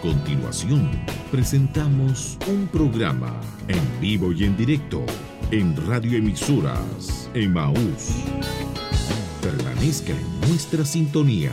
continuación, presentamos un programa en vivo y en directo en radioemisoras Emaús. Permanezca en nuestra sintonía.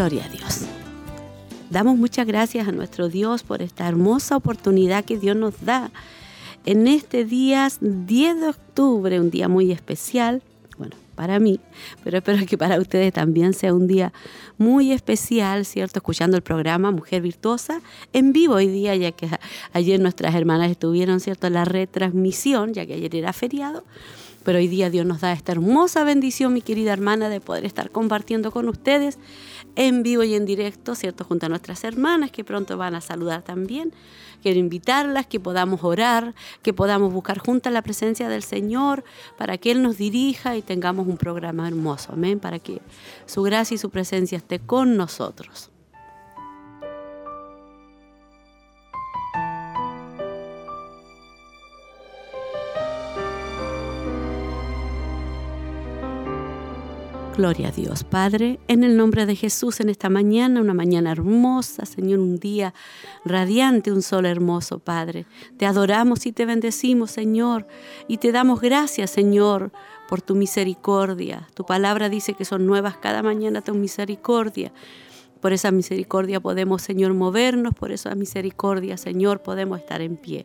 Gloria a Dios. Damos muchas gracias a nuestro Dios por esta hermosa oportunidad que Dios nos da en este día 10 de octubre, un día muy especial, bueno, para mí, pero espero que para ustedes también sea un día muy especial, ¿cierto? Escuchando el programa Mujer Virtuosa en vivo hoy día, ya que ayer nuestras hermanas estuvieron, ¿cierto?, en la retransmisión, ya que ayer era feriado. Pero hoy día Dios nos da esta hermosa bendición, mi querida hermana, de poder estar compartiendo con ustedes en vivo y en directo, ¿cierto? Junto a nuestras hermanas que pronto van a saludar también. Quiero invitarlas, que podamos orar, que podamos buscar juntas la presencia del Señor para que Él nos dirija y tengamos un programa hermoso, amén, para que su gracia y su presencia esté con nosotros. Gloria a Dios, Padre, en el nombre de Jesús en esta mañana, una mañana hermosa, Señor, un día radiante, un sol hermoso, Padre. Te adoramos y te bendecimos, Señor, y te damos gracias, Señor, por tu misericordia. Tu palabra dice que son nuevas cada mañana tu misericordia. Por esa misericordia podemos, Señor, movernos, por esa misericordia, Señor, podemos estar en pie.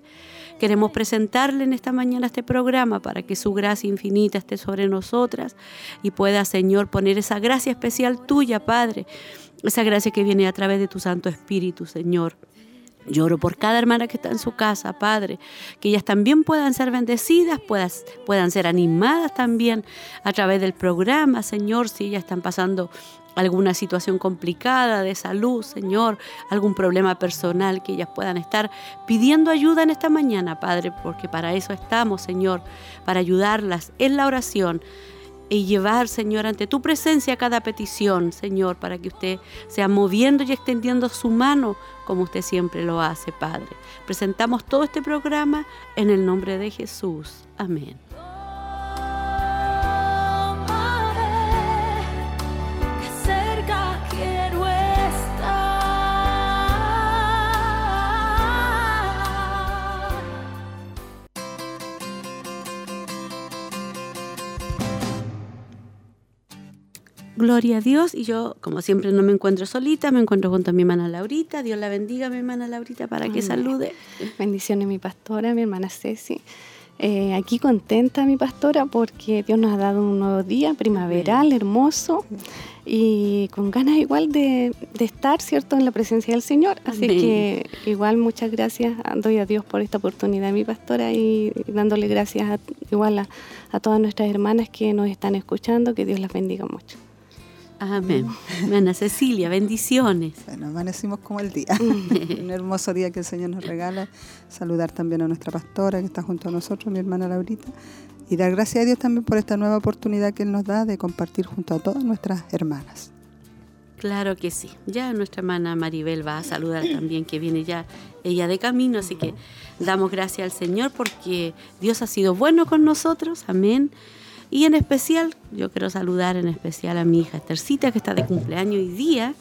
Queremos presentarle en esta mañana este programa para que su gracia infinita esté sobre nosotras y pueda, Señor, poner esa gracia especial tuya, Padre, esa gracia que viene a través de tu Santo Espíritu, Señor. Lloro por cada hermana que está en su casa, Padre, que ellas también puedan ser bendecidas, puedan ser animadas también a través del programa, Señor, si ellas están pasando alguna situación complicada de salud, Señor, algún problema personal, que ellas puedan estar pidiendo ayuda en esta mañana, Padre, porque para eso estamos, Señor, para ayudarlas en la oración y llevar, Señor, ante tu presencia cada petición, Señor, para que usted sea moviendo y extendiendo su mano como usted siempre lo hace, Padre. Presentamos todo este programa en el nombre de Jesús. Amén. Gloria a Dios. Y yo, como siempre, no me encuentro solita, me encuentro junto a mi hermana Laurita. Dios la bendiga, mi hermana Laurita, para que salude. Bendiciones, mi pastora, mi hermana Ceci. Eh, aquí contenta, mi pastora, porque Dios nos ha dado un nuevo día, primaveral, hermoso, y con ganas igual de, estar, ¿cierto?, en la presencia del Señor. Así que igual muchas gracias, doy a Dios por esta oportunidad, mi pastora, y, dándole gracias igual a, a todas nuestras hermanas que nos están escuchando, que Dios las bendiga mucho. Amén. Ana Cecilia, bendiciones. Bueno, amanecimos como el día. Un hermoso día que el Señor nos regala. Saludar también a nuestra pastora que está junto a nosotros, mi hermana Laurita. Y dar gracias a Dios también por esta nueva oportunidad que Él nos da de compartir junto a todas nuestras hermanas. Claro que sí. Ya nuestra hermana Maribel va a saludar también, que viene ya ella de camino. Así que damos gracias al Señor porque Dios ha sido bueno con nosotros. Amén. Y en especial, yo quiero saludar en especial a mi hija Estercita, que está de cumpleaños hoy día.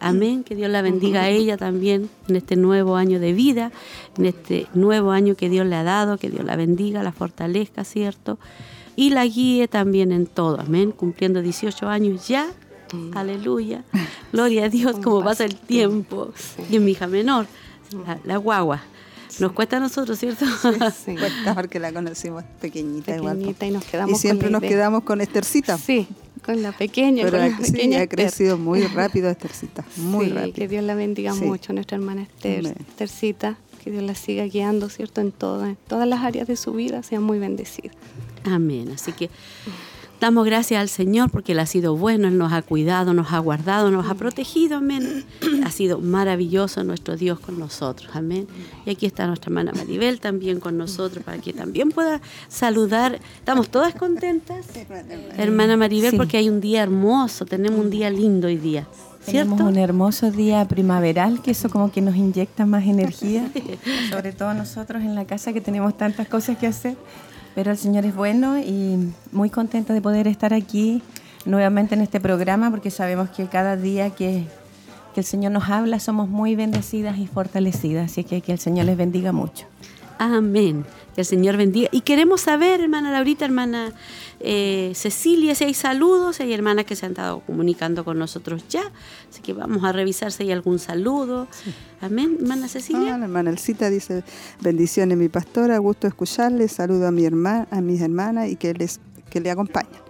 Amén, que Dios la bendiga a ella también en este nuevo año de vida, en este nuevo año que Dios le ha dado, que Dios la bendiga, la fortalezca, ¿cierto? Y la guíe también en todo, amén, cumpliendo 18 años ya. Aleluya. Gloria a Dios, como pasa el tiempo. Y en mi hija menor, la, la guagua. Nos cuesta a nosotros, ¿cierto? Sí, cuesta porque la conocimos pequeñita, igual. Y nos quedamos Y siempre nos quedamos con Estercita. Sí, con la pequeña, Pero con la sí, pequeña ha Esther. crecido muy rápido Estercita, muy Sí, rápido. Que Dios la bendiga Sí. mucho, nuestra hermana Esther, Amén. Esthercita, que Dios la siga guiando, ¿cierto? En, todo, en todas las áreas de su vida, sea muy bendecida. Amén. Así que damos gracias al Señor porque Él ha sido bueno, Él nos ha cuidado, nos ha guardado, nos ha protegido. Amén. Ha sido maravilloso nuestro Dios con nosotros. Amén. Y aquí está nuestra hermana Maribel también con nosotros para que también pueda saludar. Estamos todas contentas, hermana Maribel, Sí. porque hay un día hermoso, tenemos un día lindo hoy día. ¿Cierto? Tenemos un hermoso día primaveral que eso como que nos inyecta más energía, sobre todo nosotros en la casa que tenemos tantas cosas que hacer. Pero el Señor es bueno y muy contenta de poder estar aquí nuevamente en este programa porque sabemos que cada día que, el Señor nos habla somos muy bendecidas y fortalecidas. Así que que el Señor les bendiga mucho. Amén. Que el Señor bendiga. Y queremos saber, hermana Laurita, hermana eh, Cecilia, si hay saludos, si hay hermanas que se han estado comunicando con nosotros ya. Así que vamos a revisar si hay algún saludo. Amén, hermana Ah, Cecilia. la hermana Elcita dice, bendiciones mi pastora, gusto escucharle, saludo a mi hermana, a mis hermanas y que les que le acompañan.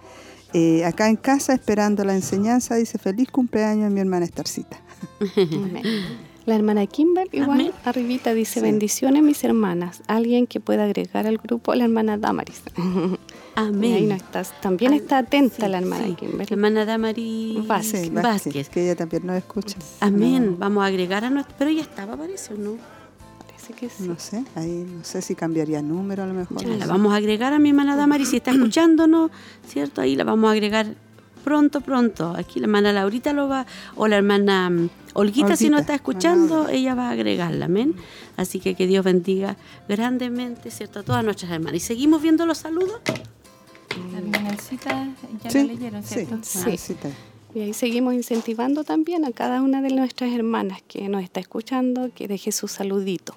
Eh, acá en casa esperando la enseñanza, dice feliz cumpleaños a mi hermana Estarcita. Amén. La hermana Kimber, igual, Amén. arribita dice, Sí. bendiciones mis hermanas. Alguien que pueda agregar al grupo, la hermana Damaris. Y ahí Amén. no estás, también está atenta sí, la hermana sí. Kimber. La hermana Damari Vázquez. Sí, Vázquez. que ella también nos escucha. Amén. Vamos a agregar a nuestro. Pero ella estaba, parece, ¿o no? Parece que sí. No sé, ahí no sé si cambiaría número a lo mejor. Ya, no la sé. vamos a agregar a mi hermana Damari si está escuchándonos, ¿cierto? Ahí la vamos a agregar pronto, pronto. Aquí la hermana Laurita lo va, o la hermana Olguita, si no está escuchando, ella va a agregarla, amén. Así que que Dios bendiga grandemente, ¿cierto? A todas nuestras hermanas. Y seguimos viendo los saludos. La ya Sí, lo leyeron, ¿cierto? sí, Sí. sí, está. Y ahí seguimos incentivando también a cada una de nuestras hermanas que nos está escuchando que deje su saludito,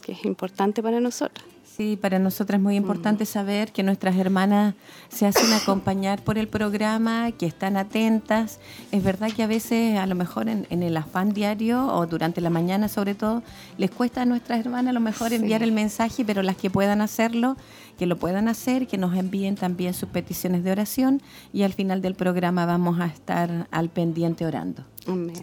que es importante para nosotros. Sí, para nosotras es muy importante saber que nuestras hermanas se hacen acompañar por el programa, que están atentas. Es verdad que a veces, a lo mejor en, en el afán diario o durante la mañana sobre todo, les cuesta a nuestras hermanas a lo mejor enviar el mensaje, pero las que puedan hacerlo, que lo puedan hacer, que nos envíen también sus peticiones de oración y al final del programa vamos a estar al pendiente orando. Amén.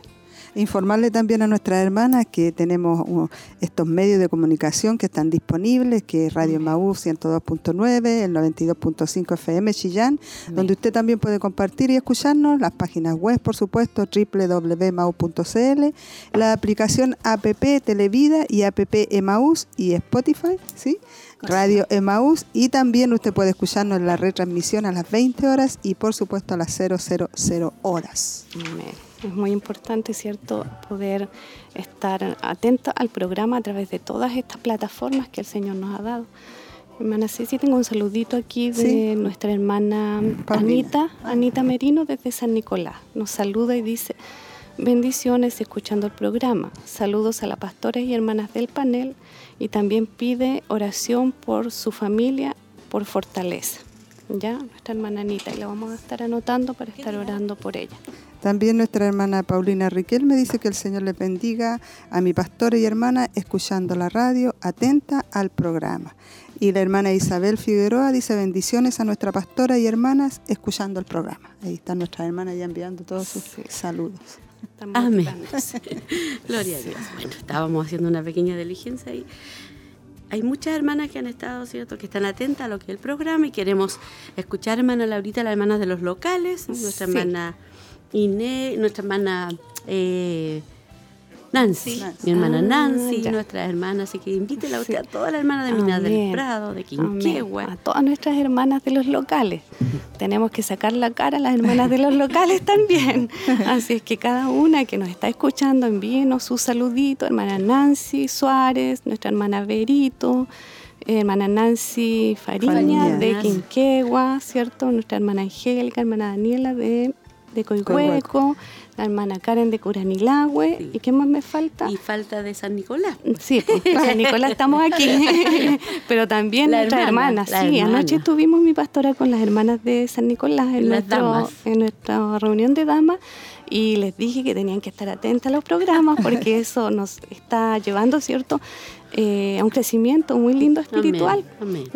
Informarle también a nuestras hermanas que tenemos uh, estos medios de comunicación que están disponibles, que es Radio Maú 102.9, el 92.5 FM Chillán, donde usted también puede compartir y escucharnos, las páginas web, por supuesto, www.mau.cl, la aplicación APP Televida y APP Emaús y Spotify, ¿sí? Radio Emaús y también usted puede escucharnos en la retransmisión a las 20 horas y por supuesto a las 000 horas. Es muy importante, ¿cierto?, poder estar atenta al programa a través de todas estas plataformas que el Señor nos ha dado. Hermana Ceci, tengo un saludito aquí de Sí. nuestra hermana Paulina. Anita, Anita Merino desde San Nicolás. Nos saluda y dice, bendiciones escuchando el programa. Saludos a las pastoras y hermanas del panel y también pide oración por su familia, por fortaleza. Ya, nuestra hermana Anita, y la vamos a estar anotando para estar orando por ella. También nuestra hermana Paulina Riquel me dice que el Señor le bendiga a mi pastora y hermana escuchando la radio, atenta al programa. Y la hermana Isabel Figueroa dice bendiciones a nuestra pastora y hermanas escuchando el programa. Ahí están nuestras hermanas ya enviando todos sus saludos. Estamos Amén. Gloria a Dios. Bueno, estábamos haciendo una pequeña diligencia y hay muchas hermanas que han estado, ¿cierto?, que están atentas a lo que es el programa y queremos escuchar, hermana Laurita, las hermanas de los locales, nuestra Sí. hermana Inés, nuestra hermana eh, Nancy, mi hermana Ah, Nancy, ya. nuestra hermana, así que invítela a usted a todas las hermanas de Minas del. Prado, de Amén. A Quinquegua. todas nuestras hermanas de los locales. Tenemos que sacar la cara a las hermanas de los locales también. Así es que cada una que nos está escuchando, envíenos su saludito. Hermana Nancy Suárez, nuestra hermana Berito, hermana Nancy Fariña, Fariña. de Quinquegua, ¿cierto? Nuestra hermana Angélica, hermana Daniela de, de Coihueco, la hermana Karen de Curanilagüe. Sí. ¿Y qué más me falta? Y falta de San Nicolás. Sí, pues, San Nicolás estamos aquí, pero también La nuestras hermana, hermanas. sí, hermana. anoche estuvimos mi pastora con las hermanas de San Nicolás en, Las nuestro- damas. en nuestra reunión de damas y les dije que tenían que estar atentas a los programas porque eso nos está llevando, ¿cierto?, eh, a un crecimiento muy lindo espiritual.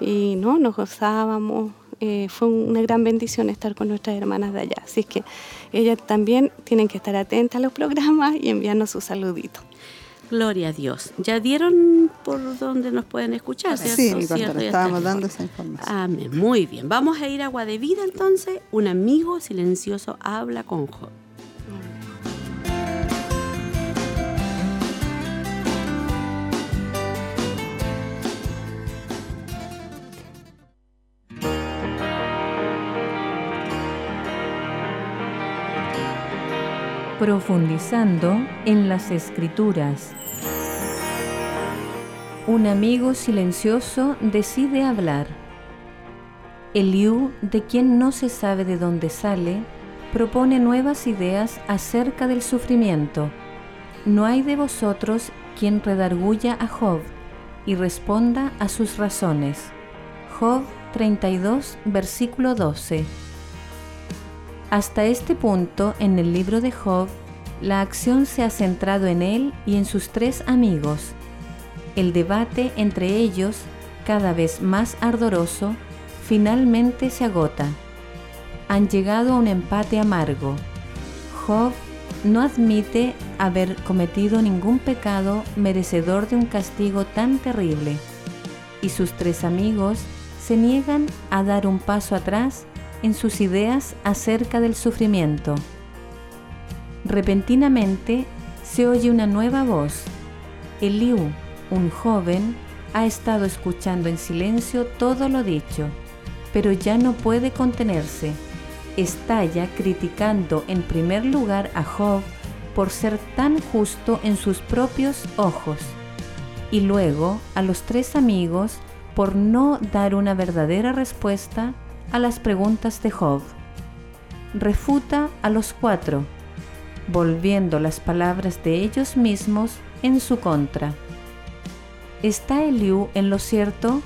Y no, nos gozábamos, eh, fue una gran bendición estar con nuestras hermanas de allá. Así es que ellas también tienen que estar atentas a los programas y enviarnos sus saluditos. Gloria a Dios. ¿Ya dieron por dónde nos pueden escuchar? Sí, mi estábamos dando esa información. Amén, muy bien. Vamos a ir a Agua de Vida entonces. Un amigo silencioso habla con Job. Profundizando en las escrituras. Un amigo silencioso decide hablar. Eliú, de quien no se sabe de dónde sale, propone nuevas ideas acerca del sufrimiento. No hay de vosotros quien redarguya a Job y responda a sus razones. Job 32, versículo 12. Hasta este punto en el libro de Job, la acción se ha centrado en él y en sus tres amigos. El debate entre ellos, cada vez más ardoroso, finalmente se agota. Han llegado a un empate amargo. Job no admite haber cometido ningún pecado merecedor de un castigo tan terrible, y sus tres amigos se niegan a dar un paso atrás en sus ideas acerca del sufrimiento. Repentinamente se oye una nueva voz. Eliú, un joven, ha estado escuchando en silencio todo lo dicho, pero ya no puede contenerse. Estalla criticando en primer lugar a Job por ser tan justo en sus propios ojos, y luego a los tres amigos por no dar una verdadera respuesta a las preguntas de Job. Refuta a los cuatro, volviendo las palabras de ellos mismos en su contra. ¿Está Eliú en lo cierto?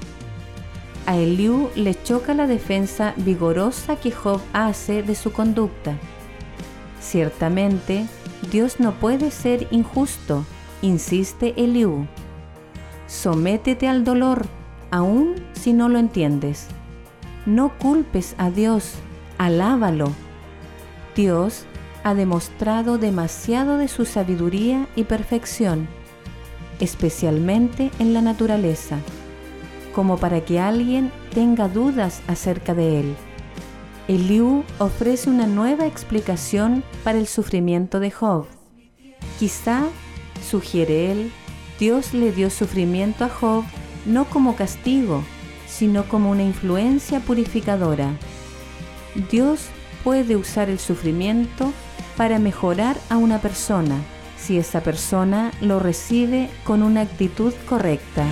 A Eliú le choca la defensa vigorosa que Job hace de su conducta. Ciertamente, Dios no puede ser injusto, insiste Eliú. Sométete al dolor, aun si no lo entiendes. No culpes a Dios, alábalo. Dios ha demostrado demasiado de su sabiduría y perfección, especialmente en la naturaleza, como para que alguien tenga dudas acerca de él. Eliú ofrece una nueva explicación para el sufrimiento de Job. Quizá, sugiere él, Dios le dio sufrimiento a Job no como castigo, sino como una influencia purificadora. Dios puede usar el sufrimiento para mejorar a una persona si esa persona lo recibe con una actitud correcta.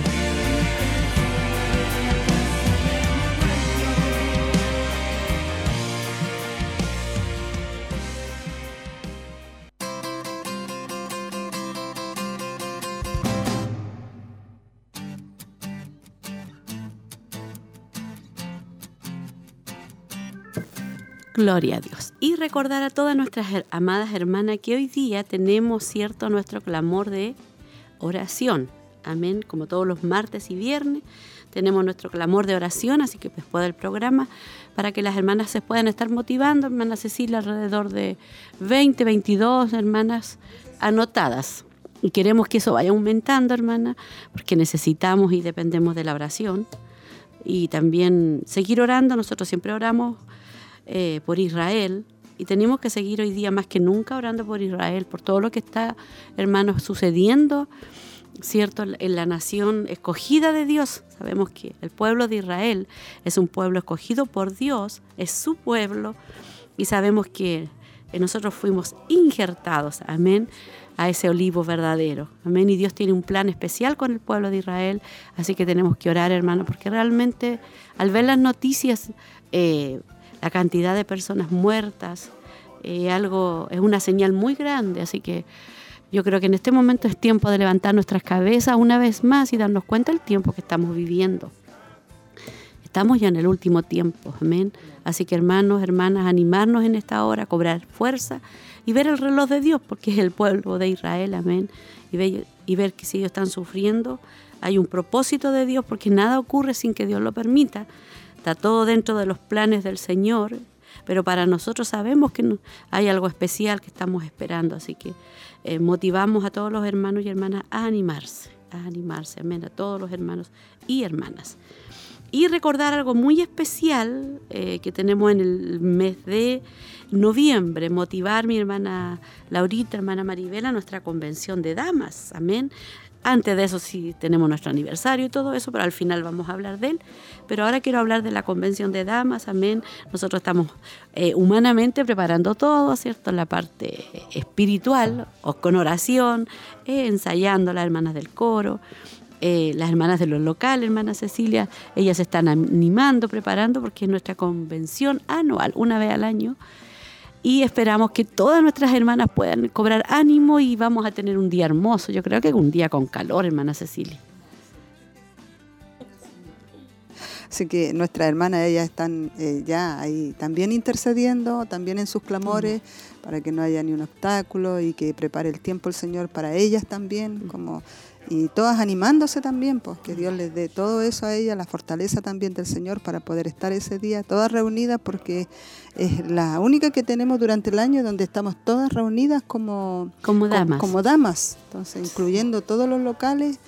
Gloria a Dios. Y recordar a todas nuestras amadas hermanas que hoy día tenemos cierto nuestro clamor de oración. Amén. Como todos los martes y viernes tenemos nuestro clamor de oración, así que después del programa, para que las hermanas se puedan estar motivando, hermana Cecilia, alrededor de 20, 22 hermanas anotadas. Y queremos que eso vaya aumentando, hermana, porque necesitamos y dependemos de la oración. Y también seguir orando, nosotros siempre oramos eh, por Israel. Y tenemos que seguir hoy día más que nunca orando por Israel, por todo lo que está, hermanos, sucediendo, ¿cierto? En la nación escogida de Dios. Sabemos que el pueblo de Israel es un pueblo escogido por Dios, es su pueblo, y sabemos que nosotros fuimos injertados, amén, a ese olivo verdadero. Amén. Y Dios tiene un plan especial con el pueblo de Israel. Así que tenemos que orar, hermano, porque realmente al ver las noticias eh, la cantidad de personas muertas, eh, algo, es una señal muy grande, así que yo creo que en este momento es tiempo de levantar nuestras cabezas una vez más y darnos cuenta del tiempo que estamos viviendo. Estamos ya en el último tiempo, amén. Así que hermanos, hermanas, animarnos en esta hora, cobrar fuerza y ver el reloj de Dios, porque es el pueblo de Israel, amén. Y ver, y ver que si ellos están sufriendo, hay un propósito de Dios, porque nada ocurre sin que Dios lo permita. Está todo dentro de los planes del Señor, pero para nosotros sabemos que hay algo especial que estamos esperando, así que eh, motivamos a todos los hermanos y hermanas a animarse, a animarse, amén, a todos los hermanos y hermanas. Y recordar algo muy especial eh, que tenemos en el mes de noviembre, motivar mi hermana Laurita, hermana Maribela, nuestra convención de damas, amén. Antes de eso sí tenemos nuestro aniversario y todo eso, pero al final vamos a hablar de él. Pero ahora quiero hablar de la convención de damas, amén. Nosotros estamos eh, humanamente preparando todo, ¿cierto? La parte espiritual, o con oración, eh, ensayando las hermanas del coro. Eh, las hermanas de los locales, hermana Cecilia, ellas están animando, preparando, porque es nuestra convención anual, una vez al año y esperamos que todas nuestras hermanas puedan cobrar ánimo y vamos a tener un día hermoso. Yo creo que un día con calor, hermana Cecilia. Así que nuestras hermanas, ellas están eh, ya ahí también intercediendo, también en sus clamores, para que no haya ni un obstáculo y que prepare el tiempo el Señor para ellas también, como y todas animándose también, pues que Dios les dé todo eso a ella, la fortaleza también del Señor para poder estar ese día todas reunidas, porque es la única que tenemos durante el año donde estamos todas reunidas como, como damas. Como, damas, entonces incluyendo todos los locales,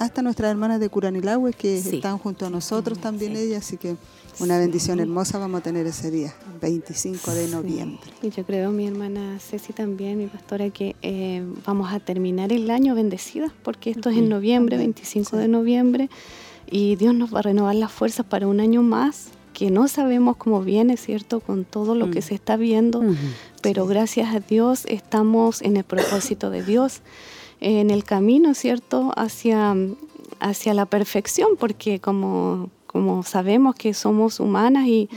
hasta nuestras hermanas de Curanilagüe que están junto a nosotros también ellas, así que una bendición hermosa vamos a tener ese día, 25 de noviembre. Y yo creo, mi hermana Ceci también, mi pastora, que eh, vamos a terminar el año bendecida, porque esto es en noviembre, 25 de noviembre, y Dios nos va a renovar las fuerzas para un año más que no sabemos cómo viene, ¿cierto? Con todo lo que mm. se está viendo, pero gracias a Dios estamos en el propósito de Dios, en el camino, ¿cierto? Hacia, hacia la perfección, porque como como sabemos que somos humanas y,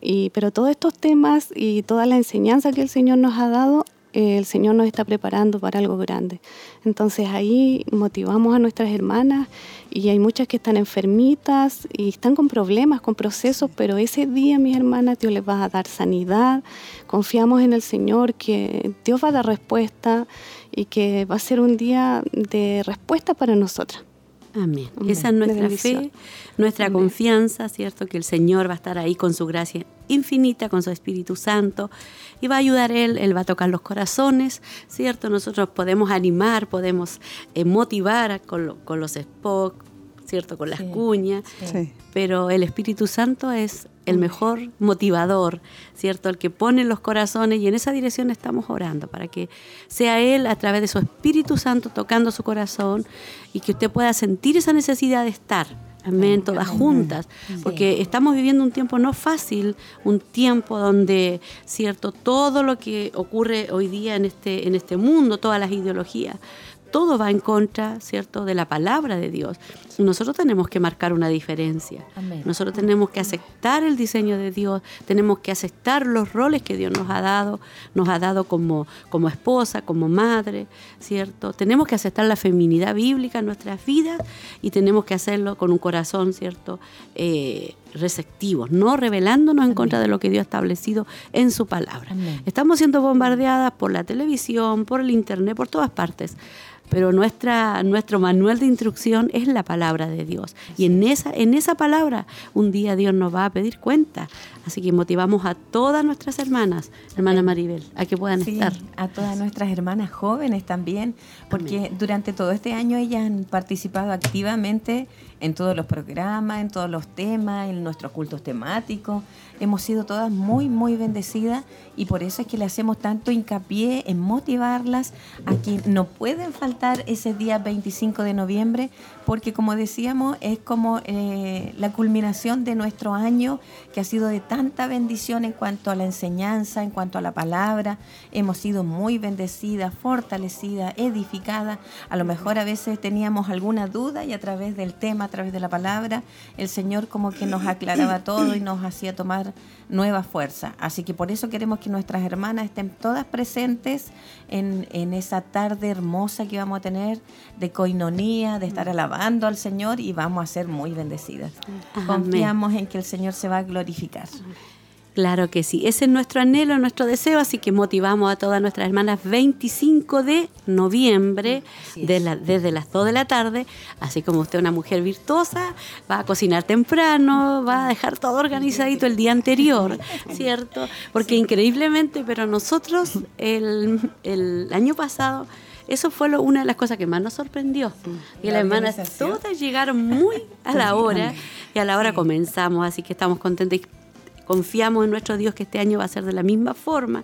y, pero todos estos temas y toda la enseñanza que el Señor nos ha dado, el Señor nos está preparando para algo grande. Entonces ahí motivamos a nuestras hermanas y hay muchas que están enfermitas y están con problemas, con procesos, pero ese día, mis hermanas, Dios les va a dar sanidad. Confiamos en el Señor que Dios va a dar respuesta y que va a ser un día de respuesta para nosotras. Amén. Esa es nuestra fe, nuestra confianza, ¿cierto? Que el Señor va a estar ahí con su gracia infinita, con su Espíritu Santo, y va a ayudar Él, Él va a tocar los corazones, ¿cierto? Nosotros podemos animar, podemos eh, motivar con, con los spots, ¿cierto? Con las cuñas, pero el Espíritu Santo es el mejor motivador, ¿cierto? El que pone los corazones y en esa dirección estamos orando para que sea Él a través de su Espíritu Santo tocando su corazón y que usted pueda sentir esa necesidad de estar. Amén, todas juntas, porque estamos viviendo un tiempo no fácil, un tiempo donde, cierto, todo lo que ocurre hoy día en este, en este mundo, todas las ideologías, todo va en contra, ¿cierto?, de la palabra de Dios. Nosotros tenemos que marcar una diferencia. Nosotros tenemos que aceptar el diseño de Dios, tenemos que aceptar los roles que Dios nos ha dado, nos ha dado como, como esposa, como madre, ¿cierto? Tenemos que aceptar la feminidad bíblica en nuestras vidas y tenemos que hacerlo con un corazón, ¿cierto?, eh, receptivos, no rebelándonos en contra de lo que Dios ha establecido en su palabra. Estamos siendo bombardeadas por la televisión, por el internet, por todas partes pero nuestra, nuestro manual de instrucción es la palabra de Dios. Y en esa, en esa palabra un día Dios nos va a pedir cuenta. Así que motivamos a todas nuestras hermanas, hermana Maribel, a que puedan estar. A todas nuestras hermanas jóvenes también, porque durante todo este año ellas han participado activamente en todos los programas, en todos los temas, en nuestros cultos temáticos. Hemos sido todas muy, muy bendecidas y por eso es que le hacemos tanto hincapié en motivarlas a que no pueden faltar ese día 25 de noviembre, porque como decíamos, es como eh, la culminación de nuestro año que ha sido de tanta bendición en cuanto a la enseñanza, en cuanto a la palabra. Hemos sido muy bendecidas, fortalecidas, edificadas. A lo mejor a veces teníamos alguna duda y a través del tema a través de la palabra, el Señor como que nos aclaraba todo y nos hacía tomar nueva fuerza. Así que por eso queremos que nuestras hermanas estén todas presentes en, esa tarde hermosa que vamos a tener de coinonía, de estar alabando al Señor y vamos a ser muy bendecidas. Confiamos en que el Señor se va a glorificar. Claro que sí, ese es nuestro anhelo, nuestro deseo, así que motivamos a todas nuestras hermanas 25 de noviembre desde las 2 de la tarde, así como usted una mujer virtuosa, va a cocinar temprano, va a dejar todo organizadito el día anterior, ¿cierto? Porque increíblemente, pero nosotros el, el año pasado eso fue una de las cosas que más nos sorprendió. Y las hermanas todas llegaron muy a la hora y a la hora comenzamos, así que estamos contentos confiamos en nuestro Dios que este año va a ser de la misma forma.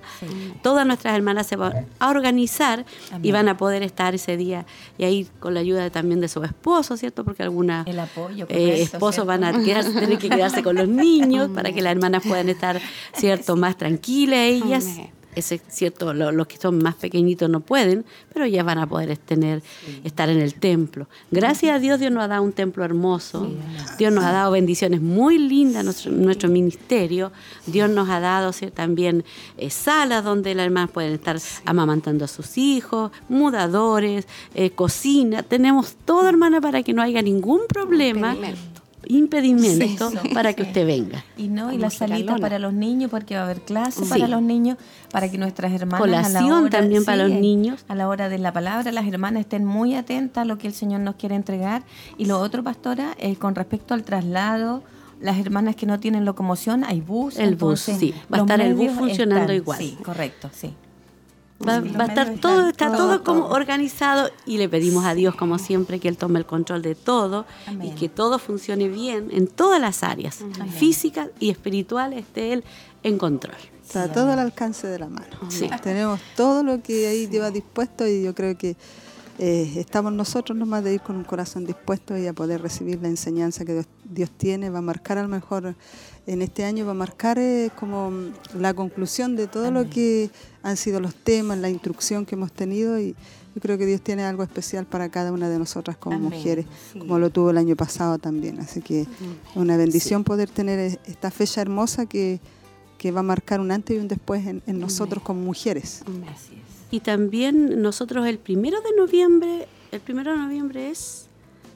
Todas nuestras hermanas se van a organizar y van a poder estar ese día. Y ahí con la ayuda también de su esposo, ¿cierto? Porque algunas eh, esposos van a tener que quedarse con los niños para que las hermanas puedan estar, ¿cierto? Más tranquilas ellas es cierto, los que son más pequeñitos no pueden, pero ya van a poder tener, estar en el templo. Gracias a Dios, Dios nos ha dado un templo hermoso. Dios nos ha dado bendiciones muy lindas nuestro, nuestro ministerio. Dios nos ha dado también eh, salas donde las hermanas pueden estar amamantando a sus hijos, mudadores, eh, cocina. Tenemos todo, hermana, para que no haya ningún problema impedimento para que usted venga. Y no, y la salita para los niños, porque va a haber clases para los niños, para que nuestras hermanas. Colación también para los niños. A la hora de la palabra, las hermanas estén muy atentas a lo que el Señor nos quiere entregar. Y lo otro, pastora, eh, con respecto al traslado, las hermanas que no tienen locomoción, hay bus. El bus, sí. Va a estar el bus funcionando igual. Sí, correcto, sí. Va, a estar todo, está todo, como organizado y le pedimos a Dios, como siempre, que Él tome el control de todo y que todo funcione bien en todas las áreas, físicas y espirituales, esté Él en control. Está todo al alcance de la mano. Tenemos todo lo que ahí lleva dispuesto y yo creo que eh, estamos nosotros nomás de ir con un corazón dispuesto y a poder recibir la enseñanza que Dios, tiene, va a marcar a lo mejor en este año, va a marcar eh, como la conclusión de todo lo que han sido los temas, la instrucción que hemos tenido y yo creo que Dios tiene algo especial para cada una de nosotras como mujeres, como lo tuvo el año pasado también. Así que es una bendición poder tener e-, esta fecha hermosa que, que, va a marcar un antes y un después en, nosotros como mujeres. Gracias. Y también nosotros el primero de noviembre, el primero de noviembre es,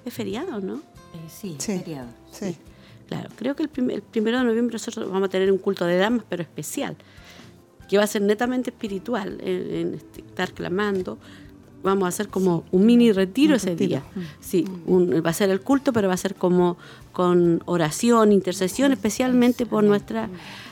es feriado, ¿no? Eh, sí, feriado. Sí. Claro, creo que el, primero de noviembre nosotros vamos a tener un culto de damas, pero especial, que va a ser netamente espiritual, en, este, estar clamando. Vamos a hacer como un mini retiro ese día. Mm. Sí, va a ser el culto, pero va a ser como con oración, intercesión, especialmente por nuestra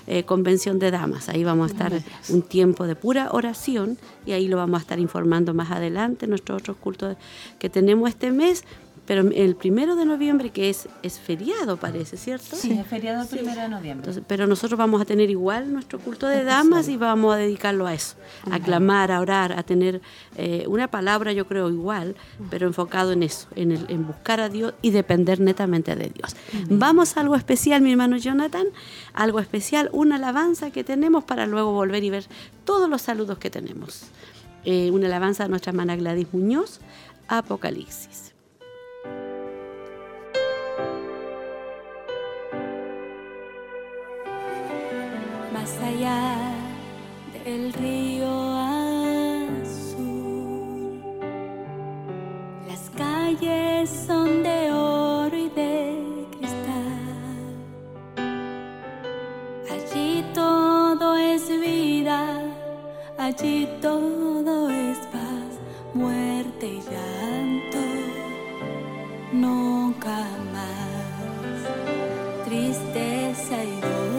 eh, convención de damas. Ahí vamos a estar un tiempo de pura oración y ahí lo vamos a estar informando más adelante, nuestros otros cultos que tenemos este mes. Pero el primero de noviembre, que es, es feriado, parece, ¿cierto? Sí, es feriado el primero de noviembre. pero nosotros vamos a tener igual nuestro culto de damas y vamos a dedicarlo a eso, a clamar, a orar, a tener eh, una palabra, yo creo, igual, pero enfocado en eso, en, el, en buscar a Dios y depender netamente de Dios. Vamos a algo especial, mi hermano Jonathan, algo especial, una alabanza que tenemos para luego volver y ver todos los saludos que tenemos. Eh, una alabanza de nuestra hermana Gladys Muñoz, Apocalipsis. Más allá del río azul. Las calles son de oro y de cristal. Allí todo es vida, allí todo es paz, muerte y llanto. Nunca más tristeza y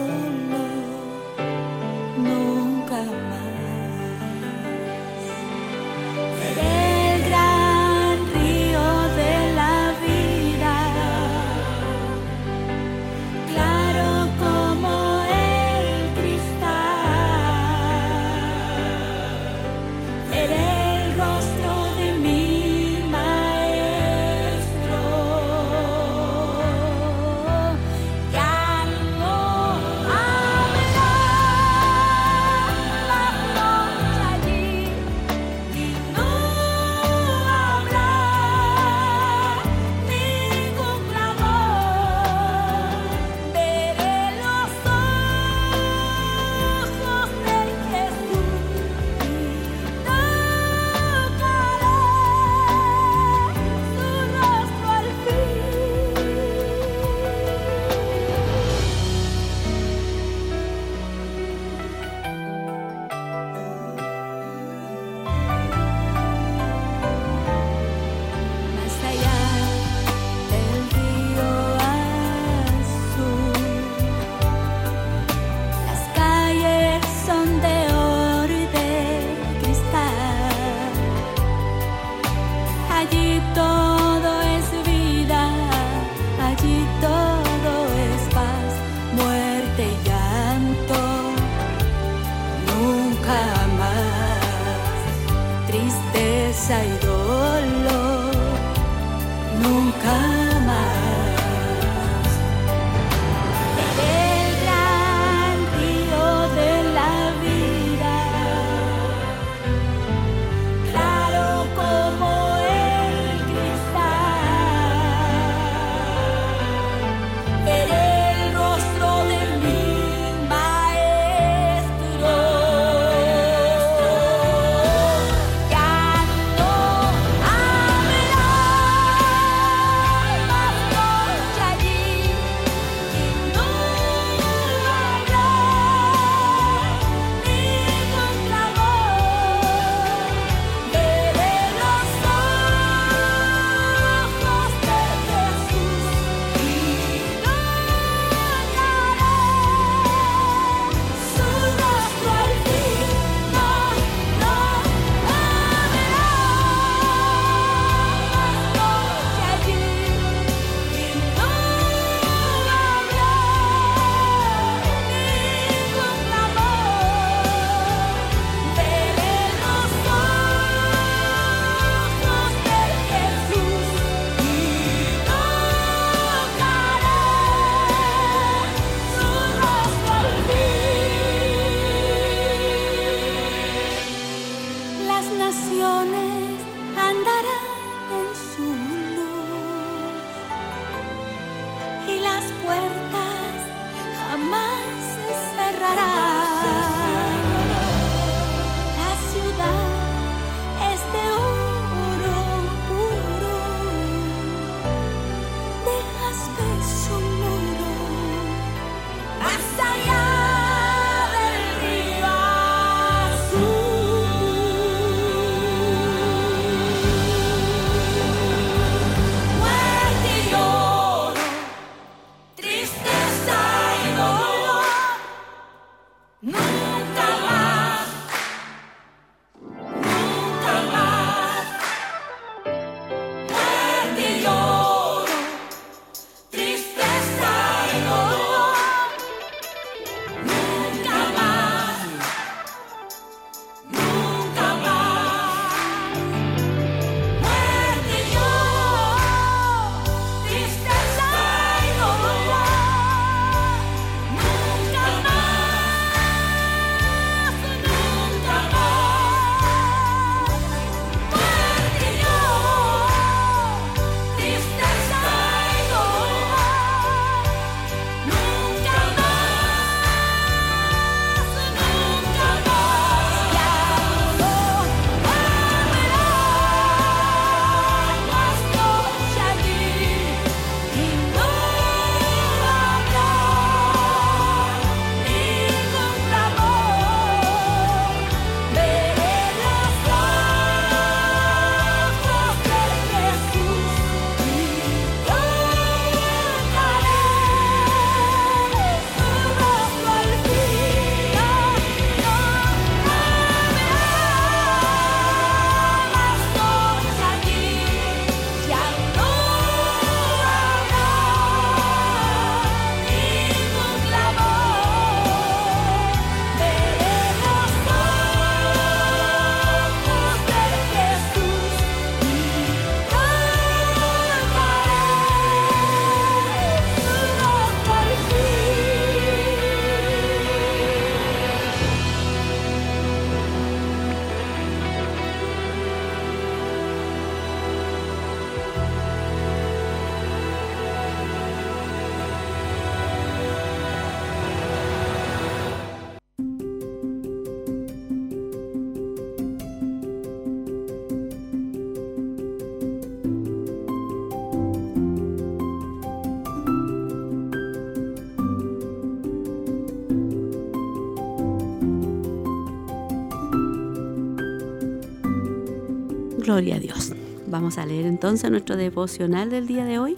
Gloria a Dios. Vamos a leer entonces nuestro devocional del día de hoy.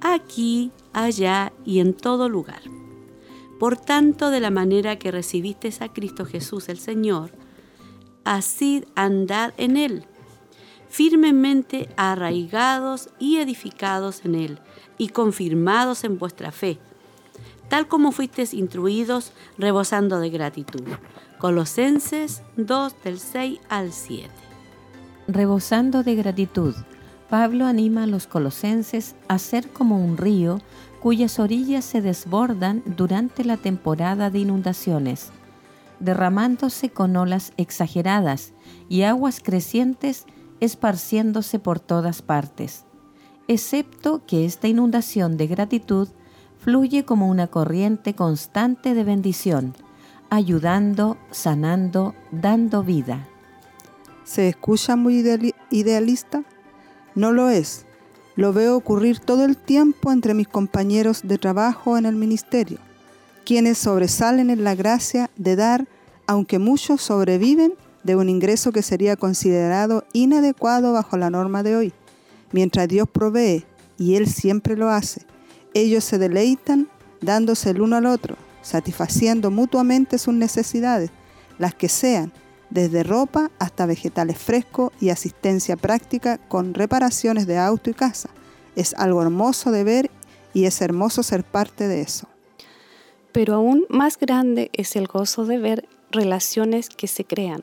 Aquí, allá y en todo lugar. Por tanto, de la manera que recibisteis a Cristo Jesús el Señor, así andad en Él, firmemente arraigados y edificados en Él, y confirmados en vuestra fe, tal como fuisteis instruidos, rebosando de gratitud. Colosenses 2 del 6 al 7 rebosando de gratitud, Pablo anima a los colosenses a ser como un río cuyas orillas se desbordan durante la temporada de inundaciones, derramándose con olas exageradas y aguas crecientes esparciéndose por todas partes, excepto que esta inundación de gratitud fluye como una corriente constante de bendición, ayudando, sanando, dando vida. ¿Se escucha muy idealista? No lo es. Lo veo ocurrir todo el tiempo entre mis compañeros de trabajo en el ministerio, quienes sobresalen en la gracia de dar, aunque muchos sobreviven de un ingreso que sería considerado inadecuado bajo la norma de hoy. Mientras Dios provee, y Él siempre lo hace, ellos se deleitan dándose el uno al otro, satisfaciendo mutuamente sus necesidades, las que sean, desde ropa hasta vegetales frescos y asistencia práctica con reparaciones de auto y casa. Es algo hermoso de ver y es hermoso ser parte de eso. Pero aún más grande es el gozo de ver relaciones que se crean,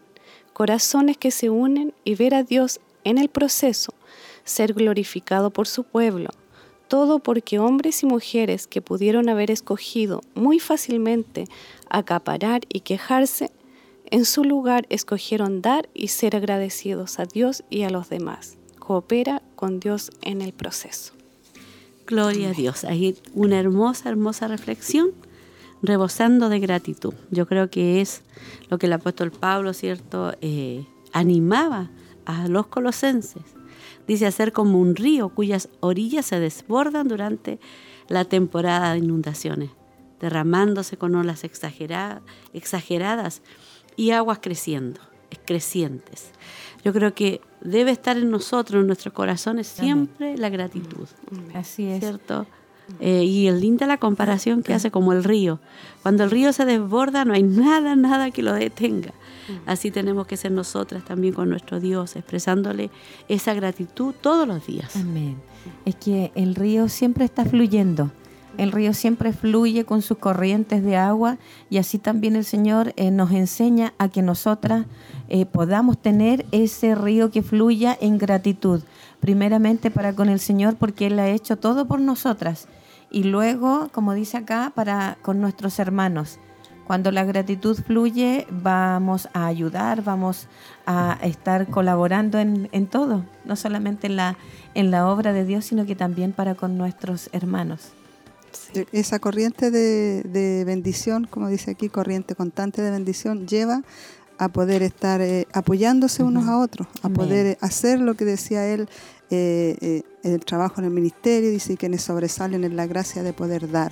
corazones que se unen y ver a Dios en el proceso, ser glorificado por su pueblo. Todo porque hombres y mujeres que pudieron haber escogido muy fácilmente acaparar y quejarse en su lugar escogieron dar y ser agradecidos a Dios y a los demás. Coopera con Dios en el proceso. Gloria a Dios. Ahí una hermosa, hermosa reflexión, rebosando de gratitud. Yo creo que es lo que el apóstol Pablo, ¿cierto?, eh, animaba a los colosenses. Dice hacer como un río cuyas orillas se desbordan durante la temporada de inundaciones, derramándose con olas exageradas y aguas creciendo, crecientes. Yo creo que debe estar en nosotros, en nuestros corazones, siempre la gratitud. Así es. ¿Cierto? Eh, y el linda la comparación que hace como el río. Cuando el río se desborda, no hay nada, nada que lo detenga. Así tenemos que ser nosotras también con nuestro Dios, expresándole esa gratitud todos los días. Amén. Es que el río siempre está fluyendo. El río siempre fluye con sus corrientes de agua y así también el Señor eh, nos enseña a que nosotras eh, podamos tener ese río que fluya en gratitud. Primeramente para con el Señor porque Él ha hecho todo por nosotras y luego, como dice acá, para con nuestros hermanos. Cuando la gratitud fluye, vamos a ayudar, vamos a estar colaborando en, en todo, no solamente en la, en la obra de Dios, sino que también para con nuestros hermanos. E-, esa corriente de, bendición, como dice aquí, corriente constante de bendición, lleva a poder estar eh, apoyándose unos a otros, a poder hacer lo que decía él, eh, eh, el trabajo en el ministerio, dice quienes sobresalen en la gracia de poder dar.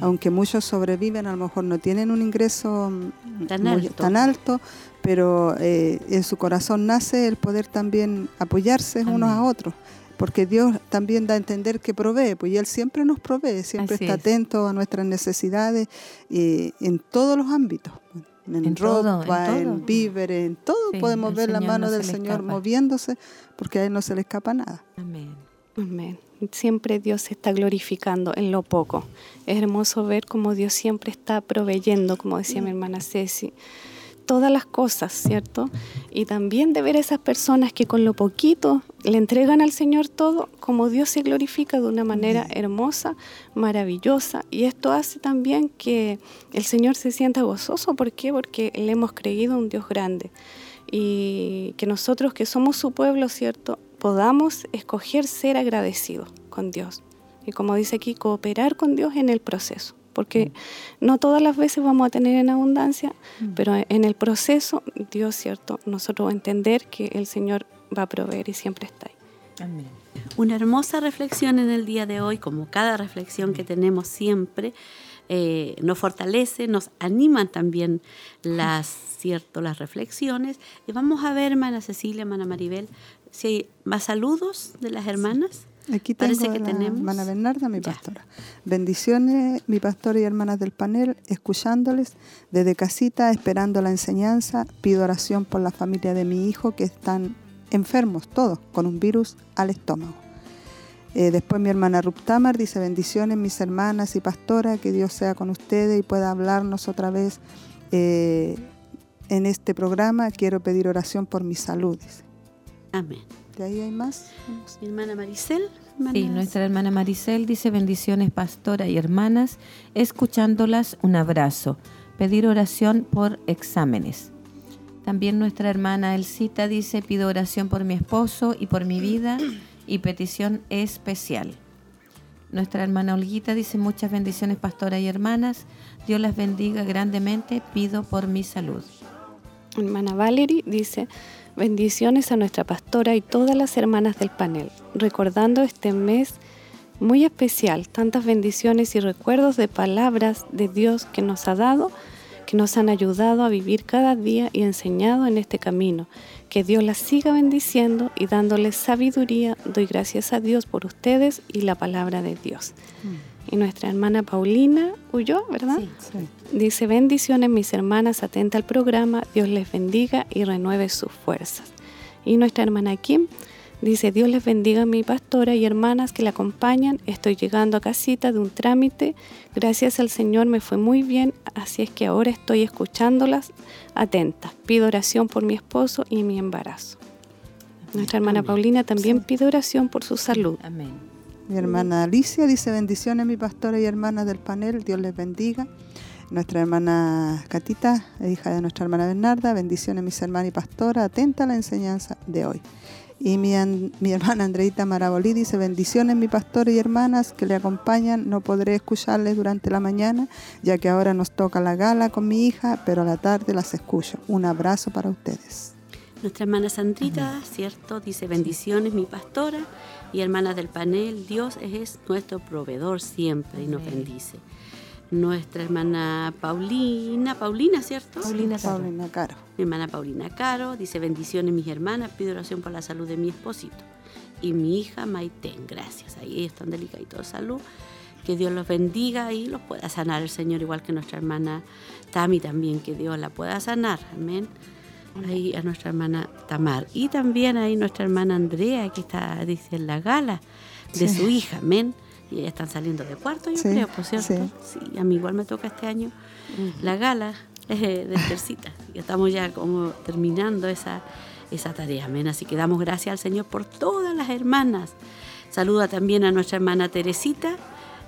Aunque muchos sobreviven, a lo mejor no tienen un ingreso mm, tan, alto. pero en su corazón nace el poder también apoyarse unos a otros porque Dios también da a entender que provee, pues y Él siempre nos provee, siempre está atento a nuestras necesidades y en todos los ámbitos, en, ropa, en, víveres, en todo podemos ver la mano del Señor moviéndose, porque a Él no se le escapa nada. Amén. Amén. Siempre Dios se está glorificando en lo poco. Es hermoso ver cómo Dios siempre está proveyendo, como decía mi hermana Ceci todas las cosas, ¿cierto? Y también de ver a esas personas que con lo poquito le entregan al Señor todo, como Dios se glorifica de una manera hermosa, maravillosa. Y esto hace también que el Señor se sienta gozoso. ¿Por qué? Porque le hemos creído a un Dios grande. Y que nosotros que somos su pueblo, ¿cierto? Podamos escoger ser agradecidos con Dios. Y como dice aquí, cooperar con Dios en el proceso porque no todas las veces vamos a tener en abundancia, mm. pero en el proceso, Dios, ¿cierto? Nosotros entender que el Señor va a proveer y siempre está ahí. Amén. Una hermosa reflexión en el día de hoy, como cada reflexión que tenemos siempre, eh, nos fortalece, nos animan también las, cierto, las reflexiones. Y vamos a ver, hermana Cecilia, hermana Maribel, si hay más saludos de las hermanas. Aquí tengo que a la hermana Bernarda, mi pastora. Bendiciones, mi pastora y hermanas del panel, escuchándoles desde casita, esperando la enseñanza. Pido oración por la familia de mi hijo que están enfermos todos con un virus al estómago. Eh, después mi hermana Ruptamar dice bendiciones mis hermanas y pastora, que Dios sea con ustedes y pueda hablarnos otra vez eh, en este programa. Quiero pedir oración por mi salud. Amén. ¿De ahí hay más? Mi hermana Maricel. Sí, nuestra hermana Maricel dice bendiciones pastora y hermanas, escuchándolas un abrazo, pedir oración por exámenes. También nuestra hermana Elcita dice pido oración por mi esposo y por mi vida y petición especial. Nuestra hermana Olguita dice muchas bendiciones pastora y hermanas, Dios las bendiga grandemente, pido por mi salud. Hermana Valerie dice, bendiciones a nuestra pastora y todas las hermanas del panel, recordando este mes muy especial, tantas bendiciones y recuerdos de palabras de Dios que nos ha dado, que nos han ayudado a vivir cada día y enseñado en este camino. Que Dios las siga bendiciendo y dándoles sabiduría. Doy gracias a Dios por ustedes y la palabra de Dios. Y nuestra hermana Paulina huyó, ¿verdad? Dice, bendiciones mis hermanas, atenta al programa, Dios les bendiga y renueve sus fuerzas. Y nuestra hermana Kim dice, Dios les bendiga a mi pastora y hermanas que la acompañan, estoy llegando a casita de un trámite, gracias al Señor me fue muy bien, así es que ahora estoy escuchándolas atenta. Pido oración por mi esposo y mi embarazo. Nuestra hermana Paulina también pide oración por su salud. Amén. Mi hermana Alicia dice bendiciones mi pastora y hermanas del panel, Dios les bendiga. Nuestra hermana Catita, hija de nuestra hermana Bernarda, bendiciones mis hermanas y pastora, atenta a la enseñanza de hoy. Y mi, mi hermana Andreita Marabolí dice bendiciones mi pastora y hermanas que le acompañan, no podré escucharles durante la mañana, ya que ahora nos toca la gala con mi hija, pero a la tarde las escucho. Un abrazo para ustedes. Nuestra hermana Sandrita, ¿cierto? Dice bendiciones mi pastora y hermanas del panel, Dios es nuestro proveedor siempre y nos bendice. Nuestra hermana Paulina, Paulina, ¿cierto? Paulina, Paulina Caro. Mi hermana Paulina Caro dice bendiciones mis hermanas, pido oración por la salud de mi esposito y mi hija Maitén, gracias. Ahí están delicaditos de salud. Que Dios los bendiga y los pueda sanar el Señor, igual que nuestra hermana Tami también, que Dios la pueda sanar. Amén ahí a nuestra hermana Tamar. Y también ahí nuestra hermana Andrea, que está, dice, en la gala de su hija, amén. Y ya están saliendo de cuarto, yo creo, por cierto. Sí. a mí igual me toca este año la gala de tercita. Y estamos ya como terminando esa, esa tarea, amén. Así que damos gracias al Señor por todas las hermanas. Saluda también a nuestra hermana Teresita.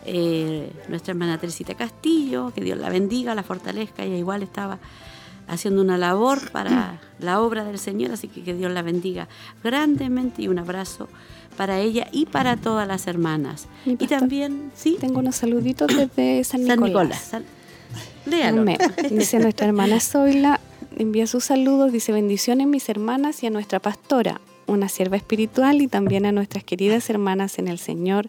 Eh, nuestra hermana Teresita Castillo, que Dios la bendiga, la fortalezca, ella igual estaba haciendo una labor para la obra del Señor, así que que Dios la bendiga grandemente y un abrazo para ella y para todas las hermanas. Y, también, sí. Tengo unos saluditos desde San Nicolás. San Nicolás. Dice nuestra hermana Zoila, envía sus saludos, dice bendiciones mis hermanas y a nuestra pastora, una sierva espiritual y también a nuestras queridas hermanas en el Señor,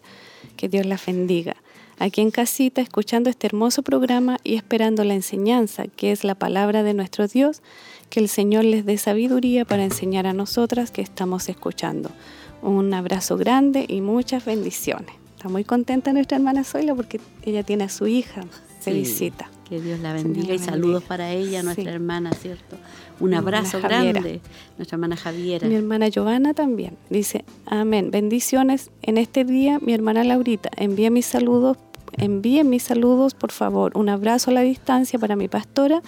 que Dios las bendiga aquí en casita, escuchando este hermoso programa y esperando la enseñanza, que es la palabra de nuestro Dios, que el Señor les dé sabiduría para enseñar a nosotras que estamos escuchando. Un abrazo grande y muchas bendiciones. Está muy contenta nuestra hermana Zoila porque ella tiene a su hija se visita. Que Dios la bendiga y saludos para ella, nuestra hermana, ¿cierto? Un abrazo grande, nuestra hermana Javiera. Mi hermana Giovanna también dice, amén, bendiciones en este día, mi hermana Laurita, envía mis saludos envíen mis saludos, por favor. Un abrazo a la distancia para mi pastora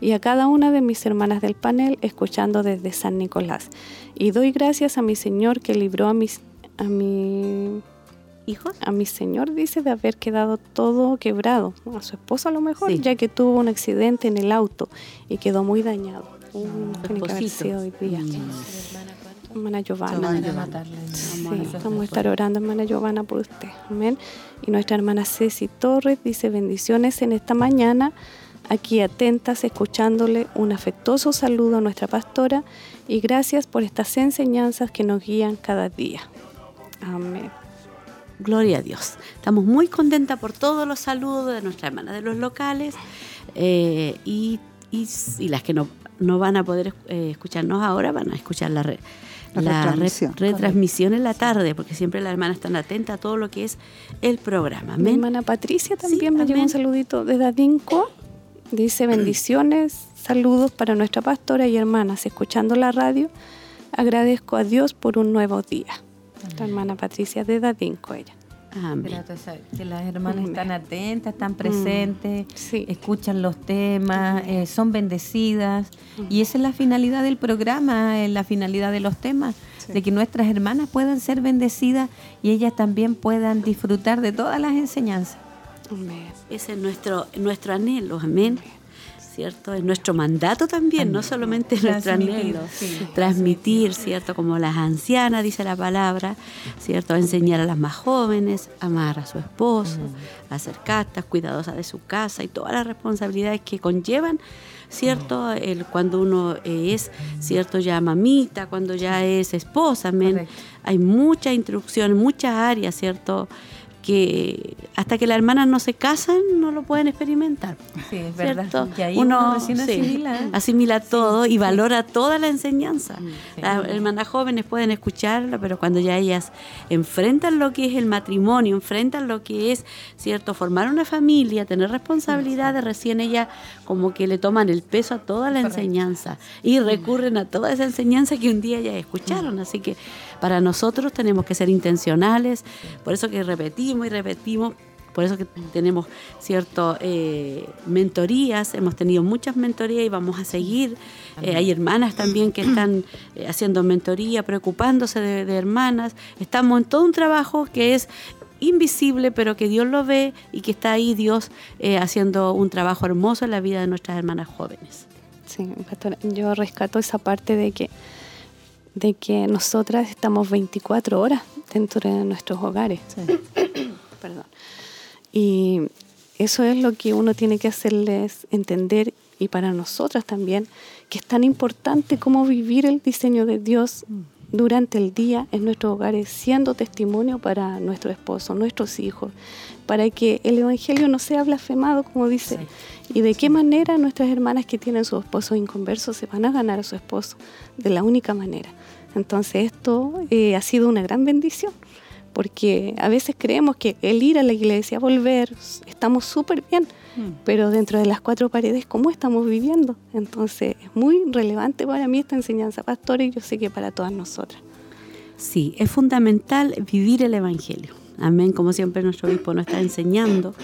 y a cada una de mis hermanas del panel, escuchando desde San Nicolás. Y doy gracias a mi Señor que libró a mis a mi hijos, a mi Señor dice de haber quedado todo quebrado, a su esposa a lo mejor, ya que tuvo un accidente en el auto y quedó muy dañado. Uh, hermana Giovanna. Sí, vamos a estar orando, hermana Giovanna, por usted. Amén. Y nuestra hermana Ceci Torres dice bendiciones en esta mañana, aquí atentas, escuchándole un afectuoso saludo a nuestra pastora y gracias por estas enseñanzas que nos guían cada día. Amén. Gloria a Dios. Estamos muy contentas por todos los saludos de nuestra hermana de los locales eh, y, y, las que no, no van a poder eh, escucharnos ahora, van a escuchar la, red la, retransmisión, en la tarde, porque siempre las hermanas están atentas a todo lo que es el programa. Mi hermana Patricia también me lleva un saludito desde Adinco. Dice bendiciones, saludos para nuestra pastora y hermanas escuchando la radio. Agradezco a Dios por un nuevo día. La hermana Patricia de Dadinco, ella. Amén. Que las hermanas Amén. están atentas, están presentes, Sí. escuchan los temas, eh, son bendecidas. Y esa es la finalidad del programa, es la finalidad de los temas, Sí. de que nuestras hermanas puedan ser bendecidas y ellas también puedan disfrutar de todas las enseñanzas. Amén. Ese es nuestro, nuestro anhelo, amén. ¿Cierto? Es nuestro mandato también, no solamente es nuestro anhelo. sí. Transmitir, ¿cierto? Como las ancianas, dice la palabra, ¿cierto? Enseñar a las más jóvenes, amar a su esposo, a ser castas, cuidadosas de su casa y todas las responsabilidades que conllevan, ¿cierto? El, cuando uno es, ¿cierto? Ya mamita, cuando ya es esposa, amén. Hay mucha instrucción, muchas áreas, ¿cierto? Que hasta que las hermanas no se casan no lo pueden experimentar. Sí, es verdad. ¿cierto? Y ahí uno, recién sí, asimila. ¿eh? todo y valora toda la enseñanza. Sí. Las hermanas jóvenes pueden escucharla, pero cuando ya ellas enfrentan lo que es el matrimonio, enfrentan lo que es, ¿cierto? Formar una familia, tener responsabilidades, recién ellas como que le toman el peso a toda la Correcto. enseñanza y recurren a toda esa enseñanza que un día ya escucharon. Así que para nosotros tenemos que ser intencionales, por eso que repetimos y repetimos por eso que tenemos cierto eh, mentorías, hemos tenido muchas mentorías y vamos a seguir. Eh, hay hermanas también que están eh, haciendo mentoría, preocupándose de, de hermanas. Estamos en todo un trabajo que es invisible, pero que Dios lo ve y que está ahí Dios eh, haciendo un trabajo hermoso en la vida de nuestras hermanas jóvenes. Sí, pastora, yo rescato esa parte de que, de que nosotras estamos 24 horas dentro de nuestros hogares. Perdón. Y eso es lo que uno tiene que hacerles entender y para nosotras también, que es tan importante cómo vivir el diseño de Dios durante el día en nuestros hogares, siendo testimonio para nuestro esposo, nuestros hijos, para que el Evangelio no sea blasfemado, como dice, y de qué manera nuestras hermanas que tienen su esposo inconversos se van a ganar a su esposo, de la única manera. Entonces esto eh, ha sido una gran bendición, porque a veces creemos que el ir a la iglesia, volver, estamos súper bien, pero dentro de las cuatro paredes, ¿cómo estamos viviendo? Entonces es muy relevante para mí esta enseñanza, pastora, y yo sé que para todas nosotras. Sí, es fundamental vivir el Evangelio. Amén, como siempre nuestro obispo nos está enseñando.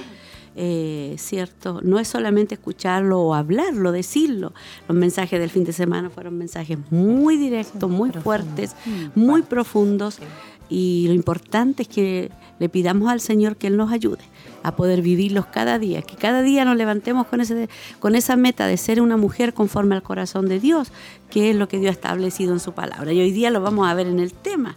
eh, ¿Cierto? No es solamente escucharlo o hablarlo, decirlo. Los mensajes del fin de semana fueron mensajes muy directos, muy fuertes, muy profundos. Y lo importante es que le pidamos al Señor que Él nos ayude a poder vivirlos cada día, que cada día nos levantemos con, ese, con esa meta de ser una mujer conforme al corazón de Dios, que es lo que Dios ha establecido en su palabra. Y hoy día lo vamos a ver en el tema.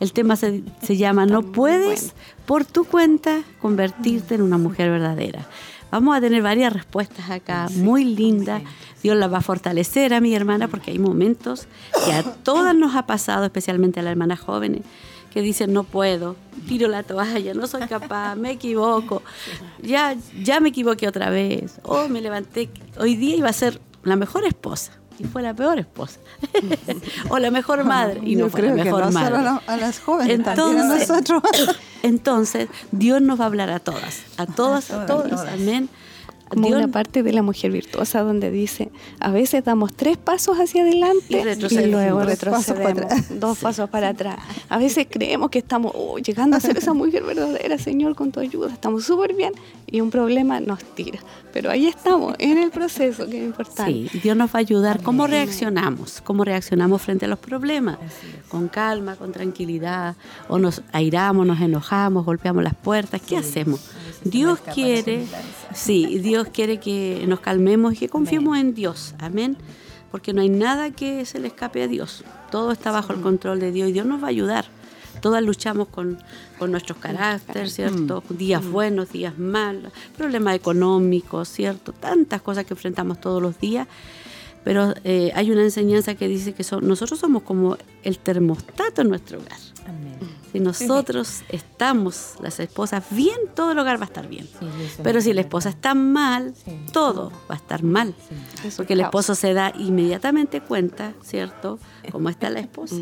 El tema se, se llama No puedes por tu cuenta convertirte en una mujer verdadera. Vamos a tener varias respuestas acá, muy lindas. Dios las va a fortalecer a mi hermana porque hay momentos que a todas nos ha pasado, especialmente a las hermanas jóvenes, que dicen no puedo, tiro la toalla, no soy capaz, me equivoco, ya, ya me equivoqué otra vez, oh, me levanté, hoy día iba a ser la mejor esposa y fue la peor esposa, o la mejor madre y no Yo fue la creo que mejor no madre. solo a, la- a las jóvenes, también a Entonces- nosotros. Entonces, Dios nos va a hablar a todas, a todas, a todas, todos, todas. amén. Como Dios- una parte de la mujer virtuosa donde dice, a veces damos tres pasos hacia adelante Y luego Dos retrocedemos dos pasos para atrás. A veces creemos que estamos oh, llegando a ser esa mujer verdadera, Señor, con tu ayuda. Estamos súper bien y un problema nos tira. Pero ahí estamos, en el proceso, que es importante. Sí, Dios nos va a ayudar. ¿Cómo reaccionamos? ¿Cómo reaccionamos frente a los problemas? Con calma, con tranquilidad, o nos airamos, nos enojamos, golpeamos las puertas. ¿Qué hacemos? Dios quiere, sí, Dios quiere que nos calmemos y que confiemos en Dios. Amén. Porque no hay nada que se le escape a Dios. Todo está bajo el control de Dios y Dios nos va a ayudar. Todas luchamos con, con nuestros caracteres, ¿cierto? Días buenos, días malos, problemas económicos, ¿cierto? Tantas cosas que enfrentamos todos los días. Pero eh, hay una enseñanza que dice que son- nosotros somos como el termostato en nuestro hogar. Amén. Si nosotros estamos, las esposas, bien, todo el hogar va a estar bien. Sí, Pero si la esposa está mal, Sí. todo va a estar mal. Sí. Porque el esposo se da inmediatamente cuenta, ¿cierto?, cómo está la esposa.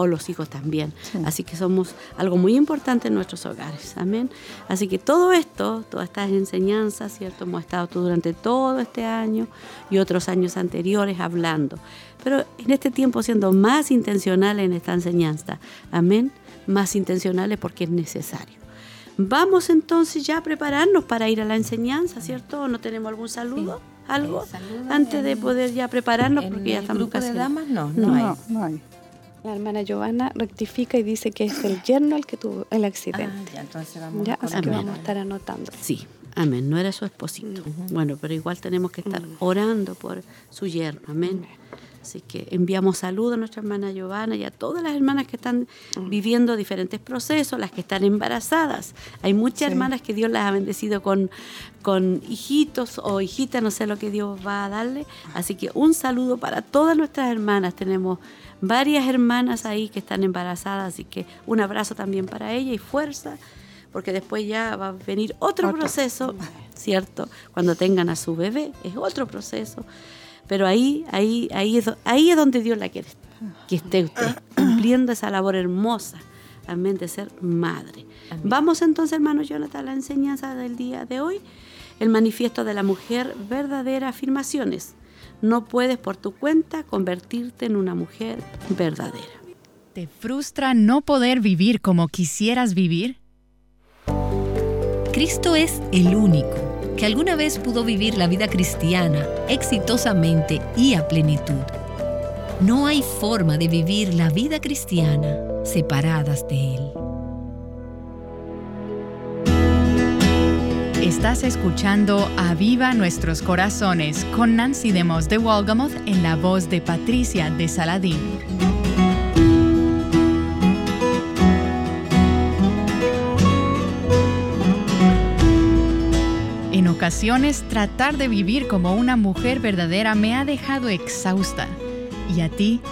O los hijos también. Así que somos algo muy importante en nuestros hogares. Amén. Así que todo esto, todas estas enseñanzas, ¿cierto? Hemos estado tú durante todo este año y otros años anteriores hablando. Pero en este tiempo siendo más intencionales en esta enseñanza. Amén. Más intencionales porque es necesario. Vamos entonces ya a prepararnos para ir a la enseñanza, ¿cierto? ¿No tenemos algún saludo? ¿Algo? Antes de poder ya prepararnos, porque ya estamos grupo de damas no, No no, hay. No, no hay. La hermana Giovanna rectifica y dice que es el yerno el que tuvo el accidente. Ah, ya, entonces vamos ya, a así que vamos a estar anotando. Sí, amén. No era su esposito. Bueno, pero igual tenemos que estar orando por su yerno. Amén. Así que enviamos saludos a nuestra hermana Giovanna y a todas las hermanas que están viviendo diferentes procesos, las que están embarazadas. Hay muchas Sí. hermanas que Dios las ha bendecido con, con hijitos o hijitas, no sé lo que Dios va a darle. Así que un saludo para todas nuestras hermanas. Tenemos varias hermanas ahí que están embarazadas, así que un abrazo también para ella y fuerza porque después ya va a venir otro, Otro. proceso, ¿cierto? Cuando tengan a su bebé, es otro proceso. Pero ahí, ahí, ahí, es, ahí es donde Dios la quiere que esté usted, cumpliendo esa labor hermosa, amén, de ser madre. Vamos entonces, hermano Jonathan, a la enseñanza del día de hoy, el manifiesto de la mujer, verdadera afirmaciones. No puedes por tu cuenta convertirte en una mujer verdadera. ¿Te frustra no poder vivir como quisieras vivir? Cristo es el único que alguna vez pudo vivir la vida cristiana exitosamente y a plenitud. No hay forma de vivir la vida cristiana separadas de Él. Estás escuchando Aviva Nuestros Corazones con Nancy Demos de Walgamoth en la voz de Patricia de Saladín. En ocasiones, tratar de vivir como una mujer verdadera me ha dejado exhausta. ¿Y a ti?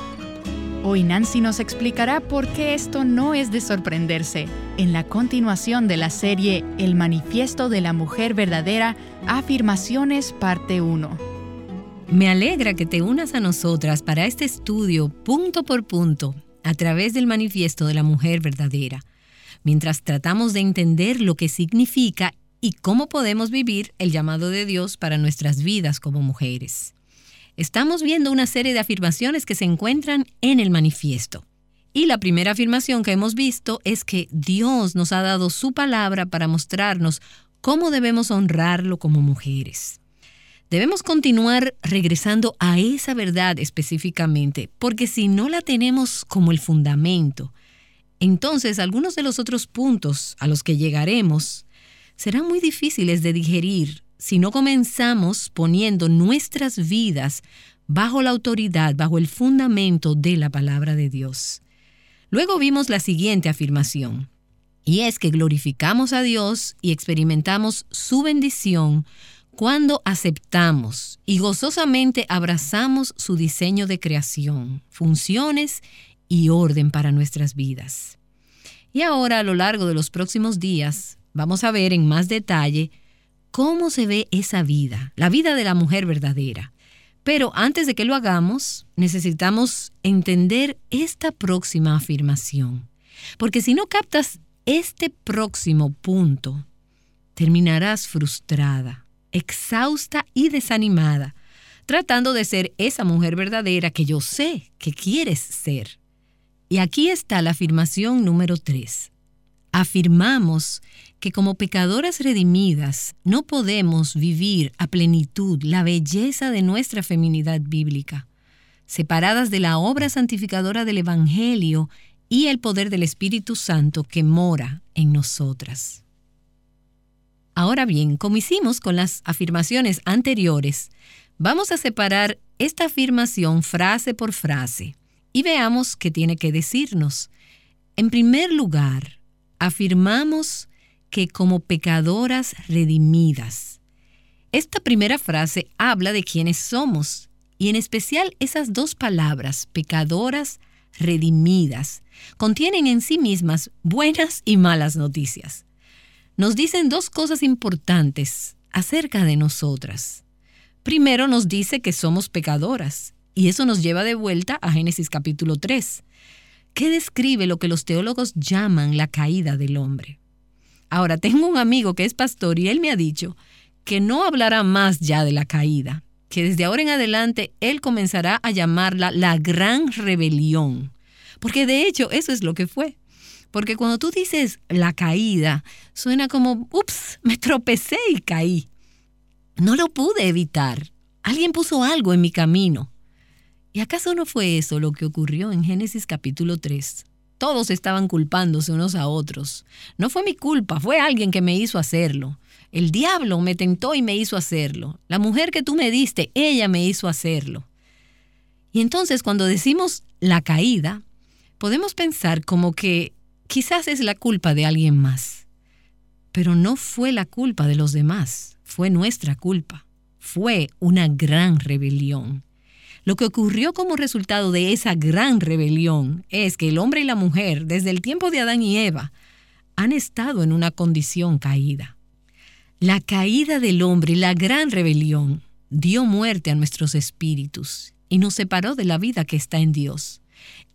Hoy Nancy nos explicará por qué esto no es de sorprenderse en la continuación de la serie El Manifiesto de la Mujer Verdadera, Afirmaciones Parte 1. Me alegra que te unas a nosotras para este estudio punto por punto a través del manifiesto de la mujer verdadera, mientras tratamos de entender lo que significa y cómo podemos vivir el llamado de Dios para nuestras vidas como mujeres. Estamos viendo una serie de afirmaciones que se encuentran en el manifiesto. Y la primera afirmación que hemos visto es que Dios nos ha dado su palabra para mostrarnos cómo debemos honrarlo como mujeres. Debemos continuar regresando a esa verdad específicamente, porque si no la tenemos como el fundamento, entonces algunos de los otros puntos a los que llegaremos serán muy difíciles de digerir si no comenzamos poniendo nuestras vidas bajo la autoridad, bajo el fundamento de la palabra de Dios. Luego vimos la siguiente afirmación, y es que glorificamos a Dios y experimentamos su bendición cuando aceptamos y gozosamente abrazamos su diseño de creación, funciones y orden para nuestras vidas. Y ahora a lo largo de los próximos días vamos a ver en más detalle cómo se ve esa vida, la vida de la mujer verdadera. Pero antes de que lo hagamos, necesitamos entender esta próxima afirmación. Porque si no captas este próximo punto, terminarás frustrada, exhausta y desanimada, tratando de ser esa mujer verdadera que yo sé que quieres ser. Y aquí está la afirmación número 3. Afirmamos que como pecadoras redimidas no podemos vivir a plenitud la belleza de nuestra feminidad bíblica, separadas de la obra santificadora del Evangelio y el poder del Espíritu Santo que mora en nosotras. Ahora bien, como hicimos con las afirmaciones anteriores, vamos a separar esta afirmación frase por frase y veamos qué tiene que decirnos. En primer lugar, afirmamos que como pecadoras redimidas. Esta primera frase habla de quiénes somos y en especial esas dos palabras, pecadoras redimidas, contienen en sí mismas buenas y malas noticias. Nos dicen dos cosas importantes acerca de nosotras. Primero nos dice que somos pecadoras y eso nos lleva de vuelta a Génesis capítulo 3 que describe lo que los teólogos llaman la caída del hombre. Ahora, tengo un amigo que es pastor y él me ha dicho que no hablará más ya de la caída, que desde ahora en adelante él comenzará a llamarla la gran rebelión, porque de hecho eso es lo que fue. Porque cuando tú dices la caída, suena como, ups, me tropecé y caí. No lo pude evitar. Alguien puso algo en mi camino. ¿Y acaso no fue eso lo que ocurrió en Génesis capítulo 3? Todos estaban culpándose unos a otros. No fue mi culpa, fue alguien que me hizo hacerlo. El diablo me tentó y me hizo hacerlo. La mujer que tú me diste, ella me hizo hacerlo. Y entonces cuando decimos la caída, podemos pensar como que quizás es la culpa de alguien más. Pero no fue la culpa de los demás, fue nuestra culpa. Fue una gran rebelión. Lo que ocurrió como resultado de esa gran rebelión es que el hombre y la mujer, desde el tiempo de Adán y Eva, han estado en una condición caída. La caída del hombre y la gran rebelión dio muerte a nuestros espíritus y nos separó de la vida que está en Dios.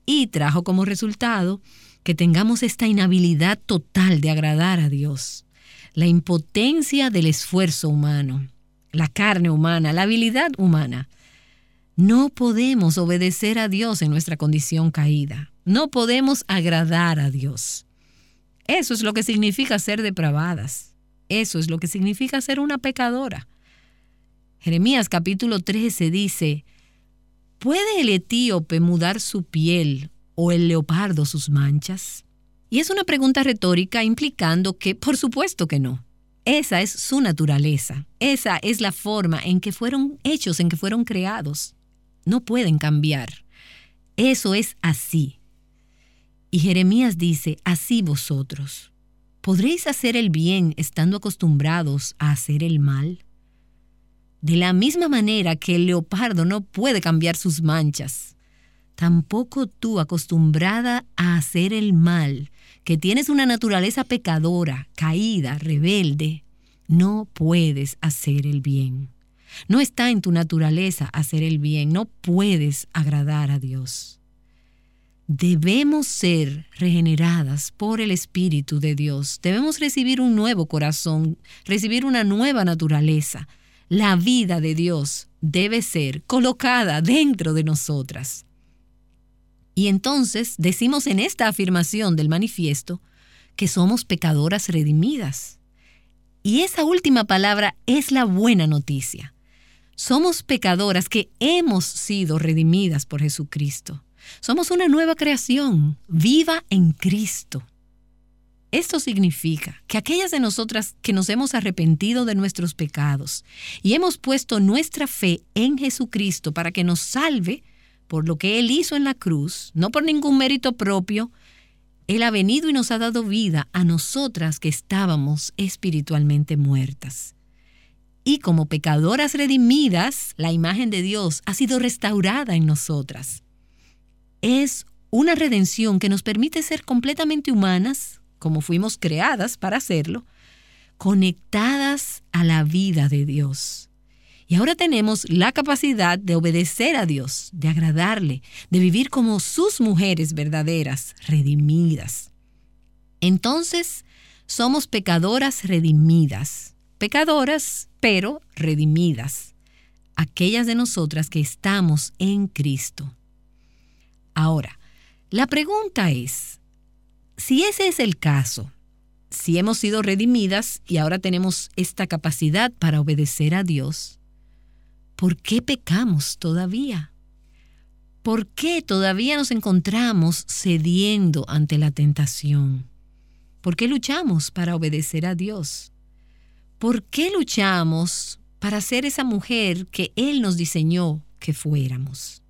Y trajo como resultado que tengamos esta inhabilidad total de agradar a Dios, la impotencia del esfuerzo humano, la carne humana, la habilidad humana. No podemos obedecer a Dios en nuestra condición caída. No podemos agradar a Dios. Eso es lo que significa ser depravadas. Eso es lo que significa ser una pecadora. Jeremías capítulo 13 dice, ¿Puede el etíope mudar su piel o el leopardo sus manchas? Y es una pregunta retórica implicando que, por supuesto que no. Esa es su naturaleza. Esa es la forma en que fueron hechos, en que fueron creados. No pueden cambiar. Eso es así. Y Jeremías dice, así vosotros. ¿Podréis hacer el bien estando acostumbrados a hacer el mal? De la misma manera que el leopardo no puede cambiar sus manchas, tampoco tú acostumbrada a hacer el mal, que tienes una naturaleza pecadora, caída, rebelde, no puedes hacer el bien. No está en tu naturaleza hacer el bien, no puedes agradar a Dios. Debemos ser regeneradas por el Espíritu de Dios. Debemos recibir un nuevo corazón, recibir una nueva naturaleza la vida de Dios debe ser colocada dentro de nosotras. Y entonces decimos en esta afirmación del manifiesto que somos pecadoras redimidas. Y esa última palabra es la buena noticia. Somos pecadoras que hemos sido redimidas por Jesucristo. Somos una nueva creación, viva en Cristo. Esto significa que aquellas de nosotras que nos hemos arrepentido de nuestros pecados y hemos puesto nuestra fe en Jesucristo para que nos salve por lo que Él hizo en la cruz, no por ningún mérito propio, Él ha venido y nos ha dado vida a nosotras que estábamos espiritualmente muertas. Y como pecadoras redimidas, la imagen de Dios ha sido restaurada en nosotras. Es una redención que nos permite ser completamente humanas, como fuimos creadas para hacerlo, conectadas a la vida de Dios. Y ahora tenemos la capacidad de obedecer a Dios, de agradarle, de vivir como sus mujeres verdaderas, redimidas. Entonces, somos pecadoras redimidas, pecadoras, pero redimidas, aquellas de nosotras que estamos en Cristo. Ahora, la pregunta es, si ese es el caso, si hemos sido redimidas y ahora tenemos esta capacidad para obedecer a Dios, ¿por qué pecamos todavía? ¿Por qué todavía nos encontramos cediendo ante la tentación? ¿Por qué luchamos para obedecer a Dios? ¿Por qué luchamos para ser esa mujer que Él nos diseñó que fuéramos?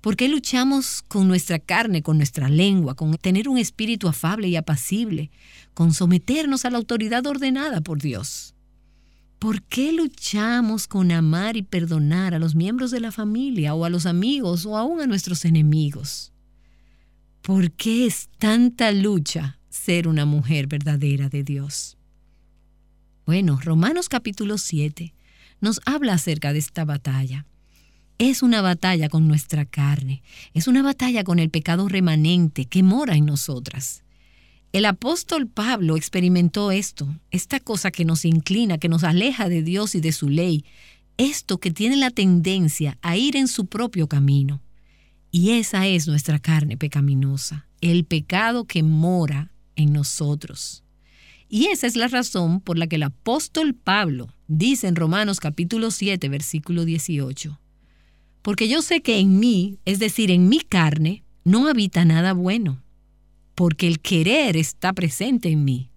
¿Por qué luchamos con nuestra carne, con nuestra lengua, con tener un espíritu afable y apacible, con someternos a la autoridad ordenada por Dios? ¿Por qué luchamos con amar y perdonar a los miembros de la familia o a los amigos o aún a nuestros enemigos? ¿Por qué es tanta lucha ser una mujer verdadera de Dios? Bueno, Romanos capítulo 7 nos habla acerca de esta batalla es una batalla con nuestra carne, es una batalla con el pecado remanente que mora en nosotras. El apóstol Pablo experimentó esto, esta cosa que nos inclina, que nos aleja de Dios y de su ley, esto que tiene la tendencia a ir en su propio camino. Y esa es nuestra carne pecaminosa, el pecado que mora en nosotros. Y esa es la razón por la que el apóstol Pablo dice en Romanos capítulo 7, versículo 18, porque yo sé que en mí, es decir, en mi carne, no habita nada bueno, porque el querer está presente en mí,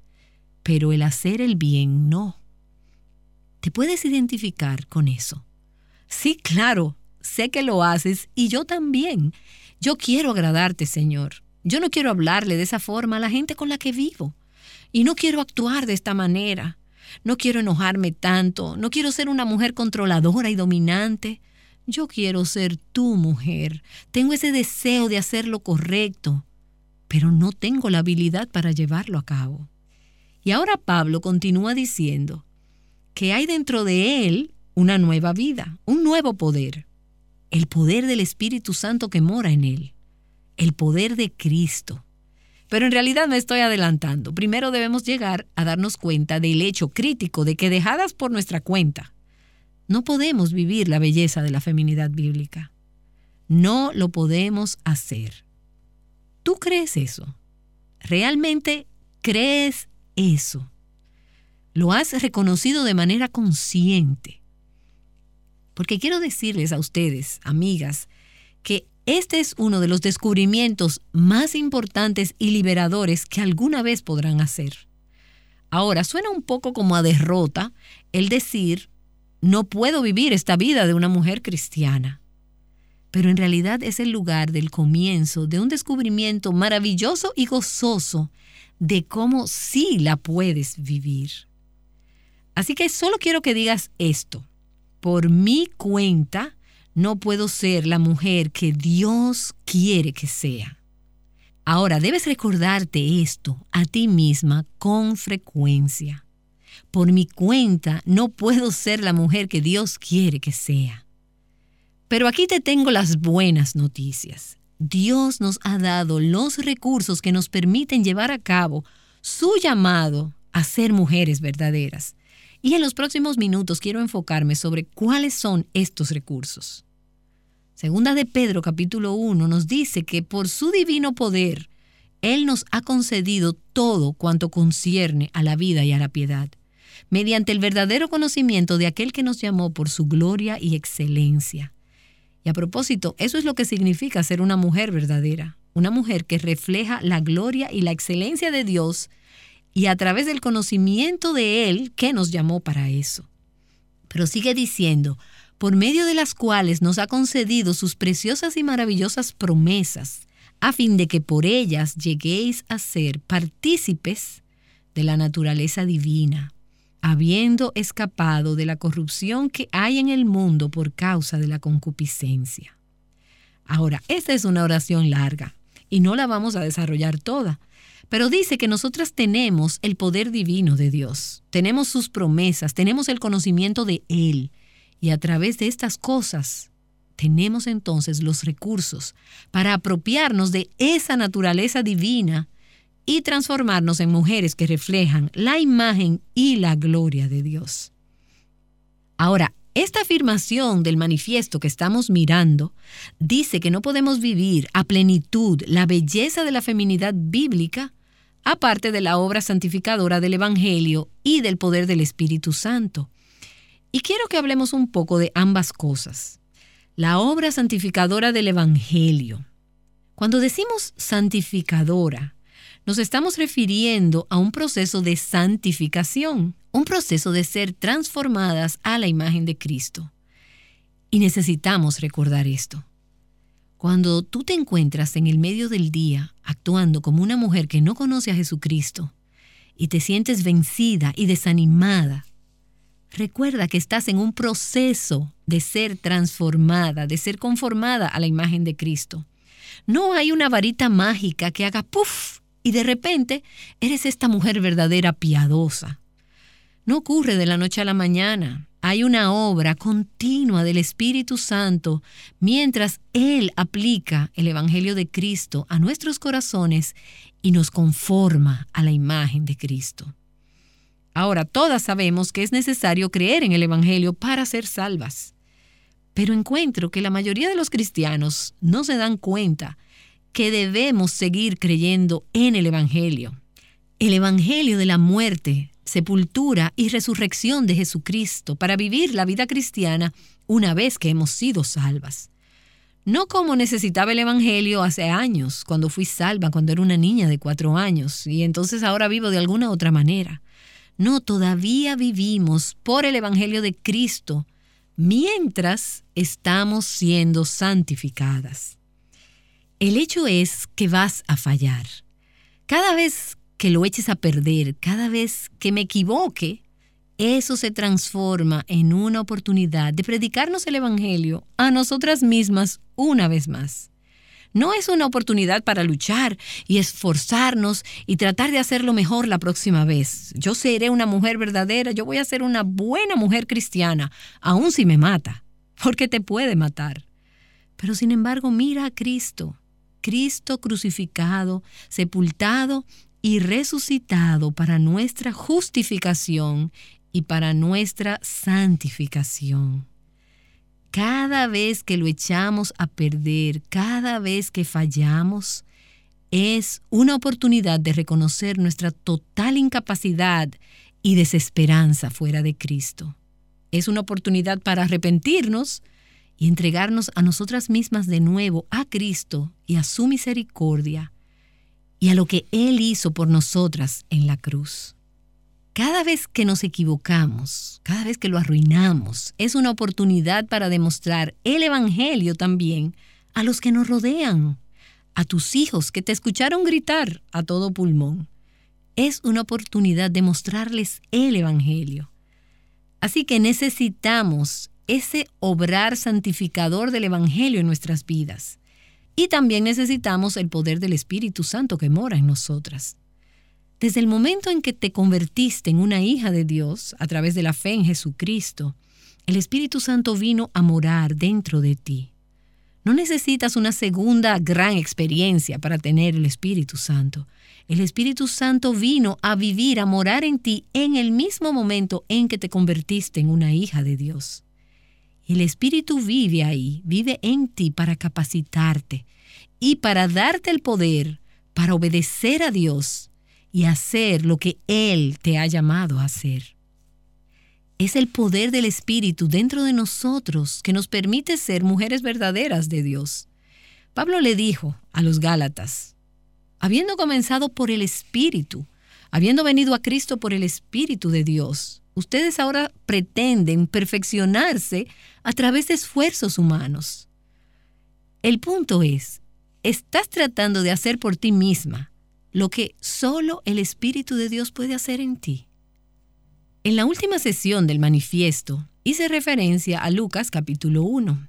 pero el hacer el bien no. ¿Te puedes identificar con eso? Sí, claro, sé que lo haces y yo también. Yo quiero agradarte, Señor. Yo no quiero hablarle de esa forma a la gente con la que vivo. Y no quiero actuar de esta manera. No quiero enojarme tanto. No quiero ser una mujer controladora y dominante. Yo quiero ser tu mujer. Tengo ese deseo de hacer lo correcto, pero no tengo la habilidad para llevarlo a cabo. Y ahora Pablo continúa diciendo que hay dentro de él una nueva vida, un nuevo poder, el poder del Espíritu Santo que mora en él, el poder de Cristo. Pero en realidad me estoy adelantando. Primero debemos llegar a darnos cuenta del hecho crítico de que dejadas por nuestra cuenta, no podemos vivir la belleza de la feminidad bíblica. No lo podemos hacer. ¿Tú crees eso? ¿Realmente crees eso? ¿Lo has reconocido de manera consciente? Porque quiero decirles a ustedes, amigas, que este es uno de los descubrimientos más importantes y liberadores que alguna vez podrán hacer. Ahora, suena un poco como a derrota el decir, no puedo vivir esta vida de una mujer cristiana. Pero en realidad es el lugar del comienzo de un descubrimiento maravilloso y gozoso de cómo sí la puedes vivir. Así que solo quiero que digas esto. Por mi cuenta, no puedo ser la mujer que Dios quiere que sea. Ahora debes recordarte esto a ti misma con frecuencia. Por mi cuenta no puedo ser la mujer que Dios quiere que sea. Pero aquí te tengo las buenas noticias. Dios nos ha dado los recursos que nos permiten llevar a cabo su llamado a ser mujeres verdaderas. Y en los próximos minutos quiero enfocarme sobre cuáles son estos recursos. Segunda de Pedro capítulo 1 nos dice que por su divino poder, Él nos ha concedido todo cuanto concierne a la vida y a la piedad mediante el verdadero conocimiento de aquel que nos llamó por su gloria y excelencia. Y a propósito, eso es lo que significa ser una mujer verdadera, una mujer que refleja la gloria y la excelencia de Dios y a través del conocimiento de Él que nos llamó para eso. Pero sigue diciendo, por medio de las cuales nos ha concedido sus preciosas y maravillosas promesas, a fin de que por ellas lleguéis a ser partícipes de la naturaleza divina, habiendo escapado de la corrupción que hay en el mundo por causa de la concupiscencia. Ahora, esta es una oración larga y no la vamos a desarrollar toda, pero dice que nosotras tenemos el poder divino de Dios, tenemos sus promesas, tenemos el conocimiento de Él y a través de estas cosas tenemos entonces los recursos para apropiarnos de esa naturaleza divina y transformarnos en mujeres que reflejan la imagen y la gloria de Dios. Ahora, esta afirmación del manifiesto que estamos mirando dice que no podemos vivir a plenitud la belleza de la feminidad bíblica aparte de la obra santificadora del Evangelio y del poder del Espíritu Santo. Y quiero que hablemos un poco de ambas cosas. La obra santificadora del Evangelio. Cuando decimos santificadora, nos estamos refiriendo a un proceso de santificación, un proceso de ser transformadas a la imagen de Cristo. Y necesitamos recordar esto. Cuando tú te encuentras en el medio del día actuando como una mujer que no conoce a Jesucristo y te sientes vencida y desanimada, recuerda que estás en un proceso de ser transformada, de ser conformada a la imagen de Cristo. No hay una varita mágica que haga puff y de repente eres esta mujer verdadera piadosa. No ocurre de la noche a la mañana. Hay una obra continua del Espíritu Santo mientras Él aplica el Evangelio de Cristo a nuestros corazones y nos conforma a la imagen de Cristo. Ahora, todas sabemos que es necesario creer en el Evangelio para ser salvas. Pero encuentro que la mayoría de los cristianos no se dan cuenta que debemos seguir creyendo en el Evangelio. El Evangelio de la muerte, sepultura y resurrección de Jesucristo para vivir la vida cristiana una vez que hemos sido salvas. No como necesitaba el Evangelio hace años, cuando fui salva, cuando era una niña de cuatro años, y entonces ahora vivo de alguna otra manera. No, todavía vivimos por el Evangelio de Cristo mientras estamos siendo santificadas. El hecho es que vas a fallar. Cada vez que lo eches a perder, cada vez que me equivoque, eso se transforma en una oportunidad de predicarnos el Evangelio a nosotras mismas una vez más. No es una oportunidad para luchar y esforzarnos y tratar de hacerlo mejor la próxima vez. Yo seré una mujer verdadera, yo voy a ser una buena mujer cristiana, aun si me mata, porque te puede matar. Pero sin embargo, mira a Cristo, Cristo crucificado, sepultado y resucitado para nuestra justificación y para nuestra santificación. Cada vez que lo echamos a perder, cada vez que fallamos, es una oportunidad de reconocer nuestra total incapacidad y desesperanza fuera de Cristo. Es una oportunidad para arrepentirnos y entregarnos a nosotras mismas de nuevo, a Cristo y a su misericordia y a lo que Él hizo por nosotras en la cruz. Cada vez que nos equivocamos, cada vez que lo arruinamos, es una oportunidad para demostrar el Evangelio también a los que nos rodean, a tus hijos que te escucharon gritar a todo pulmón. Es una oportunidad de mostrarles el Evangelio. Así que necesitamos ese obrar santificador del Evangelio en nuestras vidas. Y también necesitamos el poder del Espíritu Santo que mora en nosotras. Desde el momento en que te convertiste en una hija de Dios a través de la fe en Jesucristo, el Espíritu Santo vino a morar dentro de ti. No necesitas una segunda gran experiencia para tener el Espíritu Santo. El Espíritu Santo vino a vivir, a morar en ti en el mismo momento en que te convertiste en una hija de Dios. El Espíritu vive ahí, vive en ti para capacitarte y para darte el poder para obedecer a Dios y hacer lo que Él te ha llamado a hacer. Es el poder del Espíritu dentro de nosotros que nos permite ser mujeres verdaderas de Dios. Pablo le dijo a los Gálatas, habiendo comenzado por el Espíritu, habiendo venido a Cristo por el Espíritu de Dios, ustedes ahora pretenden perfeccionarse a través de esfuerzos humanos. El punto es, estás tratando de hacer por ti misma lo que solo el Espíritu de Dios puede hacer en ti. En la última sesión del manifiesto hice referencia a Lucas capítulo 1,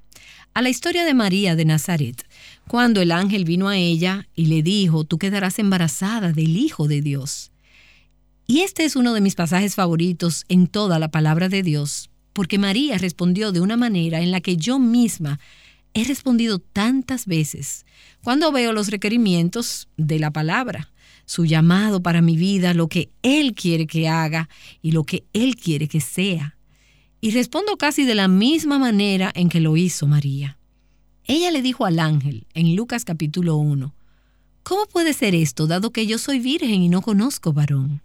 a la historia de María de Nazaret, cuando el ángel vino a ella y le dijo, tú quedarás embarazada del Hijo de Dios. Y este es uno de mis pasajes favoritos en toda la palabra de Dios, porque María respondió de una manera en la que yo misma he respondido tantas veces cuando veo los requerimientos de la palabra su llamado para mi vida, lo que Él quiere que haga y lo que Él quiere que sea. Y respondo casi de la misma manera en que lo hizo María. Ella le dijo al ángel en Lucas capítulo 1, ¿Cómo puede ser esto dado que yo soy virgen y no conozco varón?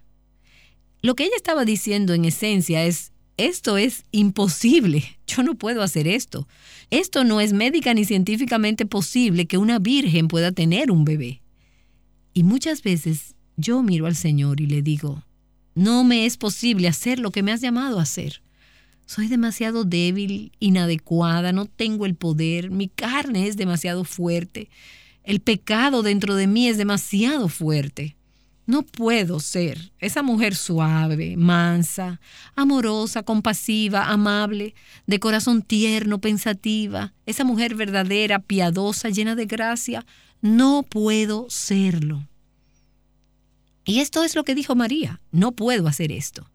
Lo que ella estaba diciendo en esencia es, esto es imposible, yo no puedo hacer esto. Esto no es médica ni científicamente posible que una virgen pueda tener un bebé. Y muchas veces yo miro al Señor y le digo, no me es posible hacer lo que me has llamado a hacer. Soy demasiado débil, inadecuada, no tengo el poder, mi carne es demasiado fuerte, el pecado dentro de mí es demasiado fuerte. No puedo ser esa mujer suave, mansa, amorosa, compasiva, amable, de corazón tierno, pensativa, esa mujer verdadera, piadosa, llena de gracia, no puedo serlo. Y esto es lo que dijo María, no puedo hacer esto.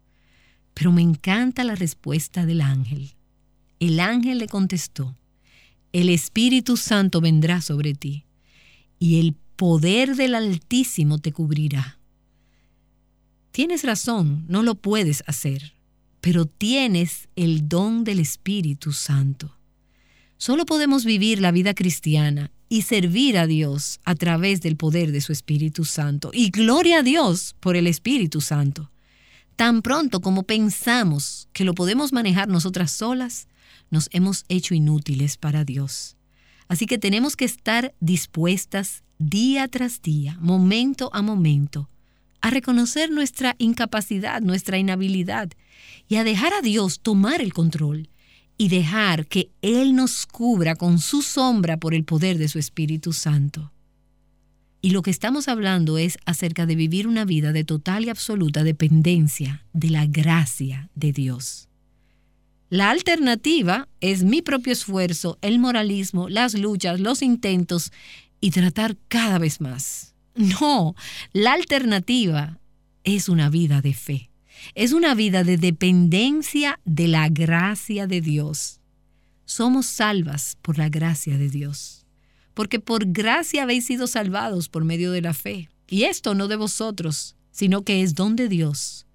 Pero me encanta la respuesta del ángel. El ángel le contestó, el Espíritu Santo vendrá sobre ti y el poder del Altísimo te cubrirá. Tienes razón, no lo puedes hacer, pero tienes el don del Espíritu Santo. Solo podemos vivir la vida cristiana y servir a Dios a través del poder de su Espíritu Santo. Y gloria a Dios por el Espíritu Santo. Tan pronto como pensamos que lo podemos manejar nosotras solas, nos hemos hecho inútiles para Dios. Así que tenemos que estar dispuestas día tras día, momento a momento, a reconocer nuestra incapacidad, nuestra inhabilidad y a dejar a Dios tomar el control y dejar que Él nos cubra con su sombra por el poder de su Espíritu Santo. Y lo que estamos hablando es acerca de vivir una vida de total y absoluta dependencia de la gracia de Dios. La alternativa es mi propio esfuerzo, el moralismo, las luchas, los intentos y tratar cada vez más. No, la alternativa es una vida de fe. Es una vida de dependencia de la gracia de Dios. Somos salvas por la gracia de Dios, porque por gracia habéis sido salvados por medio de la fe. Y esto no de vosotros, sino que es don de Dios,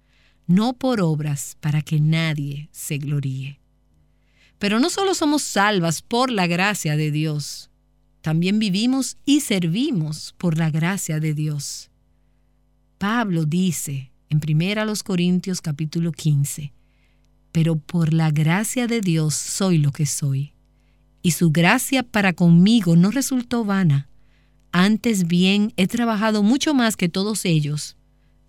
no por obras para que nadie se gloríe. Pero no solo somos salvas por la gracia de Dios, también vivimos y servimos por la gracia de Dios. Pablo dice en 1 Corintios capítulo 15, pero por la gracia de Dios soy lo que soy. Y su gracia para conmigo no resultó vana. Antes bien he trabajado mucho más que todos ellos,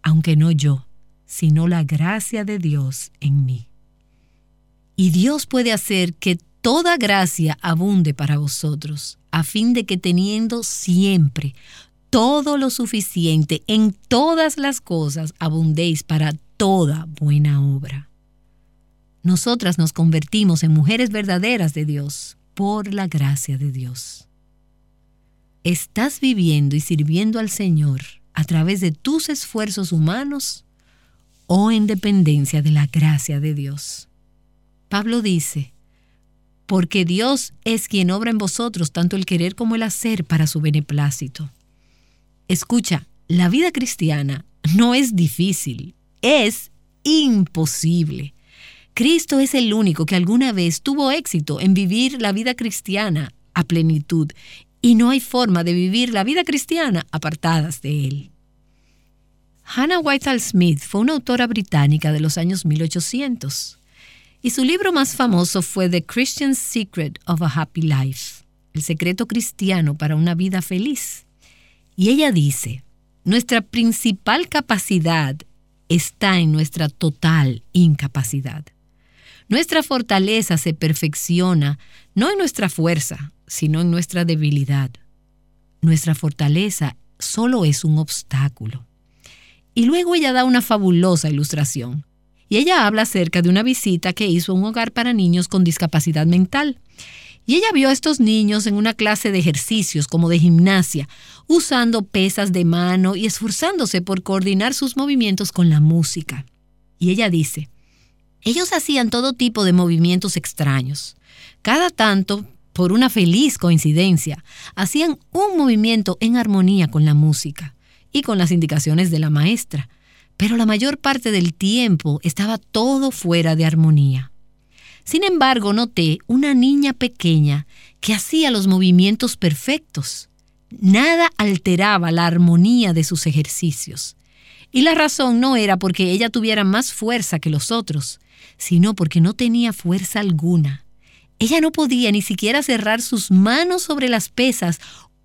aunque no yo, sino la gracia de Dios en mí. Y Dios puede hacer que toda gracia abunde para vosotros, a fin de que teniendo siempre todo lo suficiente en todas las cosas abundéis para toda buena obra. Nosotras nos convertimos en mujeres verdaderas de Dios por la gracia de Dios. ¿Estás viviendo y sirviendo al Señor a través de tus esfuerzos humanos o en dependencia de la gracia de Dios? Pablo dice, porque Dios es quien obra en vosotros tanto el querer como el hacer para su beneplácito. Escucha, la vida cristiana no es difícil, es imposible. Cristo es el único que alguna vez tuvo éxito en vivir la vida cristiana a plenitud y no hay forma de vivir la vida cristiana apartadas de Él. Hannah Whitall Smith fue una autora británica de los años 1800 y su libro más famoso fue The Christian Secret of a Happy Life, el secreto cristiano para una vida feliz. Y ella dice, nuestra principal capacidad está en nuestra total incapacidad. Nuestra fortaleza se perfecciona no en nuestra fuerza, sino en nuestra debilidad. Nuestra fortaleza solo es un obstáculo. Y luego ella da una fabulosa ilustración. Y ella habla acerca de una visita que hizo a un hogar para niños con discapacidad mental. Y ella vio a estos niños en una clase de ejercicios como de gimnasia, usando pesas de mano y esforzándose por coordinar sus movimientos con la música. Y ella dice, ellos hacían todo tipo de movimientos extraños. Cada tanto, por una feliz coincidencia, hacían un movimiento en armonía con la música y con las indicaciones de la maestra, pero la mayor parte del tiempo estaba todo fuera de armonía. Sin embargo, noté una niña pequeña que hacía los movimientos perfectos. Nada alteraba la armonía de sus ejercicios. Y la razón no era porque ella tuviera más fuerza que los otros, sino porque no tenía fuerza alguna. Ella no podía ni siquiera cerrar sus manos sobre las pesas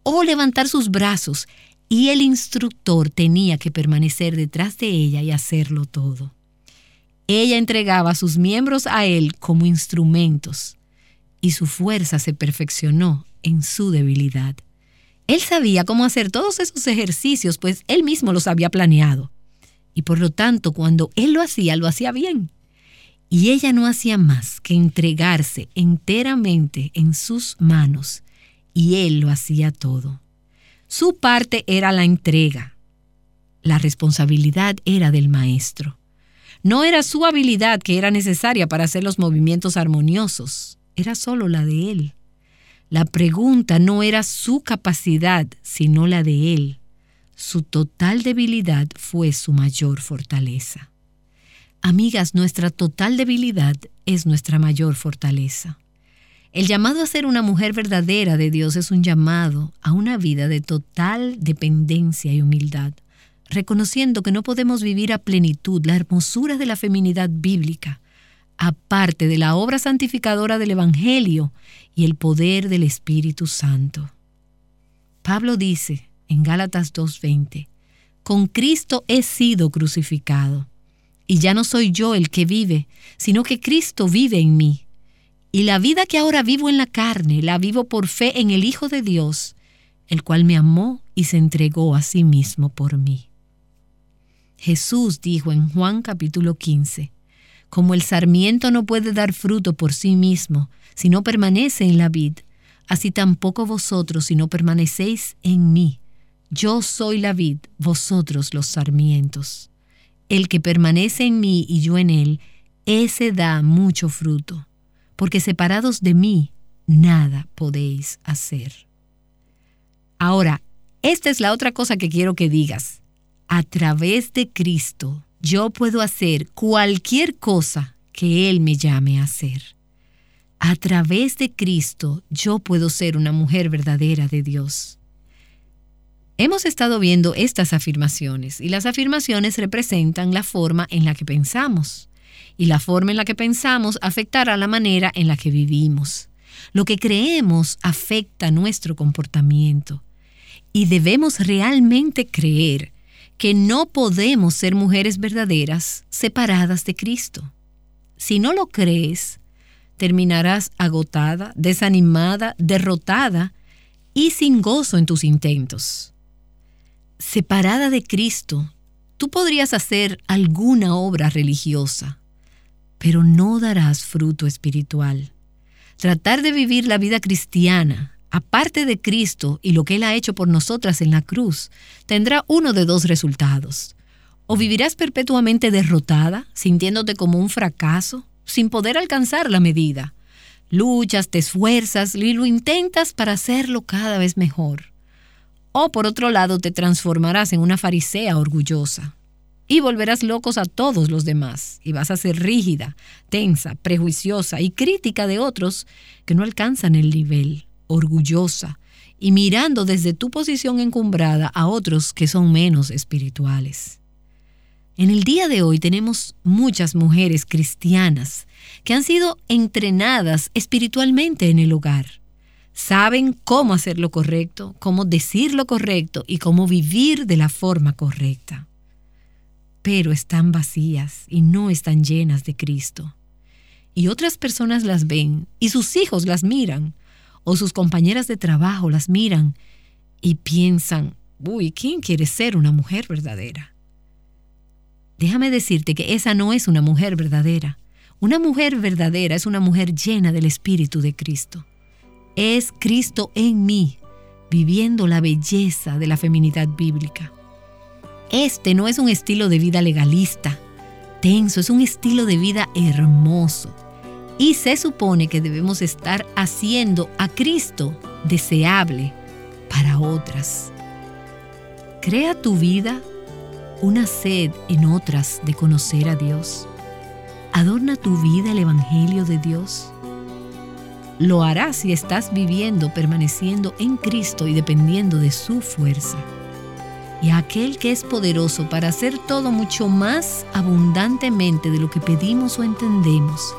o levantar sus brazos, y el instructor tenía que permanecer detrás de ella y hacerlo todo. Ella entregaba sus miembros a él como instrumentos y su fuerza se perfeccionó en su debilidad. Él sabía cómo hacer todos esos ejercicios, pues él mismo los había planeado. Y por lo tanto, cuando él lo hacía, lo hacía bien. Y ella no hacía más que entregarse enteramente en sus manos, y él lo hacía todo. Su parte era la entrega. La responsabilidad era del maestro. No era su habilidad que era necesaria para hacer los movimientos armoniosos, era solo la de él. La pregunta no era su capacidad, sino la de él. Su total debilidad fue su mayor fortaleza. Amigas, nuestra total debilidad es nuestra mayor fortaleza. El llamado a ser una mujer verdadera de Dios es un llamado a una vida de total dependencia y humildad, reconociendo que no podemos vivir a plenitud la hermosura de la feminidad bíblica, aparte de la obra santificadora del Evangelio y el poder del Espíritu Santo. Pablo dice en Gálatas 2.20, con Cristo he sido crucificado, y ya no soy yo el que vive, sino que Cristo vive en mí. Y la vida que ahora vivo en la carne, la vivo por fe en el Hijo de Dios, el cual me amó y se entregó a sí mismo por mí. Jesús dijo en Juan capítulo 15, como el sarmiento no puede dar fruto por sí mismo si no permanece en la vid, así tampoco vosotros si no permanecéis en mí. Yo soy la vid, vosotros los sarmientos. El que permanece en mí y yo en él, ese da mucho fruto, porque separados de mí, nada podéis hacer. Ahora, esta es la otra cosa que quiero que digas. A través de Cristo, yo puedo hacer cualquier cosa que Él me llame a hacer. A través de Cristo, yo puedo ser una mujer verdadera de Dios. Hemos estado viendo estas afirmaciones y las afirmaciones representan la forma en la que pensamos y la forma en la que pensamos afectará la manera en la que vivimos. Lo que creemos afecta nuestro comportamiento y debemos realmente creer que no podemos ser mujeres verdaderas separadas de Cristo. Si no lo crees, terminarás agotada, desanimada, derrotada y sin gozo en tus intentos separada de Cristo, tú podrías hacer alguna obra religiosa, pero no darás fruto espiritual. Tratar de vivir la vida cristiana, aparte de Cristo y lo que Él ha hecho por nosotras en la cruz, tendrá uno de dos resultados. O vivirás perpetuamente derrotada, sintiéndote como un fracaso, sin poder alcanzar la medida. Luchas, te esfuerzas y lo intentas para hacerlo cada vez mejor o por otro lado te transformarás en una farisea orgullosa y volverás locos a todos los demás y vas a ser rígida, tensa, prejuiciosa y crítica de otros que no alcanzan el nivel, orgullosa y mirando desde tu posición encumbrada a otros que son menos espirituales. En el día de hoy tenemos muchas mujeres cristianas que han sido entrenadas espiritualmente en el hogar saben cómo hacer lo correcto, cómo decir lo correcto y cómo vivir de la forma correcta. Pero están vacías y no están llenas de Cristo. Y otras personas las ven y sus hijos las miran o sus compañeras de trabajo las miran y piensan, uy, ¿quién quiere ser una mujer verdadera? Déjame decirte que esa no es una mujer verdadera. Una mujer verdadera es una mujer llena del Espíritu de Cristo es Cristo en mí, viviendo la belleza de la feminidad bíblica. Este no es un estilo de vida legalista, tenso, es un estilo de vida hermoso. Y se supone que debemos estar haciendo a Cristo deseable para otras. Crea tu vida una sed en otras de conocer a Dios. Adorna tu vida el Evangelio de Dios. Lo harás si estás viviendo, permaneciendo en Cristo y dependiendo de su fuerza. Y aquel que es poderoso para hacer todo mucho más abundantemente de lo que pedimos o entendemos,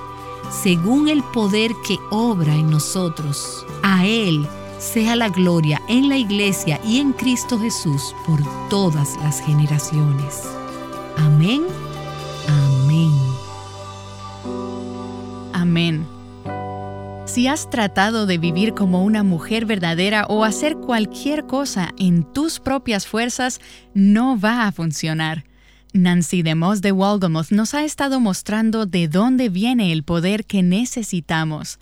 según el poder que obra en nosotros, a Él sea la gloria en la iglesia y en Cristo Jesús por todas las generaciones. Amén. Amén. Amén. Si has tratado de vivir como una mujer verdadera o hacer cualquier cosa en tus propias fuerzas, no va a funcionar. Nancy DeMoss de Walgamoth nos ha estado mostrando de dónde viene el poder que necesitamos.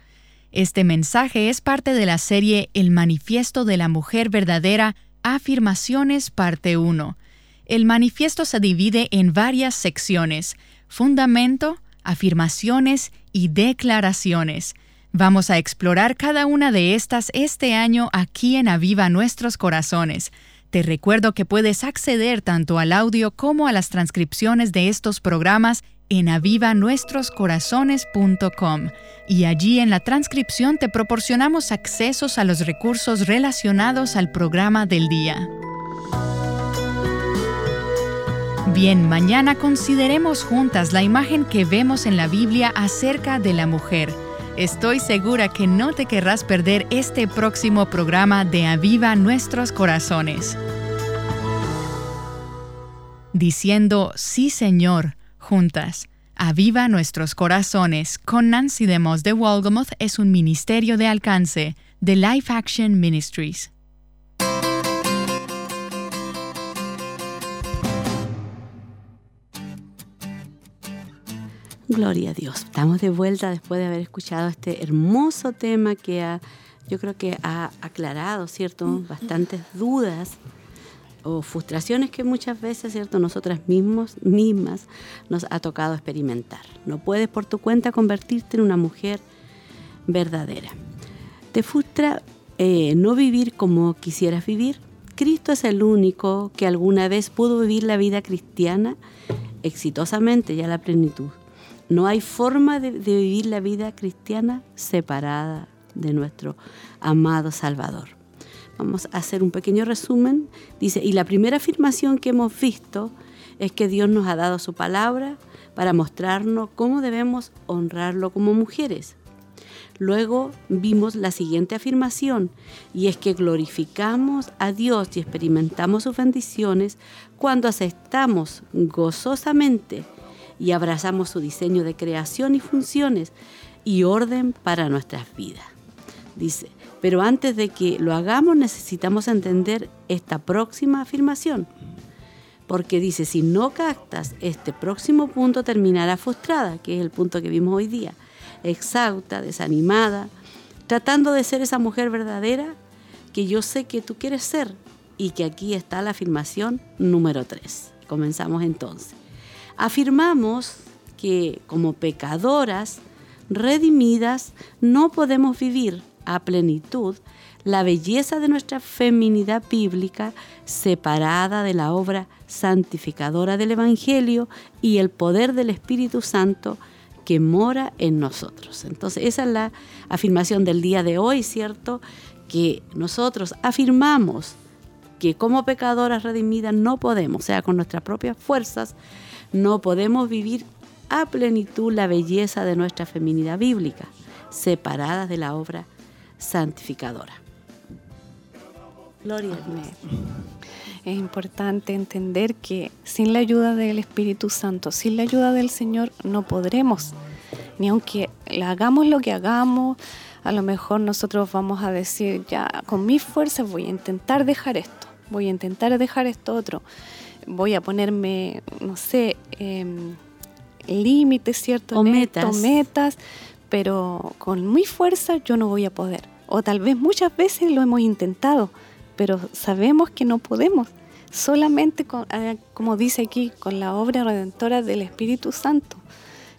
Este mensaje es parte de la serie El Manifiesto de la Mujer Verdadera, Afirmaciones, parte 1. El manifiesto se divide en varias secciones, fundamento, afirmaciones y declaraciones. Vamos a explorar cada una de estas este año aquí en Aviva Nuestros Corazones. Te recuerdo que puedes acceder tanto al audio como a las transcripciones de estos programas en avivanuestroscorazones.com y allí en la transcripción te proporcionamos accesos a los recursos relacionados al programa del día. Bien, mañana consideremos juntas la imagen que vemos en la Biblia acerca de la mujer. Estoy segura que no te querrás perder este próximo programa de Aviva Nuestros Corazones. Diciendo, sí Señor, juntas. Aviva Nuestros Corazones con Nancy DeMoss de Wolgamoth es un ministerio de alcance de Life Action Ministries. Gloria a Dios. Estamos de vuelta después de haber escuchado este hermoso tema que ha, yo creo que ha aclarado, ¿cierto? Bastantes dudas o frustraciones que muchas veces, ¿cierto? Nosotras mismos, mismas nos ha tocado experimentar. No puedes por tu cuenta convertirte en una mujer verdadera. ¿Te frustra eh, no vivir como quisieras vivir? Cristo es el único que alguna vez pudo vivir la vida cristiana exitosamente y a la plenitud. No hay forma de, vivir la vida cristiana separada de nuestro amado Salvador. Vamos a hacer un pequeño resumen. Dice, y la primera afirmación que hemos visto es que Dios nos ha dado su palabra para mostrarnos cómo debemos honrarlo como mujeres. Luego vimos la siguiente afirmación y es que glorificamos a Dios y experimentamos sus bendiciones cuando aceptamos gozosamente y abrazamos su diseño de creación y funciones y orden para nuestras vidas. Dice, pero antes de que lo hagamos necesitamos entender esta próxima afirmación. Porque dice, si no captas este próximo punto terminará frustrada, que es el punto que vimos hoy día, exhausta, desanimada, tratando de ser esa mujer verdadera que yo sé que tú quieres ser y que aquí está la afirmación número 3. Comenzamos entonces afirmamos que como pecadoras redimidas no podemos vivir a plenitud la belleza de nuestra feminidad bíblica separada de la obra santificadora del Evangelio y el poder del Espíritu Santo que mora en nosotros. Entonces, esa es la afirmación del día de hoy, ¿cierto? Que nosotros afirmamos que como pecadoras redimidas no podemos, o sea, con nuestras propias fuerzas, no podemos vivir a plenitud la belleza de nuestra feminidad bíblica, separadas de la obra santificadora. Gloria a Es importante entender que sin la ayuda del Espíritu Santo, sin la ayuda del Señor, no podremos. Ni aunque hagamos lo que hagamos, a lo mejor nosotros vamos a decir, ya con mis fuerzas voy a intentar dejar esto, voy a intentar dejar esto otro voy a ponerme, no sé, em, límites, ¿cierto? O metas. metas, pero con mi fuerza yo no voy a poder. O tal vez muchas veces lo hemos intentado, pero sabemos que no podemos. Solamente, con, ah, como dice aquí, con la obra redentora del Espíritu Santo.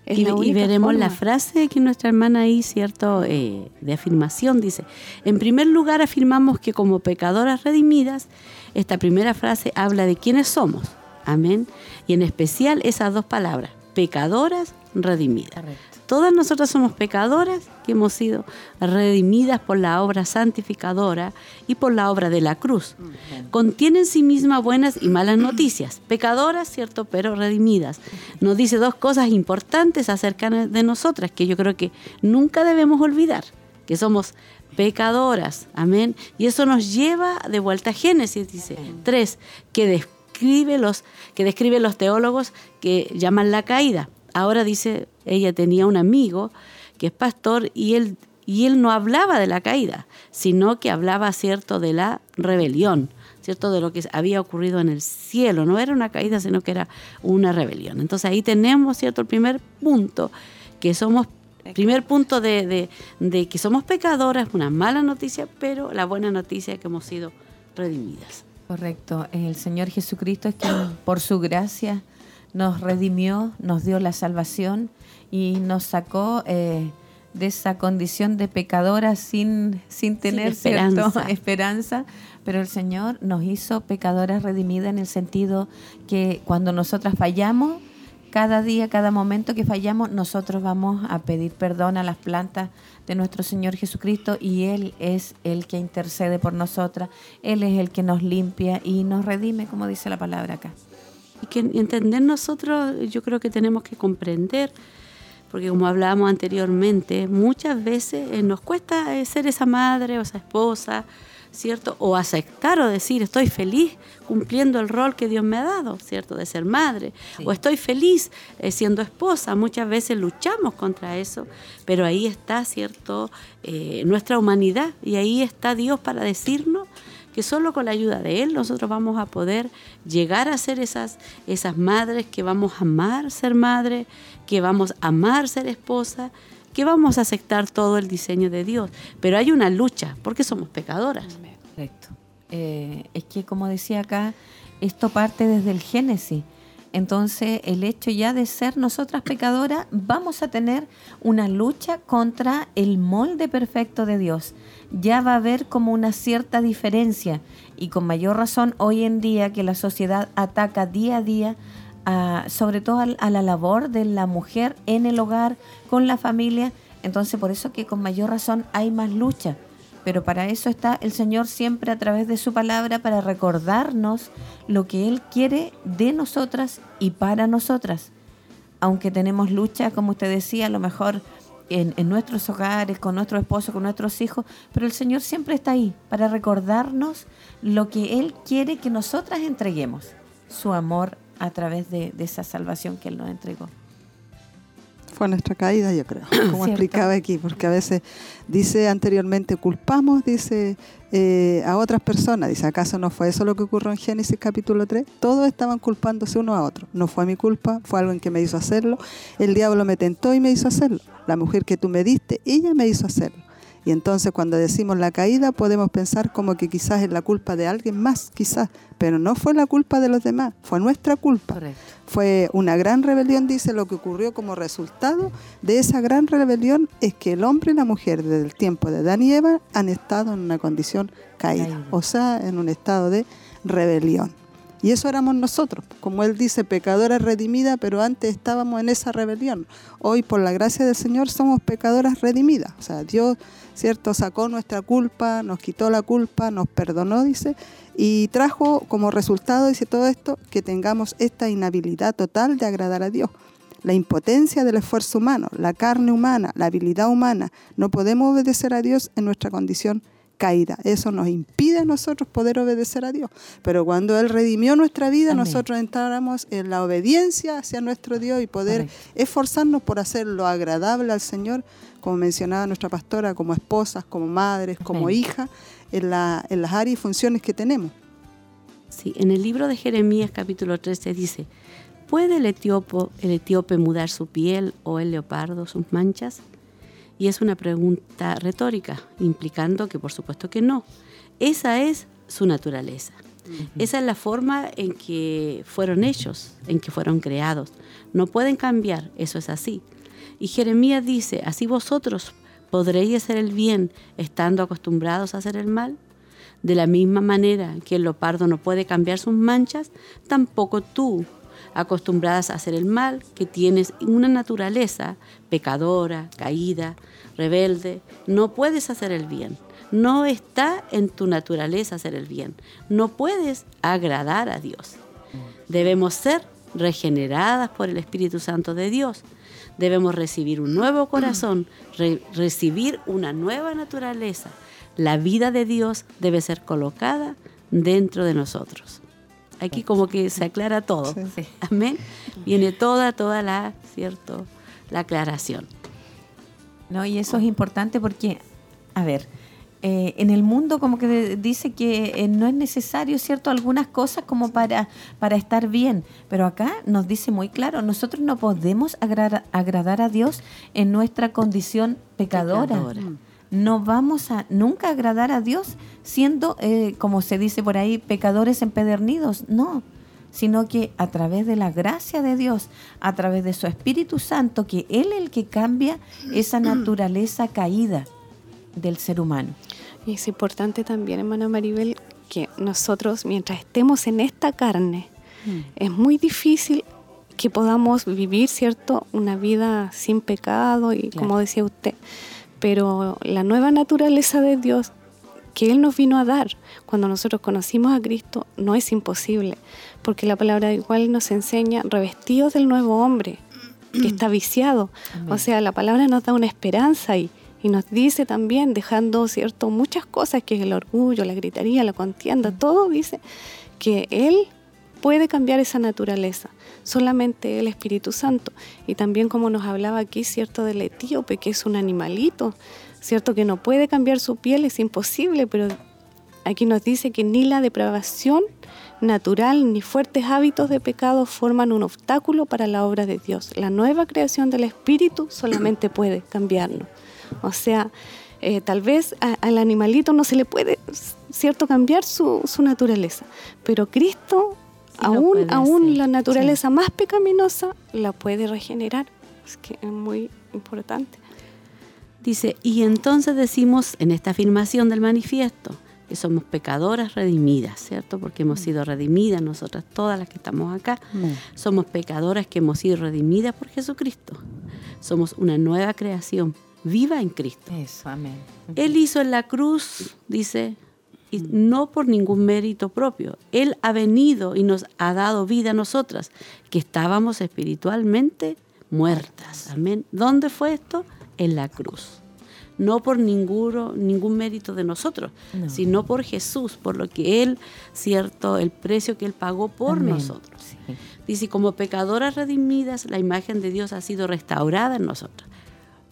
Y, veremos la frase que nuestra hermana ahí, ¿cierto?, eh, de afirmación, dice, en primer lugar afirmamos que como pecadoras redimidas, esta primera frase habla de quiénes somos. Amén. Y en especial esas dos palabras, pecadoras, redimidas. Todas nosotras somos pecadoras que hemos sido redimidas por la obra santificadora y por la obra de la cruz. Contiene en sí misma buenas y malas noticias. Pecadoras, cierto, pero redimidas. Nos dice dos cosas importantes acerca de nosotras que yo creo que nunca debemos olvidar, que somos pecadoras. Amén. Y eso nos lleva de vuelta a Génesis, dice. Tres, que describe los, que describe los teólogos que llaman la caída. Ahora dice, ella tenía un amigo que es pastor y él, y él no hablaba de la caída, sino que hablaba, cierto, de la rebelión, cierto, de lo que había ocurrido en el cielo. No era una caída, sino que era una rebelión. Entonces ahí tenemos, cierto, el primer punto, que somos Primer punto de, que somos pecadoras, una mala noticia, pero la buena noticia es que hemos sido redimidas. Correcto. El Señor Jesucristo es quien por su gracia nos redimió, nos dio la salvación y nos sacó eh, de esa condición de pecadora sin, sin tener Sin ¿cierto? esperanza. esperanza, pero el Señor nos hizo pecadoras redimidas en el sentido que cuando nosotras fallamos, cada día, cada momento que fallamos, nosotros vamos a pedir perdón a las plantas de nuestro Señor Jesucristo y Él es el que intercede por nosotras, Él es el que nos limpia y nos redime, como dice la palabra acá. Y que entender nosotros, yo creo que tenemos que comprender, porque como hablábamos anteriormente, muchas veces eh, nos cuesta eh, ser esa madre o esa esposa, ¿cierto? O aceptar o decir, estoy feliz cumpliendo el rol que Dios me ha dado, ¿cierto? De ser madre. O estoy feliz eh, siendo esposa. Muchas veces luchamos contra eso, pero ahí está, ¿cierto? Eh, nuestra humanidad y ahí está Dios para decirnos que solo con la ayuda de Él nosotros vamos a poder llegar a ser esas, esas madres que vamos a amar ser madre, que vamos a amar ser esposa, que vamos a aceptar todo el diseño de Dios. Pero hay una lucha, porque somos pecadoras. Correcto. Eh, es que, como decía acá, esto parte desde el Génesis. Entonces, el hecho ya de ser nosotras pecadoras, vamos a tener una lucha contra el molde perfecto de Dios. Ya va a haber como una cierta diferencia y con mayor razón hoy en día que la sociedad ataca día a día a- sobre todo al- a, la labor de la mujer en el hogar, con la familia. Entonces, por eso que con mayor razón hay más lucha. Pero para eso está el Señor siempre a través de su palabra para recordarnos lo que Él quiere de nosotras y para nosotras. Aunque tenemos lucha, como usted decía, a lo mejor en, nuestros hogares, con nuestro esposo, con nuestros hijos, pero el Señor siempre está ahí para recordarnos lo que Él quiere que nosotras entreguemos, su amor a través de, de esa salvación que Él nos entregó. Fue nuestra caída, yo creo, como Cierto. explicaba aquí, porque a veces dice anteriormente, culpamos, dice eh, a otras personas, dice, ¿acaso no fue eso lo que ocurrió en Génesis capítulo 3? Todos estaban culpándose uno a otro. No fue mi culpa, fue alguien que me hizo hacerlo. El diablo me tentó y me hizo hacerlo. La mujer que tú me diste, ella me hizo hacerlo. Y entonces cuando decimos la caída podemos pensar como que quizás es la culpa de alguien más, quizás, pero no fue la culpa de los demás, fue nuestra culpa. Correcto. Fue una gran rebelión, dice, lo que ocurrió como resultado de esa gran rebelión es que el hombre y la mujer desde el tiempo de Adán y Eva han estado en una condición caída, Caída. o sea, en un estado de rebelión. Y eso éramos nosotros, como él dice, pecadoras redimidas, pero antes estábamos en esa rebelión. Hoy, por la gracia del Señor, somos pecadoras redimidas. O sea, Dios, ¿cierto?, sacó nuestra culpa, nos quitó la culpa, nos perdonó, dice, y trajo como resultado, dice todo esto, que tengamos esta inhabilidad total de agradar a Dios. La impotencia del esfuerzo humano, la carne humana, la habilidad humana. No podemos obedecer a Dios en nuestra condición caída. Eso nos impide a nosotros poder obedecer a Dios. Pero cuando Él redimió nuestra vida, Amén. nosotros entráramos en la obediencia hacia nuestro Dios y poder esforzarnos por hacer lo agradable al Señor, como mencionaba nuestra pastora, como esposas, como madres, como hijas, en, la- en las áreas y funciones que tenemos. Sí, en el libro de Jeremías capítulo 13 dice, ¿puede el, etíopo- el etíope mudar su piel o el leopardo sus manchas? Y es una pregunta retórica, implicando que por supuesto que no. Esa es su naturaleza. Esa es la forma en que fueron hechos, en que fueron creados. No pueden cambiar, eso es así. Y Jeremías dice, así vosotros podréis hacer el bien estando acostumbrados a hacer el mal. De la misma manera que el leopardo no puede cambiar sus manchas, tampoco tú, acostumbradas a hacer el mal, que tienes una naturaleza pecadora, caída, rebelde, no puedes hacer el bien. No está en tu naturaleza hacer el bien. No puedes agradar a Dios. Debemos ser regeneradas por el Espíritu Santo de Dios. Debemos recibir un nuevo corazón, re- recibir una nueva naturaleza. La vida de Dios debe ser colocada dentro de nosotros. Aquí como que se aclara todo. Sí. Amén. Viene toda, toda la, cierto, la aclaración. ¿no? Y eso es importante porque, a ver, eh, en el mundo como que dice que eh, no es necesario, ¿cierto? Algunas cosas como para, para estar bien, pero acá nos dice muy claro, nosotros no podemos agra- agradar a Dios en nuestra condición pecadora. Pecadora. No vamos a nunca agradar a Dios siendo, eh, como se dice por ahí, pecadores empedernidos. No, sino que a través de la gracia de Dios, a través de su Espíritu Santo, que Él es el que cambia esa naturaleza caída del ser humano. Y es importante también, hermana Maribel, que nosotros, mientras estemos en esta carne, Mm. es muy difícil que podamos vivir, ¿cierto?, una vida sin pecado y como decía usted. Pero la nueva naturaleza de Dios que Él nos vino a dar cuando nosotros conocimos a Cristo no es imposible, porque la palabra igual nos enseña revestidos del nuevo hombre que está viciado. O sea, la palabra nos da una esperanza y, y nos dice también, dejando cierto muchas cosas, que es el orgullo, la gritería, la contienda, todo dice que Él puede cambiar esa naturaleza, solamente el Espíritu Santo. Y también como nos hablaba aquí, cierto, del etíope, que es un animalito, cierto, que no puede cambiar su piel, es imposible, pero aquí nos dice que ni la depravación natural ni fuertes hábitos de pecado forman un obstáculo para la obra de Dios. La nueva creación del Espíritu solamente puede cambiarnos. O sea, eh, tal vez al animalito no se le puede, cierto, cambiar su, su naturaleza, pero Cristo, aún, aún la naturaleza más pecaminosa, la puede regenerar. Es que es muy importante. Dice, y entonces decimos en esta afirmación del manifiesto que somos pecadoras redimidas, ¿cierto? Porque hemos sido redimidas nosotras todas las que estamos acá. Somos pecadoras que hemos sido redimidas por Jesucristo. Somos una nueva creación viva en Cristo. Eso, amén. Él hizo en la cruz, dice, y no por ningún mérito propio. Él ha venido y nos ha dado vida a nosotras, que estábamos espiritualmente muertas. Amén. ¿Dónde fue esto? En la cruz. No por ninguno, ningún mérito de nosotros, No. sino por Jesús, por lo que Él, cierto, el precio que Él pagó por Amén. nosotros. Sí. Dice, como pecadoras redimidas, la imagen de Dios ha sido restaurada en nosotras.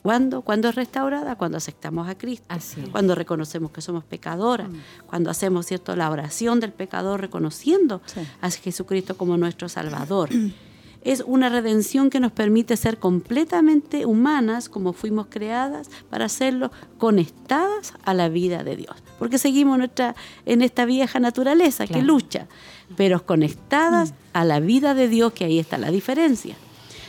¿Cuándo? Cuando es restaurada, cuando aceptamos a Cristo, Así cuando reconocemos que somos pecadoras, cuando hacemos cierto la oración del pecador reconociendo Sí. a Jesucristo como nuestro Salvador. Es una redención que nos permite ser completamente humanas como fuimos creadas para serlo conectadas a la vida de Dios. Porque seguimos nuestra, en esta vieja naturaleza que lucha, pero conectadas a la vida de Dios, que ahí está la diferencia.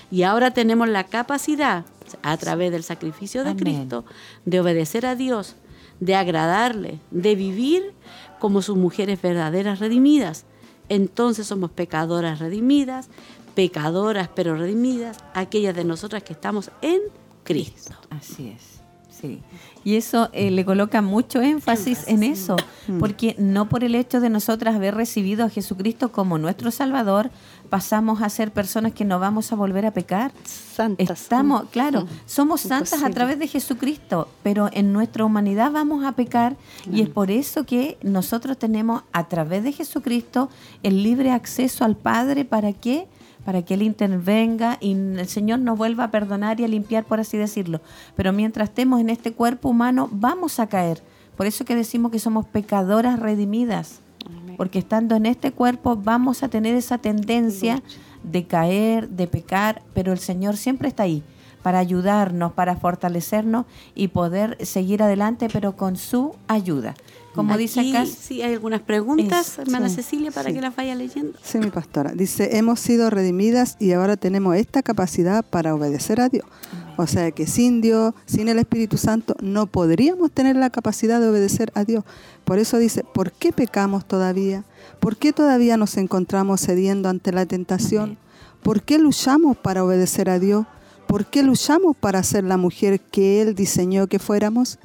Y ahora tenemos la capacidad, a través del sacrificio de Amén. Cristo, de obedecer a Dios, de agradarle, de vivir como sus mujeres verdaderas redimidas. Entonces somos pecadoras redimidas, pecadoras pero redimidas, aquellas de nosotras que estamos en Cristo. Así es, sí. Y eso eh, le coloca mucho énfasis en eso, porque no por el hecho de nosotras haber recibido a Jesucristo como nuestro Salvador, pasamos a ser personas que no vamos a volver a pecar. Santas. Estamos, claro, Mm. somos santas a través de Jesucristo, pero en nuestra humanidad vamos a pecar y es por eso que nosotros tenemos a través de Jesucristo el libre acceso al Padre para que para que Él intervenga y el Señor nos vuelva a perdonar y a limpiar, por así decirlo. Pero mientras estemos en este cuerpo humano, vamos a caer. Por eso que decimos que somos pecadoras redimidas. Porque estando en este cuerpo vamos a tener esa tendencia de caer, de pecar, pero el Señor siempre está ahí para ayudarnos, para fortalecernos y poder seguir adelante, pero con su ayuda. Como dice acá, sí hay algunas preguntas, hermana sí, Cecilia, para sí. que las vaya leyendo. Sí, mi pastora. Dice, hemos sido redimidas y ahora tenemos esta capacidad para obedecer a Dios. O sea que sin Dios, sin el Espíritu Santo, no podríamos tener la capacidad de obedecer a Dios. Por eso dice, ¿por qué pecamos todavía? ¿Por qué todavía nos encontramos cediendo ante la tentación? ¿Por qué luchamos para obedecer a Dios? ¿Por qué luchamos para ser la mujer que Él diseñó que fuéramos?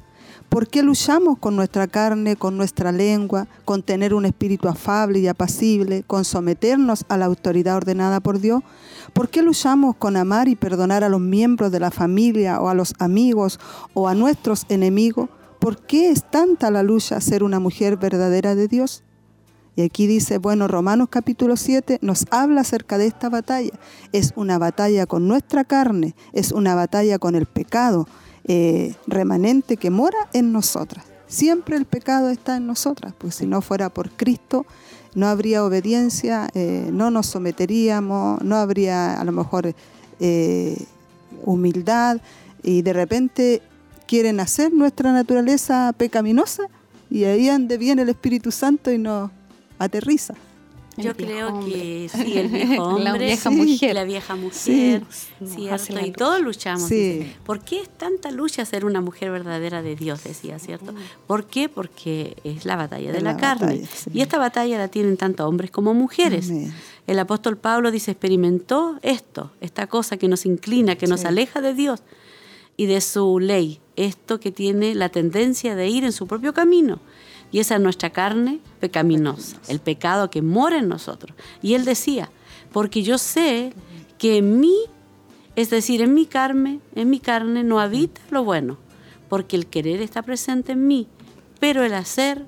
¿Por qué luchamos con nuestra carne, con nuestra lengua, con tener un espíritu afable y apacible, con someternos a la autoridad ordenada por Dios? ¿Por qué luchamos con amar y perdonar a los miembros de la familia o a los amigos o a nuestros enemigos? ¿Por qué es tanta la lucha ser una mujer verdadera de Dios? Y aquí dice, bueno, Romanos capítulo 7 nos habla acerca de esta batalla. Es una batalla con nuestra carne, es una batalla con el pecado eh, remanente que mora en nosotras. Siempre el pecado está en nosotras, pues si no fuera por Cristo no habría obediencia, eh, no nos someteríamos, no habría a lo mejor eh, humildad y de repente quieren hacer nuestra naturaleza pecaminosa y ahí donde viene el Espíritu Santo y nos aterriza. Yo creo que sí, el viejo hombre, la vieja sí, mujer. la vieja mujer, Nos ¿cierto? Y todos luchamos. Sí. ¿Por qué es tanta lucha ser una mujer verdadera de Dios? Decía, ¿cierto? ¿Por qué? Porque es la batalla de la, la carne. batalla, sí. Y esta batalla la tienen tanto hombres como mujeres. Amén. El apóstol Pablo dice, experimentó esto, esta cosa que nos inclina, que nos Sí. aleja de Dios y de su ley, esto que tiene la tendencia de ir en su propio camino. Y esa es nuestra carne pecaminosa, el pecado que mora en nosotros. Y él decía, porque yo sé que en mí, es decir, en mi carne, en mi carne no habita lo bueno, porque el querer está presente en mí, pero el hacer,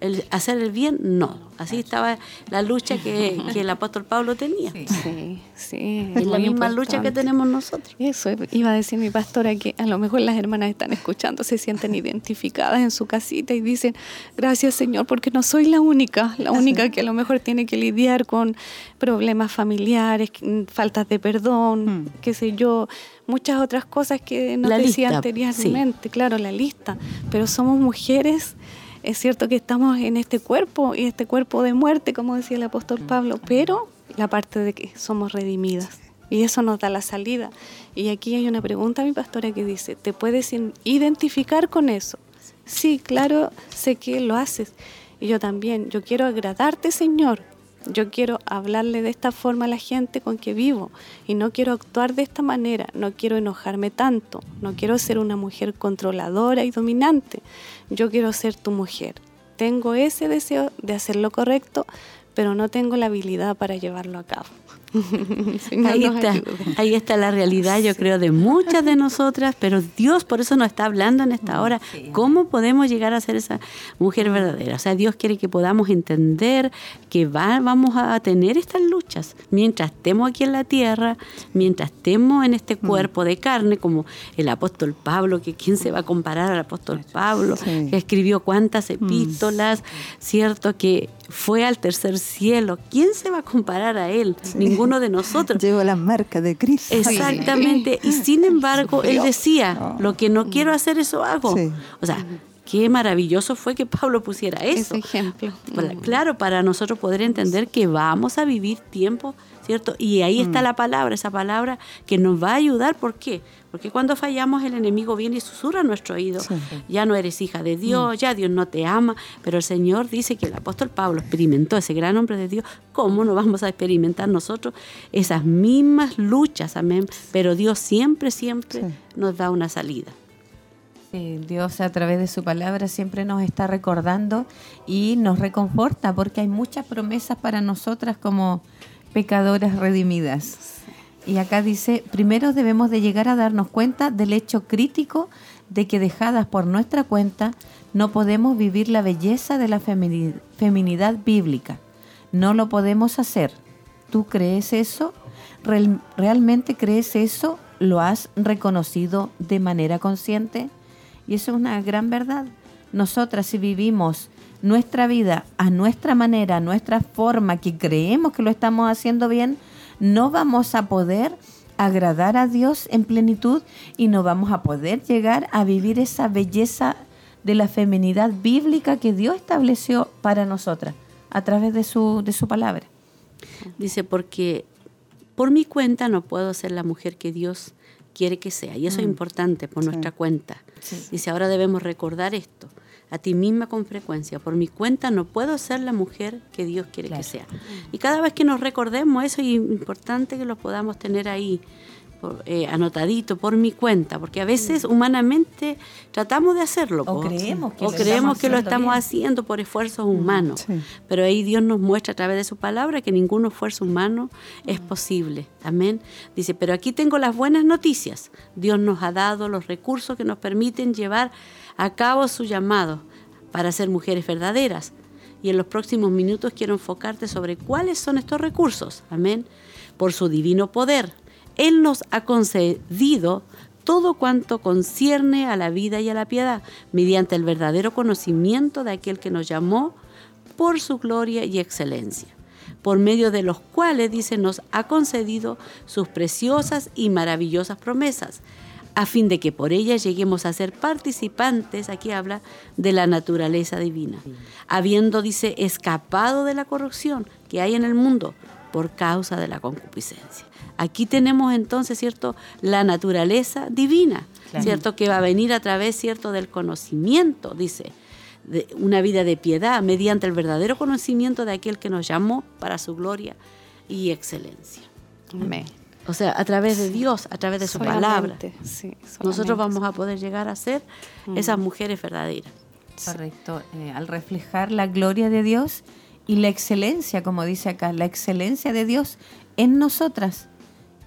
el hacer el bien no. Así estaba la lucha que, que el apóstol Pablo tenía. Sí, sí. Es la misma lucha que tenemos nosotros. Eso iba a decir mi pastora que a lo mejor las hermanas están escuchando, se sienten identificadas en su casita y dicen, gracias Señor, porque no soy la única, la única que a lo mejor tiene que lidiar con problemas familiares, mm, faltas de perdón, Mm. qué sé yo, muchas otras cosas que La decía lista, anteriormente, claro, la lista, pero somos mujeres. Es cierto que estamos en este cuerpo y este cuerpo de muerte, como decía el apóstol Pablo, pero la parte de que somos redimidas. Y eso nos da la salida. Y aquí hay una pregunta, mi pastora, que dice, ¿te puedes identificar con eso? Sí, claro, sé que lo haces. Y yo también, yo quiero agradarte, Señor. Yo quiero hablarle de esta forma a la gente con que vivo y no quiero actuar de esta manera, no quiero enojarme tanto, no quiero ser una mujer controladora y dominante. Yo quiero ser tu mujer. Tengo ese deseo de hacer lo correcto, pero no tengo la habilidad para llevarlo a cabo. Ahí está, ahí está la realidad, yo creo, de muchas de nosotras, pero Dios por eso nos está hablando en esta hora, cómo podemos llegar a ser esa mujer verdadera. O sea, Dios quiere que podamos entender que va- vamos a tener estas luchas. Mientras estemos aquí en la tierra, mientras estemos en este cuerpo de carne, como el apóstol Pablo, que quién se va a comparar al apóstol Pablo, Sí. que escribió cuántas epístolas, ¿cierto? Que fue al tercer cielo. ¿Quién se va a comparar a él? Ninguno de nosotros. Llevo las marcas de Cristo. Exactamente. Y sin embargo, él decía, lo que no quiero hacer, eso hago. Sí. O sea, qué maravilloso fue que Pablo pusiera eso. Ese ejemplo. Para- Mm. Claro, para nosotros poder entender que vamos a vivir tiempo, ¿cierto? Y ahí Mm. está la palabra, esa palabra que nos va a ayudar. ¿Por qué? Porque cuando fallamos el enemigo viene y susurra a nuestro oído. Sí. Ya no eres hija de Dios, ya Dios no te ama. Pero el Señor dice que el apóstol Pablo experimentó ese gran hombre de Dios. ¿Cómo no vamos a experimentar nosotros esas mismas luchas? Amén. Pero Dios siempre, siempre Sí. nos da una salida. Sí, Dios a través de su palabra siempre nos está recordando y nos reconforta porque hay muchas promesas para nosotras como pecadoras redimidas. Y acá dice, primero debemos de llegar a darnos cuenta del hecho crítico de que dejadas por nuestra cuenta no podemos vivir la belleza de la femini- feminidad bíblica. No lo podemos hacer. ¿Tú crees eso? Real- ¿Realmente crees eso? ¿Lo has reconocido de manera consciente? Y eso es una gran verdad. Nosotras si vivimos nuestra vida a nuestra manera, a nuestra forma, que creemos que lo estamos haciendo bien, no vamos a poder agradar a Dios en plenitud y no vamos a poder llegar a vivir esa belleza de la feminidad bíblica que Dios estableció para nosotras a través de su, de su palabra. Dice, porque por mi cuenta no puedo ser la mujer que Dios quiere que sea. Y eso es importante por Sí. nuestra cuenta. Dice, ahora debemos recordar esto a ti misma con frecuencia. Por mi cuenta no puedo ser la mujer que Dios quiere que sea. Y cada vez que nos recordemos eso, es importante que lo podamos tener ahí. Por- eh, anotadito por mi cuenta, porque a veces humanamente tratamos de hacerlo. O creemos que O lo creemos estamos que lo haciendo estamos bien. haciendo por esfuerzos humanos. sí. Pero ahí Dios nos muestra a través de su palabra que ningún esfuerzo humano es posible. Amén. Dice, pero aquí tengo las buenas noticias. Dios nos ha dado los recursos que nos permiten llevar a cabo su llamado para ser mujeres verdaderas. Y en los próximos minutos quiero enfocarte sobre cuáles son estos recursos. Amén. Por su divino poder. Él nos ha concedido todo cuanto concierne a la vida y a la piedad, mediante el verdadero conocimiento de aquel que nos llamó por su gloria y excelencia, por medio de los cuales, dice, nos ha concedido sus preciosas y maravillosas promesas, a fin de que por ella lleguemos a ser participantes, aquí habla, de la naturaleza divina, habiendo, dice, escapado de la corrupción que hay en el mundo por causa de la concupiscencia. Aquí tenemos entonces, ¿cierto?, la naturaleza divina, ¿cierto?, que va a venir a través, ¿cierto?, del conocimiento, dice, de una vida de piedad, mediante el verdadero conocimiento de aquel que nos llamó para su gloria y excelencia. Amén. O sea, a través de Dios, a través de su palabra, sí, nosotros vamos a poder llegar a ser Mm. esas mujeres verdaderas. Correcto. Eh, al reflejar la gloria de Dios y la excelencia, como dice acá, la excelencia de Dios en nosotras.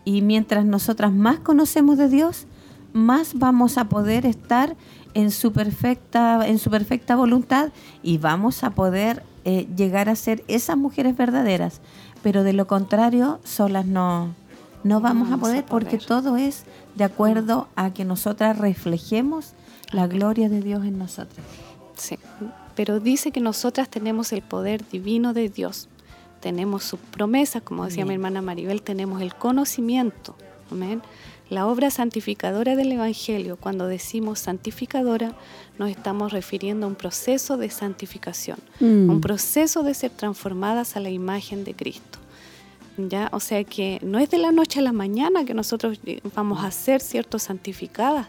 Y mientras nosotras más conocemos de Dios, más vamos a poder estar en su perfecta, en su perfecta voluntad y vamos a poder eh, llegar a ser esas mujeres verdaderas. Pero de lo contrario, solas no, no vamos, a, vamos a poder, porque poder. todo es de acuerdo a que nosotras reflejemos la gloria de Dios en nosotras. Sí, pero dice que nosotras tenemos el poder divino de Dios. Tenemos sus promesas, como decía mi hermana Maribel, tenemos el conocimiento. Amén. La obra santificadora del Evangelio, cuando decimos santificadora, nos estamos refiriendo a un proceso de santificación, Mm. un proceso de ser transformadas a la imagen de Cristo. ¿Ya? O sea que no es de la noche a la mañana que nosotros eh, vamos a ser cierto santificadas,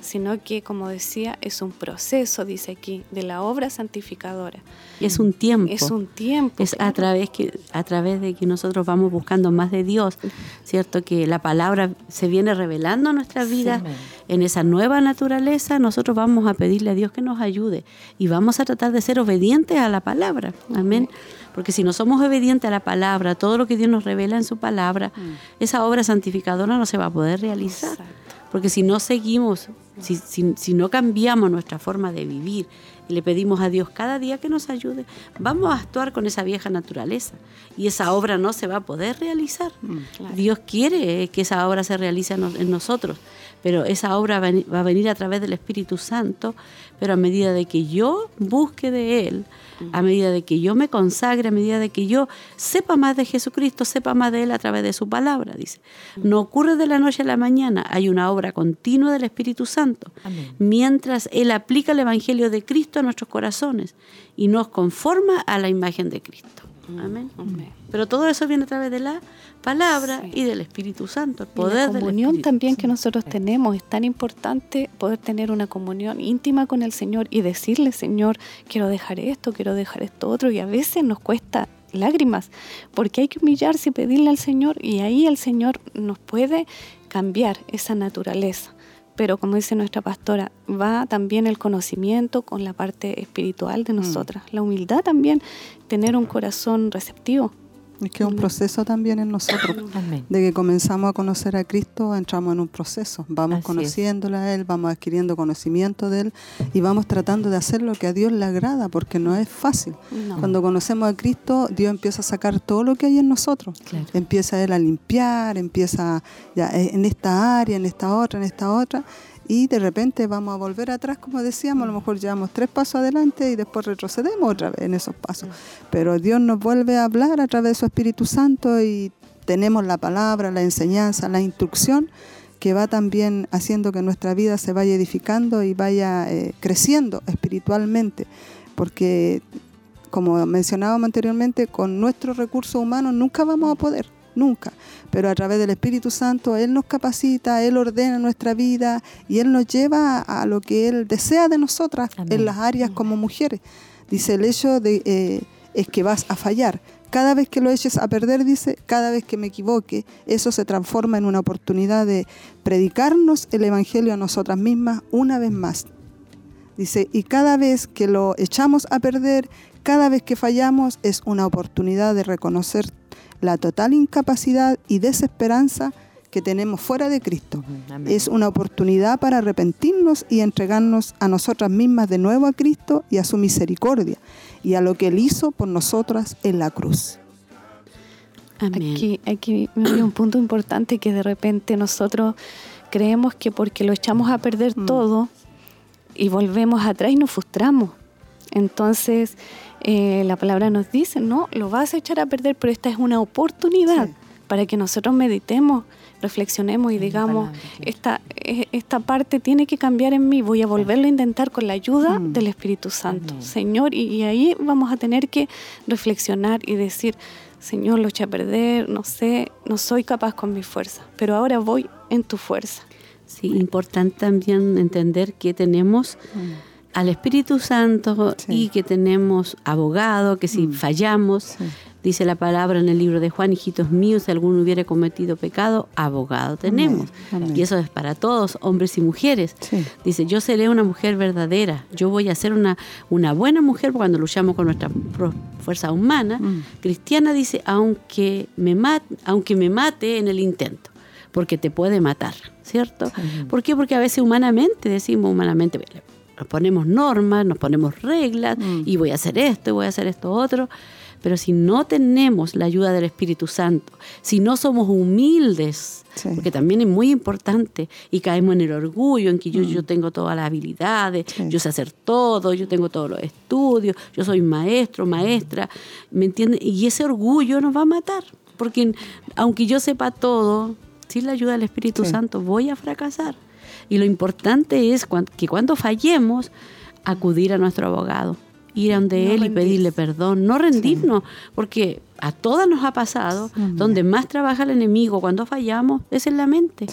sino que, como decía, es un proceso, dice aquí, de la obra santificadora. Es un tiempo. Es un tiempo. Es a través, que, a través de que nosotros vamos buscando más de Dios, ¿cierto? Que la palabra se viene revelando en nuestras vidas, amén. en esa nueva naturaleza, nosotros vamos a pedirle a Dios que nos ayude y vamos a tratar de ser obedientes a la palabra, amén. Porque si no somos obedientes a la palabra, todo lo que Dios nos revela en su palabra, esa obra santificadora no se va a poder realizar. Exacto. Porque si no seguimos, si, si- si no cambiamos nuestra forma de vivir y le pedimos a Dios cada día que nos ayude, vamos a actuar con esa vieja naturaleza y esa obra no se va a poder realizar. claro. Dios quiere que esa obra se realice en, nos- en nosotros, pero esa obra va a venir a través del Espíritu Santo, pero a medida de que yo busque de Él, a medida de que yo me consagre, a medida de que yo sepa más de Jesucristo, sepa más de Él a través de su palabra, dice. No ocurre de la noche a la mañana, hay una obra continua del Espíritu Santo, Amén. mientras Él aplica el Evangelio de Cristo a nuestros corazones y nos conforma a la imagen de Cristo. Amén. Amén. Pero todo eso viene a través de la palabra Sí. y del Espíritu Santo, el Y poder la del comunión también que nosotros tenemos. Es tan importante poder tener una comunión íntima con el Señor y decirle, Señor, quiero dejar esto, quiero dejar esto otro. Y a veces nos cuesta lágrimas porque hay que humillarse y pedirle al Señor y ahí el Señor nos puede cambiar esa naturaleza. Pero como dice nuestra pastora, va también el conocimiento con la parte espiritual de nosotras. La humildad también, tener un corazón receptivo. Es que es un proceso también en nosotros. Amén. De que comenzamos a conocer a Cristo, entramos en un proceso. Vamos Así es. conociéndole a Él, vamos adquiriendo conocimiento de Él y vamos tratando de hacer lo que a Dios le agrada, porque no es fácil. No. Cuando conocemos a Cristo, Dios empieza a sacar todo lo que hay en nosotros. Claro. Empieza Él a limpiar, empieza ya, en esta área, en esta otra, en esta otra. Y de repente vamos a volver atrás, como decíamos, a lo mejor llevamos tres pasos adelante y después retrocedemos otra vez en esos pasos. Pero Dios nos vuelve a hablar a través de su Espíritu Santo y tenemos la palabra, la enseñanza, la instrucción que va también haciendo que nuestra vida se vaya edificando y vaya eh, creciendo espiritualmente. Porque, como mencionábamos anteriormente, con nuestros recursos humanos nunca vamos a poder, nunca. Pero a través del Espíritu Santo Él nos capacita, Él ordena nuestra vida y Él nos lleva a, lo que Él desea de nosotras Amén. en las áreas como mujeres. Dice, el hecho de, eh, es que vas a fallar. Cada vez que lo eches a perder, dice, cada vez que me equivoque, eso se transforma en una oportunidad de predicarnos el Evangelio a nosotras mismas una vez más. Dice, y cada vez que lo echamos a perder, cada vez que fallamos, es una oportunidad de reconocer la total incapacidad y desesperanza que tenemos fuera de Cristo. Amén. Es una oportunidad para arrepentirnos y entregarnos a nosotras mismas de nuevo a Cristo y a su misericordia y a lo que Él hizo por nosotras en la cruz. Amén. Aquí, aquí hay un punto importante que de repente nosotros creemos que porque lo echamos a perder Mm. todo y volvemos atrás y nos frustramos. Entonces, eh, la palabra nos dice, no, lo vas a echar a perder, pero esta es una oportunidad Sí. para que nosotros meditemos reflexionemos y digamos, palabra, claro. esta, eh, esta parte tiene que cambiar en mí, voy a volverlo a intentar con la ayuda Mm. del Espíritu Santo. Señor, y, y ahí vamos a tener que reflexionar y decir, Señor, lo eché a perder, no sé, no soy capaz con mi fuerza, pero ahora voy en tu fuerza. Sí, importante también entender que tenemos al Espíritu Santo Sí. y que tenemos abogado, que si Mm. fallamos, Sí. dice la palabra en el libro de Juan, hijitos míos, si alguno hubiera cometido pecado, abogado tenemos. Amén. Y eso es para todos, hombres y mujeres. Sí. Dice, yo seré una mujer verdadera, yo voy a ser una, una buena mujer cuando luchamos con nuestra fuerza humana. Mm. Cristiana dice, aunque me, mate, aunque me mate en el intento, porque te puede matar, ¿cierto? ¿Por qué? Porque a veces humanamente, decimos humanamente, nos ponemos normas, nos ponemos reglas, Mm. y voy a hacer esto, y voy a hacer esto otro. Pero si no tenemos la ayuda del Espíritu Santo, si no somos humildes, Sí. porque también es muy importante, y caemos en el orgullo, en que yo, yo tengo todas las habilidades, Mm. Sí. yo sé hacer todo, yo tengo todos los estudios, yo soy maestro, maestra, ¿me entiendes? Y ese orgullo nos va a matar, porque aunque yo sepa todo, sin la ayuda del Espíritu Sí. Santo voy a fracasar. Y lo importante es que cuando fallemos, acudir a nuestro abogado, ir a donde No él y pedirle perdón, no rendirnos, porque a todas nos ha pasado, donde más trabaja el enemigo cuando fallamos es en la mente.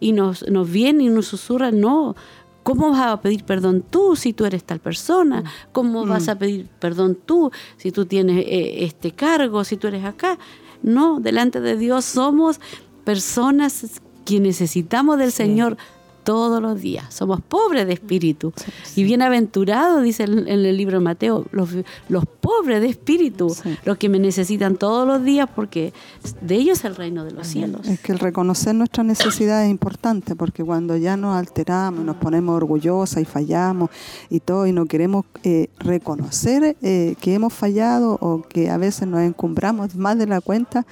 Y nos, nos viene y nos susurra, no, ¿cómo vas a pedir perdón tú si tú eres tal persona? ¿Cómo vas a pedir perdón tú si tú tienes eh, este cargo, si tú eres acá? No, delante de Dios somos personas que necesitamos del Señor todos los días. Somos pobres de espíritu. Y bienaventurados, dice en, el libro de Mateo, los, los pobres de espíritu, Sí. los que me necesitan todos los días, porque de ellos es el reino de los cielos. Es que el reconocer nuestras necesidades es importante, porque cuando ya nos alteramos, nos ponemos orgullosas y fallamos y todo, y no queremos eh, reconocer eh, que hemos fallado o que a veces nos encumbramos más de la cuenta,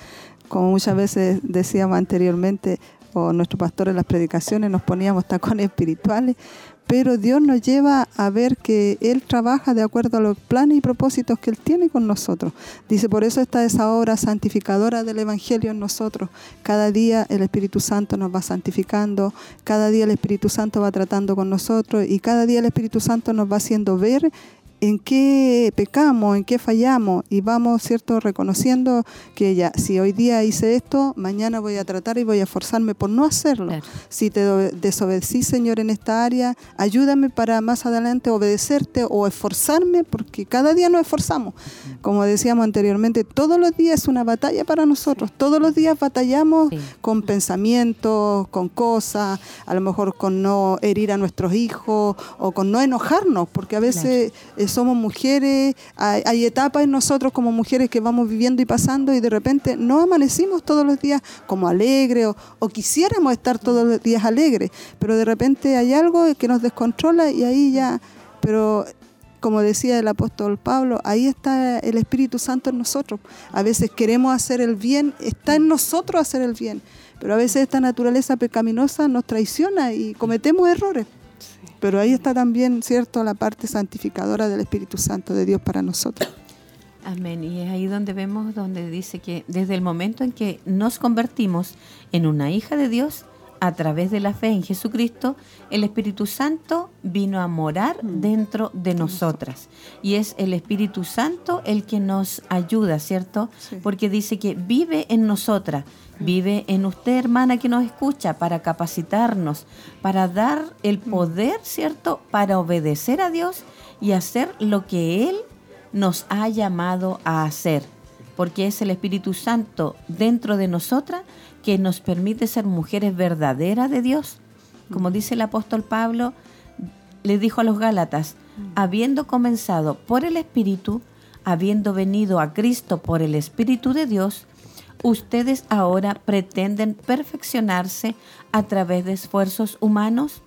como muchas veces decíamos anteriormente, o nuestro pastor en las predicaciones nos poníamos tacones espirituales, pero Dios nos lleva a ver que Él trabaja de acuerdo a los planes y propósitos que Él tiene con nosotros. Dice, por eso está esa obra santificadora del Evangelio en nosotros. Cada día el Espíritu Santo nos va santificando, cada día el Espíritu Santo va tratando con nosotros y cada día el Espíritu Santo nos va haciendo ver en qué pecamos, en qué fallamos y vamos, ¿cierto?, reconociendo que ya, si hoy día hice esto, mañana voy a tratar y voy a esforzarme por no hacerlo. Claro. Si te desobedecí, Señor, en esta área, ayúdame para más adelante obedecerte o esforzarme, porque cada día nos esforzamos. Como decíamos anteriormente, todos los días es una batalla para nosotros. Todos los días batallamos Sí. con pensamientos, con cosas, a lo mejor con no herir a nuestros hijos o con no enojarnos, porque a veces somos mujeres, hay, etapas en nosotros como mujeres que vamos viviendo y pasando y de repente no amanecimos todos los días como alegres o quisiéramos estar todos los días alegres, pero de repente hay algo que nos descontrola y ahí ya, pero como decía el apóstol Pablo, ahí está el Espíritu Santo en nosotros. A veces queremos hacer el bien, está en nosotros hacer el bien, pero a veces esta naturaleza pecaminosa nos traiciona y cometemos errores. Pero ahí está también, ¿cierto?, la parte santificadora del Espíritu Santo de Dios para nosotros. Amén. Y es ahí donde vemos, donde dice que desde el momento en que nos convertimos en una hija de Dios, a través de la fe en Jesucristo, el Espíritu Santo vino a morar dentro de nosotras. Y es el Espíritu Santo el que nos ayuda, ¿cierto? Sí. Porque dice que vive en nosotras, vive en usted, hermana, que nos escucha, para capacitarnos, para dar el poder, ¿cierto? Para obedecer a Dios y hacer lo que Él nos ha llamado a hacer, porque es el Espíritu Santo dentro de nosotras que nos permite ser mujeres verdaderas de Dios. Como dice el apóstol Pablo, le dijo a los Gálatas, habiendo comenzado por el Espíritu, habiendo venido a Cristo por el Espíritu de Dios, ustedes ahora pretenden perfeccionarse a través de esfuerzos humanos.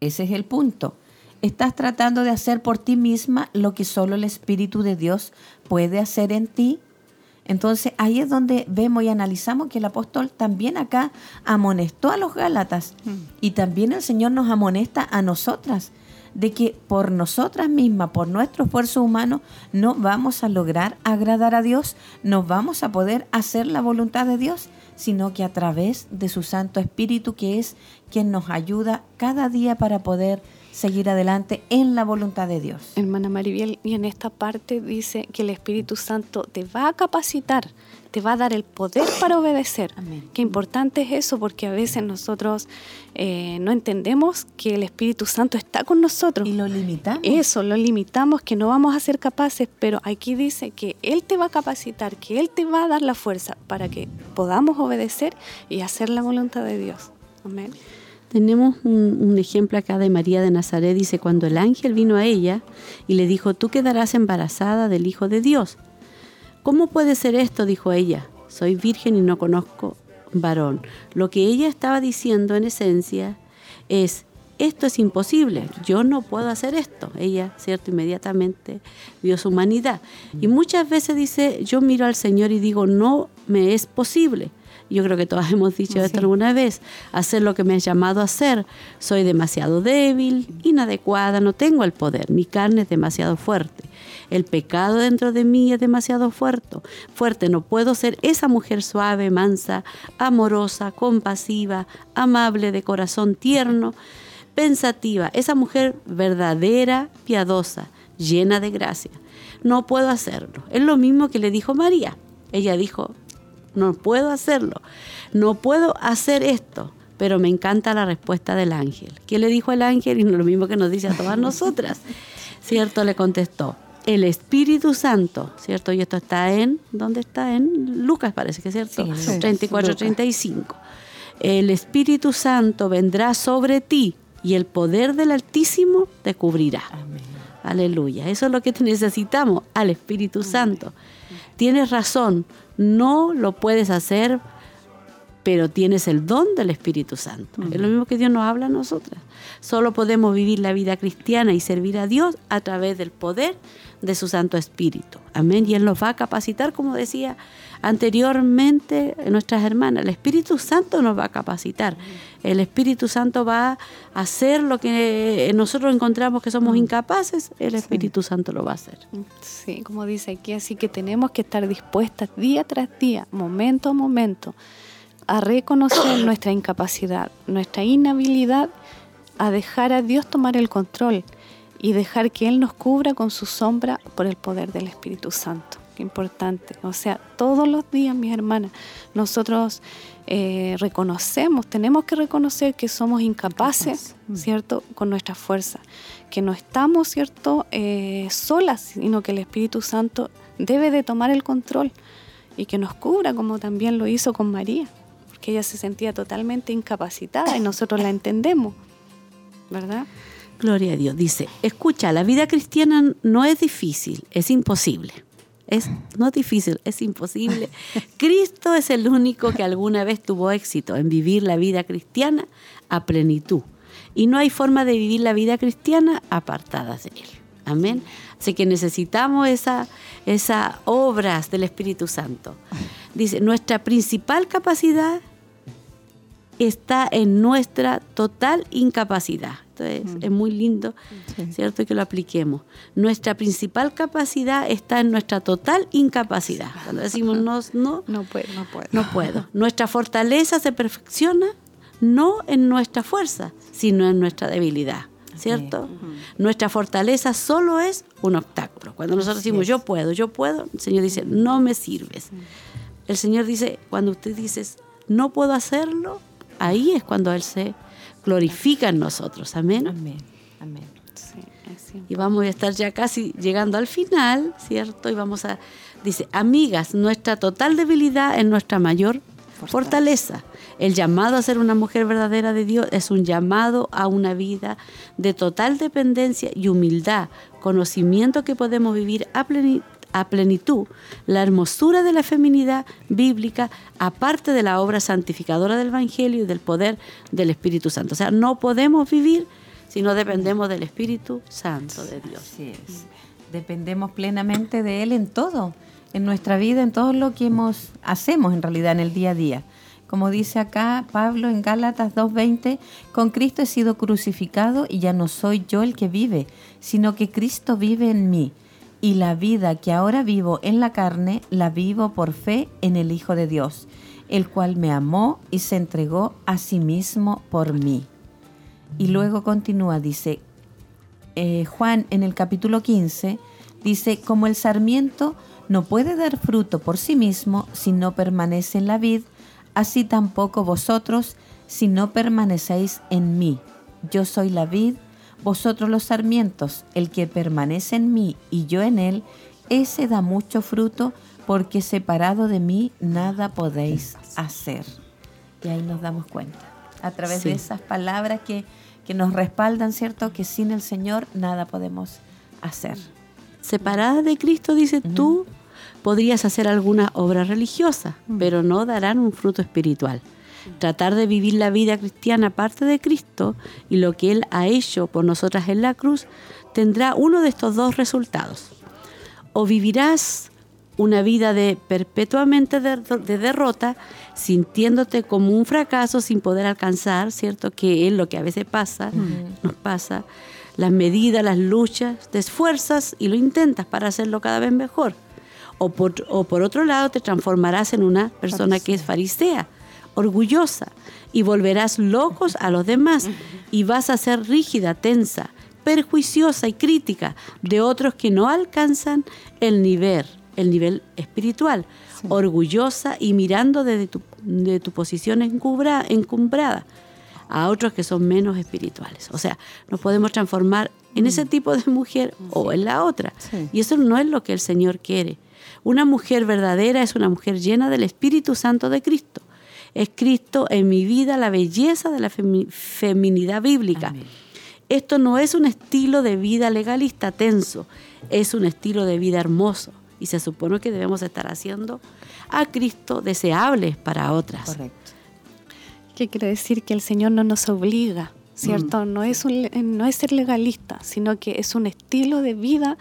Ese es el punto. Estás tratando de hacer por ti misma lo que solo el Espíritu de Dios puede hacer en ti. Entonces ahí es donde vemos y analizamos que el apóstol también acá amonestó a los Gálatas y también el Señor nos amonesta a nosotras de que por nosotras mismas, por nuestro esfuerzo humano, no vamos a lograr agradar a Dios, no vamos a poder hacer la voluntad de Dios, sino que a través de su Santo Espíritu, que es quien nos ayuda cada día para poder seguir adelante en la voluntad de Dios. Hermana Maribel, y en esta parte dice que el Espíritu Santo te va a capacitar, te va a dar el poder para obedecer. Amén. Qué importante es eso, porque a veces nosotros eh, no entendemos que el Espíritu Santo está con nosotros. Y lo limitamos. Eso, lo limitamos, que no vamos a ser capaces, pero aquí dice que Él te va a capacitar, que Él te va a dar la fuerza para que podamos obedecer y hacer la voluntad de Dios. Amén. Tenemos un, ejemplo acá de María de Nazaret, dice, cuando el ángel vino a ella y le dijo, tú quedarás embarazada del Hijo de Dios. ¿Cómo puede ser esto? dijo ella, soy virgen y no conozco varón. Lo que ella estaba diciendo en esencia es, esto es imposible, yo no puedo hacer esto. Ella, ¿cierto? Inmediatamente vio su humanidad. Y muchas veces dice, yo miro al Señor y digo, no me es posible. Yo creo que todas hemos dicho esto alguna vez, hacer lo que me has llamado a hacer. Soy demasiado débil, inadecuada, no tengo el poder, mi carne es demasiado fuerte. El pecado dentro de mí es demasiado fuerte. Fuerte, no puedo ser esa mujer suave, mansa, amorosa, compasiva, amable, de corazón tierno, pensativa, esa mujer verdadera, piadosa, llena de gracia. No puedo hacerlo. Es lo mismo que le dijo María. Ella dijo, no puedo hacerlo, no puedo hacer esto. Pero me encanta la respuesta del ángel. ¿Qué le dijo el ángel? Y lo mismo que nos dice a todas nosotras. ¿Cierto? Le contestó, el Espíritu Santo, ¿cierto? Y esto está en, ¿dónde está? En Lucas parece que es cierto, Sí, en Lucas. 34, 35. El Espíritu Santo vendrá sobre ti y el poder del Altísimo te cubrirá. Amén. Aleluya. Eso es lo que necesitamos, al Espíritu Santo. Tienes razón, no lo puedes hacer, pero tienes el don del Espíritu Santo. Es lo mismo que Dios nos habla a nosotras. Solo podemos vivir la vida cristiana y servir a Dios a través del poder de su Santo Espíritu. Amén. Y Él nos va a capacitar, como decía anteriormente nuestras hermanas. El Espíritu Santo nos va a capacitar. El Espíritu Santo va a hacer lo que nosotros encontramos que somos incapaces. El Espíritu Santo lo va a hacer. Sí, como dice aquí, así que tenemos que estar dispuestas día tras día, momento a momento, a reconocer nuestra incapacidad, nuestra inhabilidad, a dejar a Dios tomar el control y dejar que Él nos cubra con su sombra por el poder del Espíritu Santo. Qué importante. O sea, todos los días, mis hermanas, nosotros eh, reconocemos, tenemos que reconocer que somos incapaces, ¿cierto? Con nuestra fuerza, que no estamos, ¿cierto? Eh, solas, sino que el Espíritu Santo debe de tomar el control y que nos cubra, como también lo hizo con María, porque ella se sentía totalmente incapacitada y nosotros la entendemos, ¿verdad? Gloria a Dios. Dice, escucha, la vida cristiana no es difícil, es imposible. Es no es difícil, es imposible. Cristo es el único que alguna vez tuvo éxito en vivir la vida cristiana a plenitud. Y no hay forma de vivir la vida cristiana apartadas de Él. Amén. Así que necesitamos esa- esas obras del Espíritu Santo. Dice, nuestra principal capacidad está en nuestra total incapacidad. Entonces, es muy lindo, ¿cierto? Que lo apliquemos. Nuestra principal capacidad está en nuestra total incapacidad. Cuando decimos no, no, No puedo. no puedo. Nuestra fortaleza se perfecciona no en nuestra fuerza, sino en nuestra debilidad. ¿Cierto? Nuestra fortaleza solo es un obstáculo. Cuando nosotros decimos yo puedo, yo puedo, el Señor dice, no me sirves. El Señor dice, cuando usted dice, no puedo hacerlo, ahí es cuando Él se glorifica en nosotros. Amén. Amén. Amén. Sí, así. Y vamos a estar ya casi llegando al final, ¿cierto? Y vamos a, dice, amigas, nuestra total debilidad es nuestra mayor fortaleza. El llamado a ser una mujer verdadera de Dios es un llamado a una vida de total dependencia y humildad, conocimiento que podemos vivir a pleni- a plenitud la hermosura de la feminidad bíblica, aparte de la obra santificadora del Evangelio y del poder del Espíritu Santo. O sea, no podemos vivir si no dependemos del Espíritu Santo de Dios. Así es. Dependemos plenamente de Él en todo, en nuestra vida, en todo lo que hemos, hacemos en realidad en el día a día. Como dice acá Pablo en Gálatas 2.20, con Cristo he sido crucificado y ya no soy yo el que vive, sino que Cristo vive en mí. Y la vida que ahora vivo en la carne, la vivo por fe en el Hijo de Dios. el cual me amó y se entregó a sí mismo por mí. Y luego continúa, dice eh, Juan en el capítulo 15, dice, como el sarmiento no puede dar fruto por sí mismo si no permanece en la vid, así tampoco vosotros si no permanecéis en mí. Yo soy la vid, vosotros los sarmientos, el que permanece en mí y yo en él, ese da mucho fruto, porque separado de mí nada podéis hacer. Y ahí nos damos cuenta, a través de esas palabras que, que nos respaldan, ¿cierto? Que sin el Señor nada podemos hacer. Separada de Cristo, dice tú, podrías hacer alguna obra religiosa, pero no darán un fruto espiritual. Tratar de vivir la vida cristiana aparte de Cristo y lo que Él ha hecho por nosotras en la cruz tendrá uno de estos dos resultados. O vivirás una vida de perpetuamente de, de, derrota, sintiéndote como un fracaso sin poder alcanzar, ¿cierto? Que es lo que a veces pasa, nos pasa, las medidas, las luchas, te esfuerzas y lo intentas para hacerlo cada vez mejor. O por, o por otro lado, te transformarás en una persona que es farisea, orgullosa, y volverás locos a los demás, y vas a ser rígida, tensa, perjuiciosa y crítica de otros que no alcanzan el nivel el nivel espiritual, sí. orgullosa y mirando desde tu, de tu posición encubra, encumbrada a otros que son menos espirituales. O sea, nos podemos transformar en ese tipo de mujer o en la otra. Sí. Y eso no es lo que el Señor quiere. Una mujer verdadera es una mujer llena del Espíritu Santo de Cristo. Es Cristo en mi vida la belleza de la femi feminidad bíblica. Amén. Esto no es un estilo de vida legalista tenso, es un estilo de vida hermoso y se supone que debemos estar haciendo a Cristo deseables para otras. Correcto. ¿Qué quiere decir? Que el Señor no nos obliga, ¿cierto? Mm. No, es un, no es ser legalista, sino que es un estilo de vida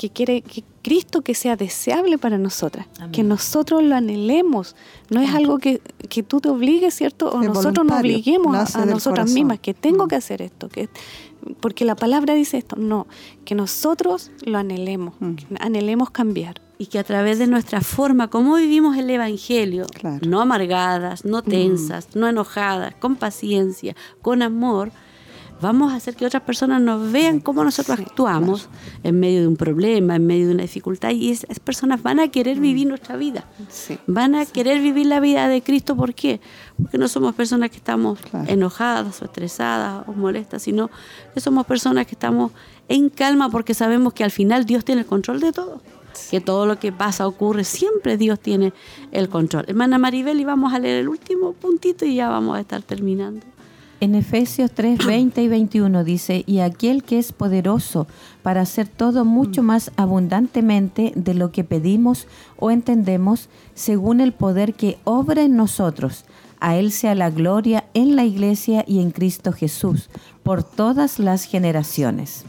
que quiere que Cristo que sea deseable para nosotras, Amén. que nosotros lo anhelemos. No es algo que, que tú te obligues, ¿cierto? O es nosotros nos obliguemos a, a nosotras mismas, que tengo mm. que hacer esto, que porque la palabra dice esto, no, que nosotros lo anhelemos, mm. que anhelemos cambiar. Y que a través de nuestra forma, como vivimos el Evangelio, claro. no amargadas, no tensas, mm. no enojadas, con paciencia, con amor, vamos a hacer que otras personas nos vean cómo nosotros sí, actuamos claro. en medio de un problema, en medio de una dificultad, y esas personas van a querer mm. vivir nuestra vida. Sí. Van a querer vivir la vida de Cristo, ¿por qué? Porque no somos personas que estamos claro. enojadas o estresadas o molestas, sino que somos personas que estamos en calma porque sabemos que al final Dios tiene el control de todo. Que todo lo que pasa, ocurre, siempre Dios tiene el control. Hermana Maribel, y vamos a leer el último puntito y ya vamos a estar terminando. En Efesios 3, 20 y 21 dice, y aquel que es poderoso para hacer todo mucho más abundantemente de lo que pedimos o entendemos, según el poder que obra en nosotros. A Él sea la gloria en la iglesia y en Cristo Jesús, por todas las generaciones.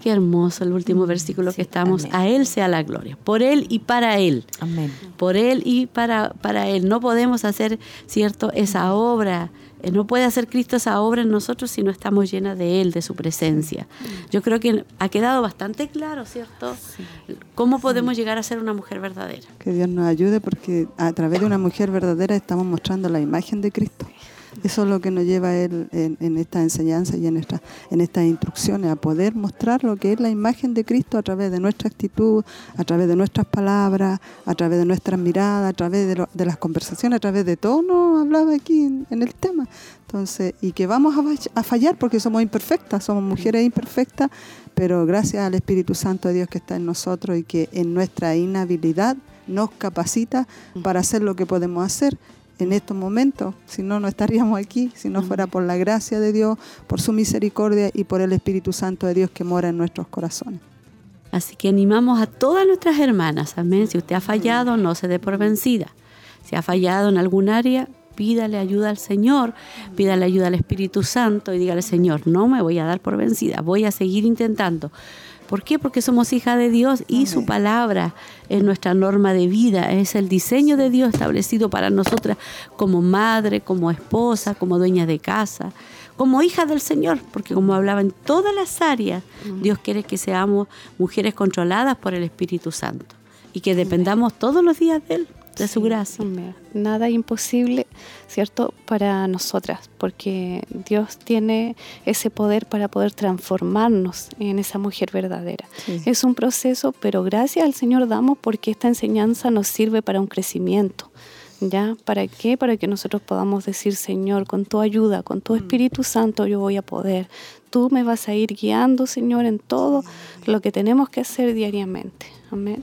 Qué hermoso el último versículo sí, que estamos. Amén. A Él sea la gloria. Por Él y para Él. Amén. Por Él y para, para Él. No podemos hacer, ¿cierto?, esa obra. Eh, no puede hacer Cristo esa obra en nosotros si no estamos llenas de Él, de su presencia. Yo creo que ha quedado bastante claro, ¿cierto? Sí. ¿Cómo podemos sí. llegar a ser una mujer verdadera? Que Dios nos ayude porque a través de una mujer verdadera estamos mostrando la imagen de Cristo. Eso es lo que nos lleva él en, en esta enseñanza y en, esta, en estas instrucciones, a poder mostrar lo que es la imagen de Cristo a través de nuestra actitud, a través de nuestras palabras, a través de nuestras miradas, a través de, lo, de las conversaciones, a través de todo nos hablaba aquí en, en el tema. Entonces, y que vamos a, a fallar porque somos imperfectas, somos mujeres imperfectas, pero gracias al Espíritu Santo de Dios que está en nosotros y que en nuestra inhabilidad nos capacita para hacer lo que podemos hacer en estos momentos, si no, no estaríamos aquí, si no fuera por la gracia de Dios, por su misericordia y por el Espíritu Santo de Dios que mora en nuestros corazones. Así que animamos a todas nuestras hermanas, amén. Si usted ha fallado, no se dé por vencida. Si ha fallado en algún área, pídale ayuda al Señor, pídale ayuda al Espíritu Santo y dígale, Señor, no me voy a dar por vencida, voy a seguir intentando. ¿Por qué? Porque somos hijas de Dios y Amén. su palabra es nuestra norma de vida, es el diseño de Dios establecido para nosotras como madre, como esposa, como dueña de casa, como hija del Señor, porque como hablaba en todas las áreas, Dios quiere que seamos mujeres controladas por el Espíritu Santo y que dependamos todos los días de Él. De su gracia. Amén. Nada imposible, ¿cierto? Para nosotras, porque Dios tiene ese poder para poder transformarnos en esa mujer verdadera. Sí. Es un proceso, pero gracias al Señor damos porque esta enseñanza nos sirve para un crecimiento. ¿Ya? ¿Para qué? Para que nosotros podamos decir, Señor, con tu ayuda, con tu Espíritu Santo yo voy a poder. Tú me vas a ir guiando, Señor, en todo lo que tenemos que hacer diariamente. Amén.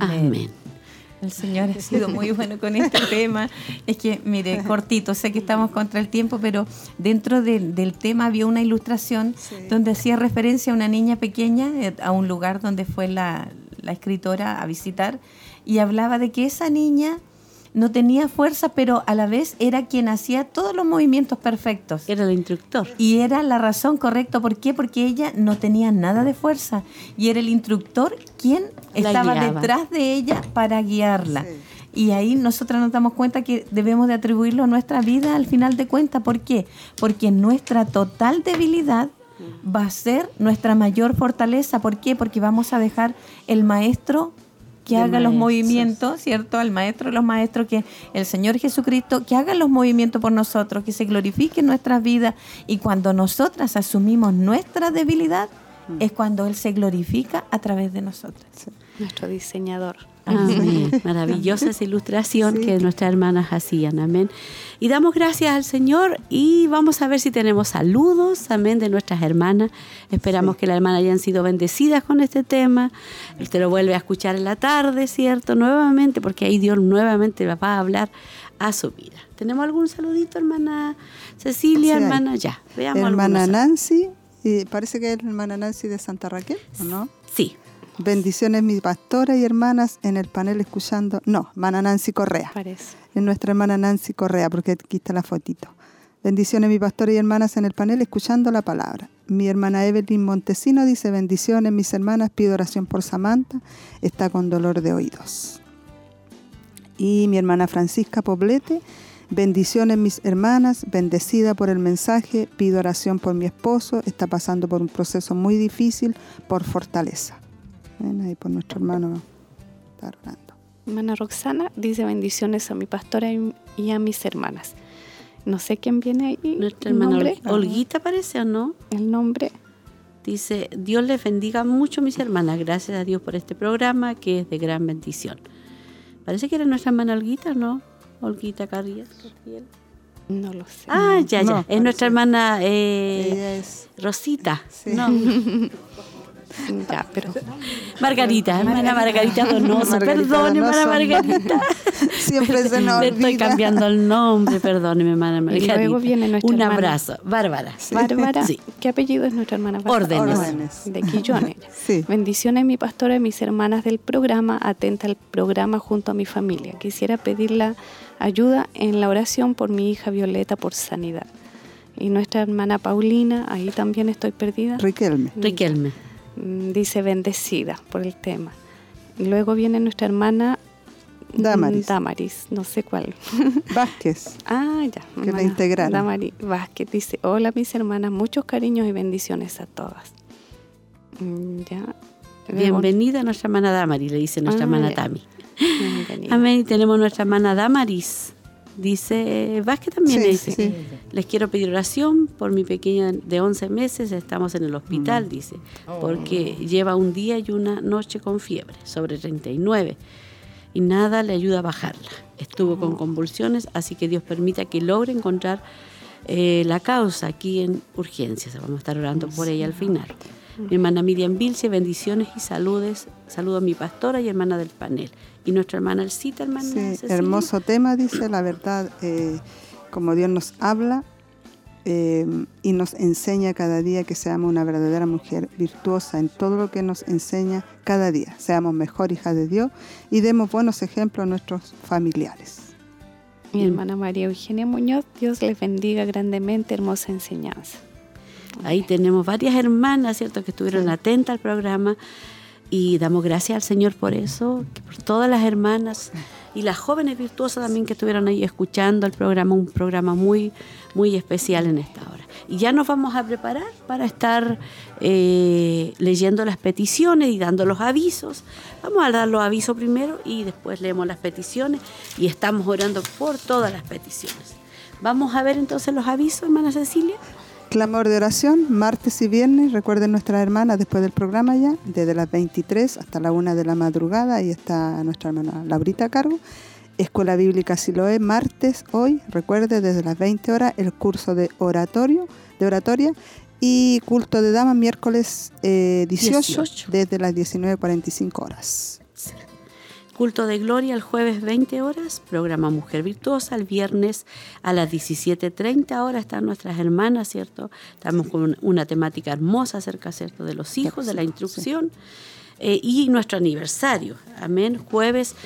Amén. El Señor ha sido muy bueno con este tema. Es que, mire, cortito, sé que estamos contra el tiempo, pero dentro de- del tema había una ilustración donde hacía referencia a una niña pequeña, eh, a un lugar donde fue la, la escritora a visitar, y hablaba de que esa niña no tenía fuerza, pero a la vez era quien hacía todos los movimientos perfectos. Era el instructor. Y era la razón correcta. ¿Por qué? Porque ella no tenía nada de fuerza. Y era el instructor quien La estaba guiaba. detrás de ella para guiarla. Y ahí nosotras nos damos cuenta que debemos de atribuirlo a nuestra vida al final de cuentas. ¿Por qué? Porque nuestra total debilidad va a ser nuestra mayor fortaleza. ¿Por qué? Porque vamos a dejar el maestro que De haga los movimientos, ¿cierto? Al maestro de los maestros, que el Señor Jesucristo, que haga los movimientos por nosotros, que se glorifique en nuestras vidas. Y cuando nosotras asumimos nuestra debilidad, es cuando Él se glorifica a través de nosotras. Nuestro diseñador. Amén. Maravillosa esa ilustración Sí. que nuestras hermanas hacían. Amén. Y damos gracias al Señor y vamos a ver si tenemos saludos. Amén. De nuestras hermanas. Esperamos que las hermanas hayan sido bendecidas con este tema. Usted lo vuelve a escuchar en la tarde, ¿cierto? Nuevamente, porque ahí Dios nuevamente va a hablar a su vida. ¿Tenemos algún saludito, hermana Cecilia, Sí, hermana? Ya. Veamos Hermana. Nancy, y parece que es hermana Nancy de Santa Raquel, ¿o no? Sí. Bendiciones mis pastoras y hermanas en el panel escuchando. No, hermana Nancy Correa. Parece. Es nuestra hermana Nancy Correa, porque aquí está la fotito. Bendiciones mis pastores y hermanas en el panel escuchando la palabra. Mi hermana Evelyn Montesino dice bendiciones mis hermanas, pido oración por Samantha, está con dolor de oídos. Y mi hermana Francisca Poblete, bendiciones mis hermanas, bendecida por el mensaje, pido oración por mi esposo, está pasando por un proceso muy difícil, por fortaleza. Ven ahí por nuestro hermano, está orando. Hermana Roxana dice bendiciones a mi pastora y a mis hermanas. No sé quién viene ahí. Nuestra hermana nombre. Olguita parece o no? El nombre. Dice, Dios les bendiga mucho, mis hermanas. Gracias a Dios por este programa que es de gran bendición. Parece que era nuestra hermana Olguita, ¿no? Olguita. Carriel. No lo sé. Ah, ya, ya. No, es nuestra hermana eh, Ella es Rosita. Sí. No, Ya, pero Margarita, hermana Margarita Donoso. Margarita Perdón, hermana. Margarita. Siempre se nos Le estoy cambiando el nombre, perdóneme, hermana Margarita. luego viene nuestra Un hermana. abrazo. Bárbara. Bárbara, Sí. ¿qué apellido es nuestra hermana Bárbara? Órdenes. Órdenes. De Quillón. Sí. Bendiciones mi pastora y mis hermanas del programa, atenta al programa junto a mi familia. Quisiera pedir la ayuda en la oración por mi hija Violeta por sanidad. Y nuestra hermana Paulina, ahí también estoy perdida. Riquelme. Riquelme. Mm, Dice bendecida por el tema. Luego viene nuestra hermana mm, Damaris. Damaris, no sé cuál. Vázquez. Ah, ya. Que la integraron. Damaris Vázquez dice, hola mis hermanas, muchos cariños y bendiciones a todas. Mm, Ya. Bienvenida nuestra hermana Damari, le dice nuestra Ah, hermana ya. Tami. Bienvenida. Amén. Y tenemos nuestra hermana Damaris. Dice Vázquez también Sí, le dice. sí. Les quiero pedir oración por mi pequeña de 11 meses. Estamos en el hospital, Mm. dice. Porque lleva un día y una noche con fiebre, sobre 39. Y nada le ayuda a bajarla. Estuvo Oh. con convulsiones, así que Dios permita que logre encontrar eh, la causa aquí en urgencias. Vamos a estar orando por ella al final. Mi hermana Miriam Vilce, bendiciones y saludes. Saludo a mi pastora y hermana del panel. Y nuestra hermana Elcita, hermana Sí, Cecilia. hermoso tema, dice la verdad, eh, como Dios nos habla eh, y nos enseña cada día que seamos una verdadera mujer virtuosa en todo lo que nos enseña cada día. Seamos mejor hija de Dios y demos buenos ejemplos a nuestros familiares. Mi hermana María Eugenia Muñoz, Dios les bendiga grandemente, hermosa enseñanza. Ahí tenemos varias hermanas, ¿cierto?, que estuvieron atentas al programa y damos gracias al Señor por eso, por todas las hermanas y las jóvenes virtuosas también que estuvieron ahí escuchando el programa, un programa muy, muy especial en esta hora. Y ya nos vamos a preparar para estar eh, leyendo las peticiones y dando los avisos. Vamos a dar los avisos primero y después leemos las peticiones y estamos orando por todas las peticiones. Vamos a ver entonces los avisos, hermana Cecilia. Clamor de oración, martes y viernes, recuerden nuestra hermana después del programa ya, desde las 23 hasta la 1 de la madrugada, ahí está nuestra hermana Laurita a cargo. Escuela Bíblica Siloé, martes, hoy, recuerde, desde las 20 horas, el curso de oratorio, de oratoria, y culto de dama, miércoles 18, eh, 18, desde las 19.45 horas. Culto de Gloria el jueves 20 horas, programa Mujer Virtuosa, el viernes a las 17.30 horas están nuestras hermanas, ¿cierto? Estamos con una temática hermosa acerca, ¿cierto?, de los hijos, de la instrucción eh, y nuestro aniversario, amén, jueves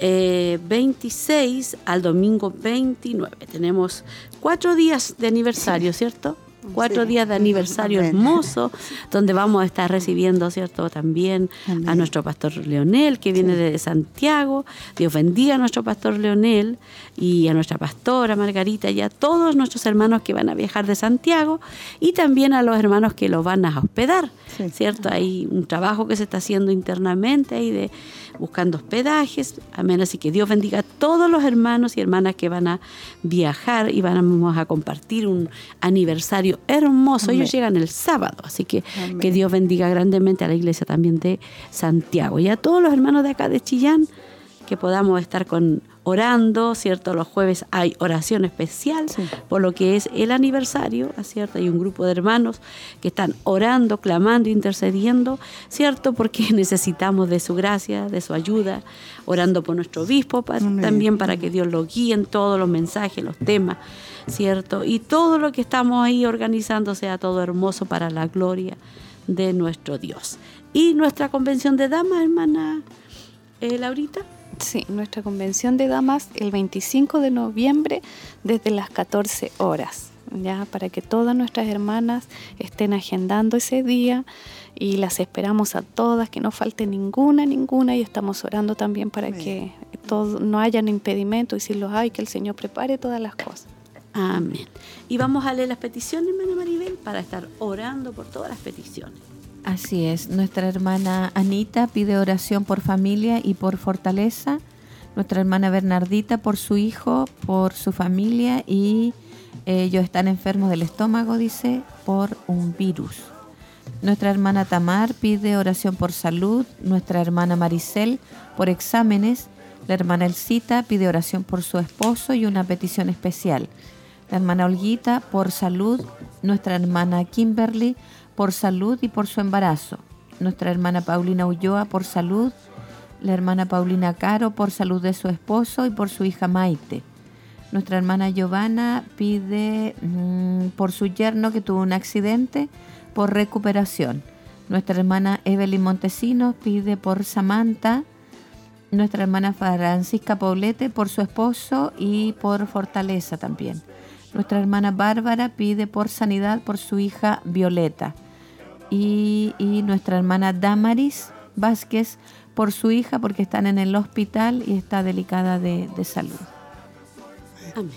26 eh, al domingo 29. Tenemos cuatro días de aniversario, ¿cierto? Cuatro días de aniversario hermoso, donde vamos a estar recibiendo, ¿cierto? También a nuestro pastor Leonel, que viene de Santiago. Dios bendiga a nuestro pastor Leonel y a nuestra pastora Margarita y a todos nuestros hermanos que van a viajar de Santiago y también a los hermanos que los van a hospedar, ¿cierto? Hay un trabajo que se está haciendo internamente ahí de buscando hospedajes. Amén. Así que Dios bendiga a todos los hermanos y hermanas que van a viajar y vamos a compartir un aniversario hermoso. Ellos llegan el sábado, así que que Dios bendiga grandemente a la iglesia también de Santiago y a todos los hermanos de acá de Chillán que podamos estar con orando, ¿cierto? Los jueves hay oración especial por lo que es el aniversario, ¿cierto? Hay un grupo de hermanos que están orando, clamando, intercediendo, ¿cierto? Porque necesitamos de su gracia, de su ayuda, orando por nuestro obispo, también para que Dios lo guíe en todos los mensajes, los temas, ¿cierto? Y todo lo que estamos ahí organizando sea todo hermoso para la gloria de nuestro Dios. Y nuestra convención de damas, hermana eh, Laurita. Sí, nuestra convención de damas el 25 de noviembre desde las 14 horas, ya para que todas nuestras hermanas estén agendando ese día y las esperamos a todas, que no falte ninguna, ninguna y estamos orando también para que todo, no hayan impedimento y si los hay, que el Señor prepare todas las cosas. Amén. Y vamos a leer las peticiones, hermana Maribel, para estar orando por todas las peticiones. Así es, nuestra hermana Anita pide oración por familia y por fortaleza, nuestra hermana Bernardita por su hijo, por su familia y ellos están enfermos del estómago, dice, por un virus. Nuestra hermana Tamar pide oración por salud, nuestra hermana Maricel por exámenes, la hermana Elcita pide oración por su esposo y una petición especial. La hermana Olguita por salud, nuestra hermana Kimberly por salud y por su embarazo. Nuestra hermana Paulina Ulloa por salud, la hermana Paulina Caro por salud de su esposo y por su hija Maite. Nuestra hermana Giovanna pide mm, por su yerno que tuvo un accidente por recuperación. Nuestra hermana Evelyn Montesinos pide por Samantha. Nuestra hermana Francisca Paulete por su esposo y por fortaleza también. Nuestra hermana Bárbara pide por sanidad por su hija Violeta y, nuestra hermana Damaris Vázquez por su hija porque están en el hospital y está delicada de, de salud. Amén.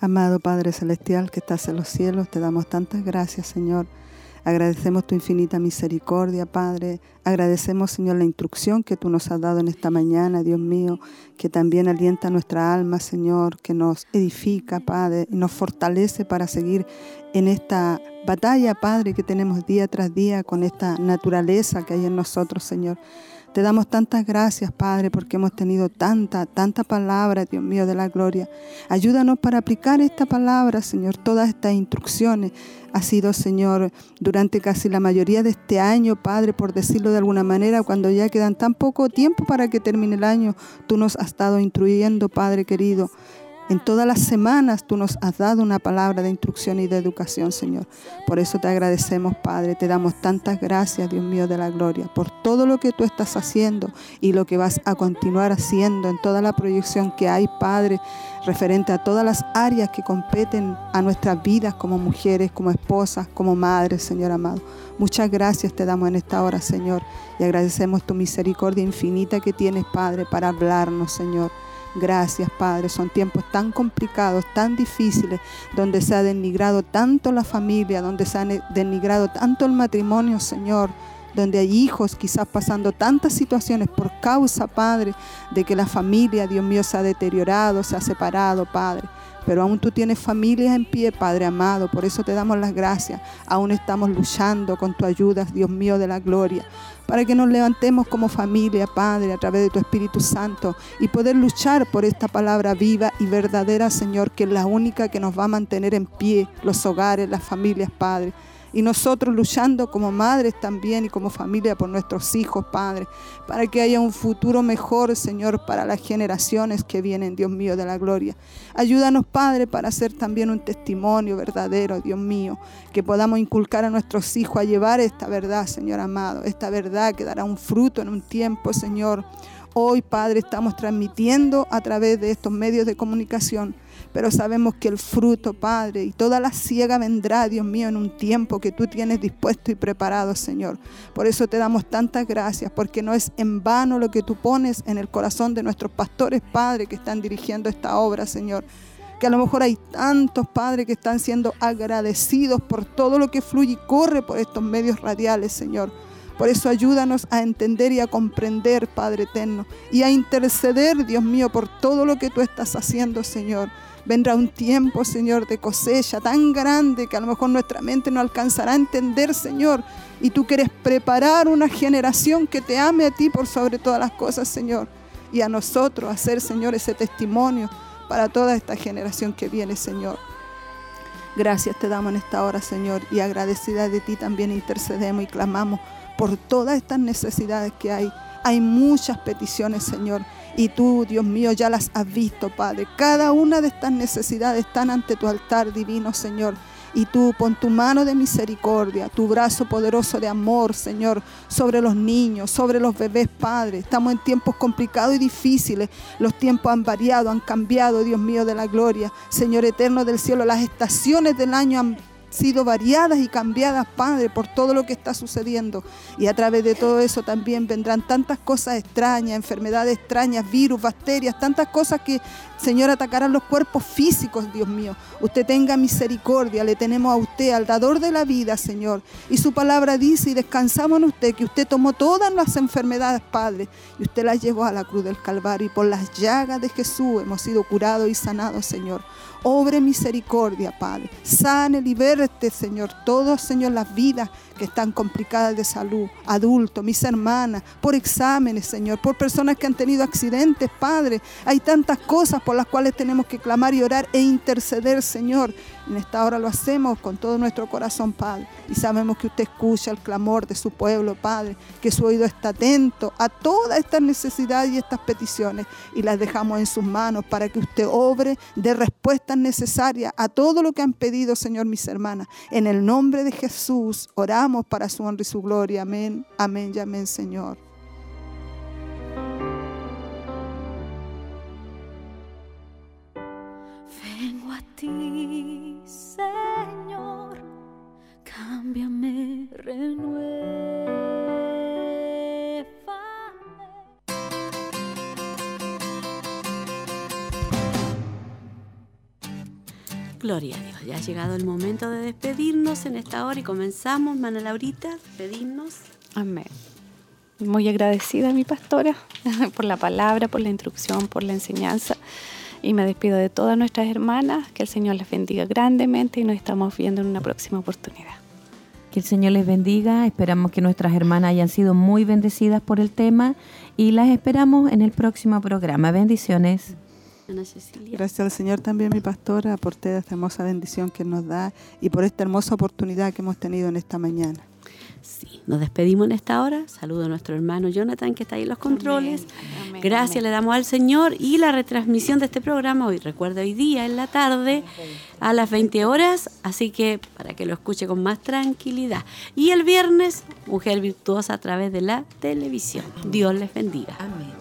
Amado Padre Celestial que estás en los cielos, te damos tantas gracias, Señor Agradecemos tu infinita misericordia, Padre. Agradecemos, Señor, la instrucción que tú nos has dado en esta mañana, Dios mío, que también alienta nuestra alma, Señor, que nos edifica, Padre, y nos fortalece para seguir en esta batalla, Padre, que tenemos día tras día con esta naturaleza que hay en nosotros, Señor. Te damos tantas gracias, Padre, porque hemos tenido tanta, tanta palabra, Dios mío, de la gloria. Ayúdanos para aplicar esta palabra, Señor, todas estas instrucciones. Ha sido, Señor, durante casi la mayoría de este año, Padre, por decirlo de alguna manera, cuando ya quedan tan poco tiempo para que termine el año, tú nos has estado instruyendo, Padre querido En todas las semanas tú nos has dado una palabra de instrucción y de educación, Señor. Por eso te agradecemos, Padre. Te damos tantas gracias, Dios mío de la gloria, por todo lo que tú estás haciendo y lo que vas a continuar haciendo en toda la proyección que hay, Padre, referente a todas las áreas que competen a nuestras vidas como mujeres, como esposas, como madres, Señor amado. Muchas gracias te damos en esta hora, Señor, y agradecemos tu misericordia infinita que tienes, Padre, para hablarnos, Señor. Gracias, Padre. Son tiempos tan complicados, tan difíciles, donde se ha denigrado tanto la familia, donde se ha denigrado tanto el matrimonio, Señor donde hay hijos quizás pasando tantas situaciones por causa, Padre, de que la familia, Dios mío, se ha deteriorado, se ha separado, Padre pero aún tú tienes familias en pie, Padre amado. Por eso te damos las gracias. Aún estamos luchando con tu ayuda, Dios mío de la gloria, para que nos levantemos como familia, Padre, a través de tu Espíritu Santo y poder luchar por esta palabra viva y verdadera, Señor, que es la única que nos va a mantener en pie los hogares, las familias, Padre y nosotros luchando como madres también y como familia por nuestros hijos, Padre, para que haya un futuro mejor, Señor, para las generaciones que vienen, Dios mío, de la gloria. Ayúdanos, Padre, para hacer también un testimonio verdadero, Dios mío, que podamos inculcar a nuestros hijos a llevar esta verdad, Señor amado, esta verdad que dará un fruto en un tiempo, Señor. Hoy, Padre, estamos transmitiendo a través de estos medios de comunicación pero sabemos que el fruto, Padre, y toda la ciega vendrá, Dios mío, en un tiempo que tú tienes dispuesto y preparado, Señor. Por eso te damos tantas gracias, porque no es en vano lo que tú pones en el corazón de nuestros pastores, Padre, que están dirigiendo esta obra, Señor que a lo mejor hay tantos padres que están siendo agradecidos por todo lo que fluye y corre por estos medios radiales, Señor. Por eso ayúdanos a entender y a comprender, Padre eterno, y a interceder, Dios mío, por todo lo que tú estás haciendo, Señor. Vendrá un tiempo, Señor, de cosecha tan grande que a lo mejor nuestra mente no alcanzará a entender, Señor. Y tú quieres preparar una generación que te ame a ti por sobre todas las cosas, Señor. Y a nosotros hacer, Señor, ese testimonio para toda esta generación que viene, Señor. Gracias te damos en esta hora, Señor, y agradecida de ti también intercedemos y clamamos por todas estas necesidades que hay. Hay muchas peticiones, Señor, y tú, Dios mío, ya las has visto, Padre. Cada una de estas necesidades están ante tu altar divino, Señor. Y tú pon tu mano de misericordia, tu brazo poderoso de amor, Señor, sobre los niños, sobre los bebés, Padre. Estamos en tiempos complicados y difíciles. Los tiempos han variado, han cambiado, Dios mío de la gloria. Señor eterno del cielo, las estaciones del año han sido variadas y cambiadas, Padre, por todo lo que está sucediendo. Y a través de todo eso también vendrán tantas cosas extrañas, enfermedades extrañas, virus, bacterias, tantas cosas que Señor, atacarán los cuerpos físicos, Dios mío. Usted tenga misericordia, le tenemos a usted, al dador de la vida, Señor. Y su palabra dice, y descansamos en usted, que usted tomó todas las enfermedades, Padre, y usted las llevó a la cruz del Calvario. Y por las llagas de Jesús hemos sido curados y sanados, Señor. Obre misericordia, Padre. Sane, liberte, Señor. Todos, Señor, las vidas que están complicadas de salud, adultos, mis hermanas, por exámenes, Señor, por personas que han tenido accidentes, Padre. Hay tantas cosas por las cuales tenemos que clamar y orar e interceder, Señor. En esta hora lo hacemos con todo nuestro corazón, Padre. Y sabemos que usted escucha el clamor de su pueblo, Padre, que su oído está atento a todas estas necesidades y estas peticiones y las dejamos en sus manos para que usted obre de respuestas necesarias a todo lo que han pedido, Señor, mis hermanas. En el nombre de Jesús oramos para su honra y su gloria. Amén, amén y amén, Señor. Vengo a ti Señor, cámbiame, renuévame. Gloria a Dios, ya ha llegado el momento de despedirnos en esta hora y comenzamos, Mana Laurita, despedirnos. Amén. Muy agradecida mi pastora por la palabra, por la instrucción, por la enseñanza y me despido de todas nuestras hermanas. Que el Señor les bendiga grandemente y nos estamos viendo en una próxima oportunidad. Que el Señor les bendiga. Esperamos que nuestras hermanas hayan sido muy bendecidas por el tema y las esperamos en el próximo programa. Bendiciones. Gracias al Señor también, mi pastora, por toda esta hermosa bendición que nos da y por esta hermosa oportunidad que hemos tenido en esta mañana. Sí, Nos despedimos en esta hora. Saludo a nuestro hermano Jonathan que está ahí en los controles. Amén, Gracias amén. le damos al Señor y la retransmisión de este programa hoy, recuerda hoy día en la tarde a las 20 horas, así que para que lo escuche con más tranquilidad. Y el viernes, Mujer Virtuosa a través de la televisión. Dios les bendiga. Amén.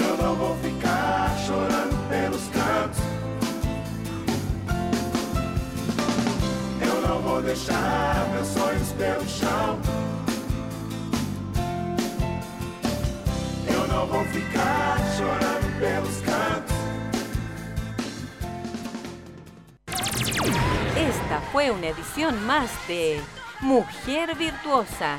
Eu não vou ficar chorando pelos cantos. Eu não vou deixar meus sonhos pelo chão. Eu não vou ficar chorando pelos cantos. Esta fue una edición más de Mujer Virtuosa.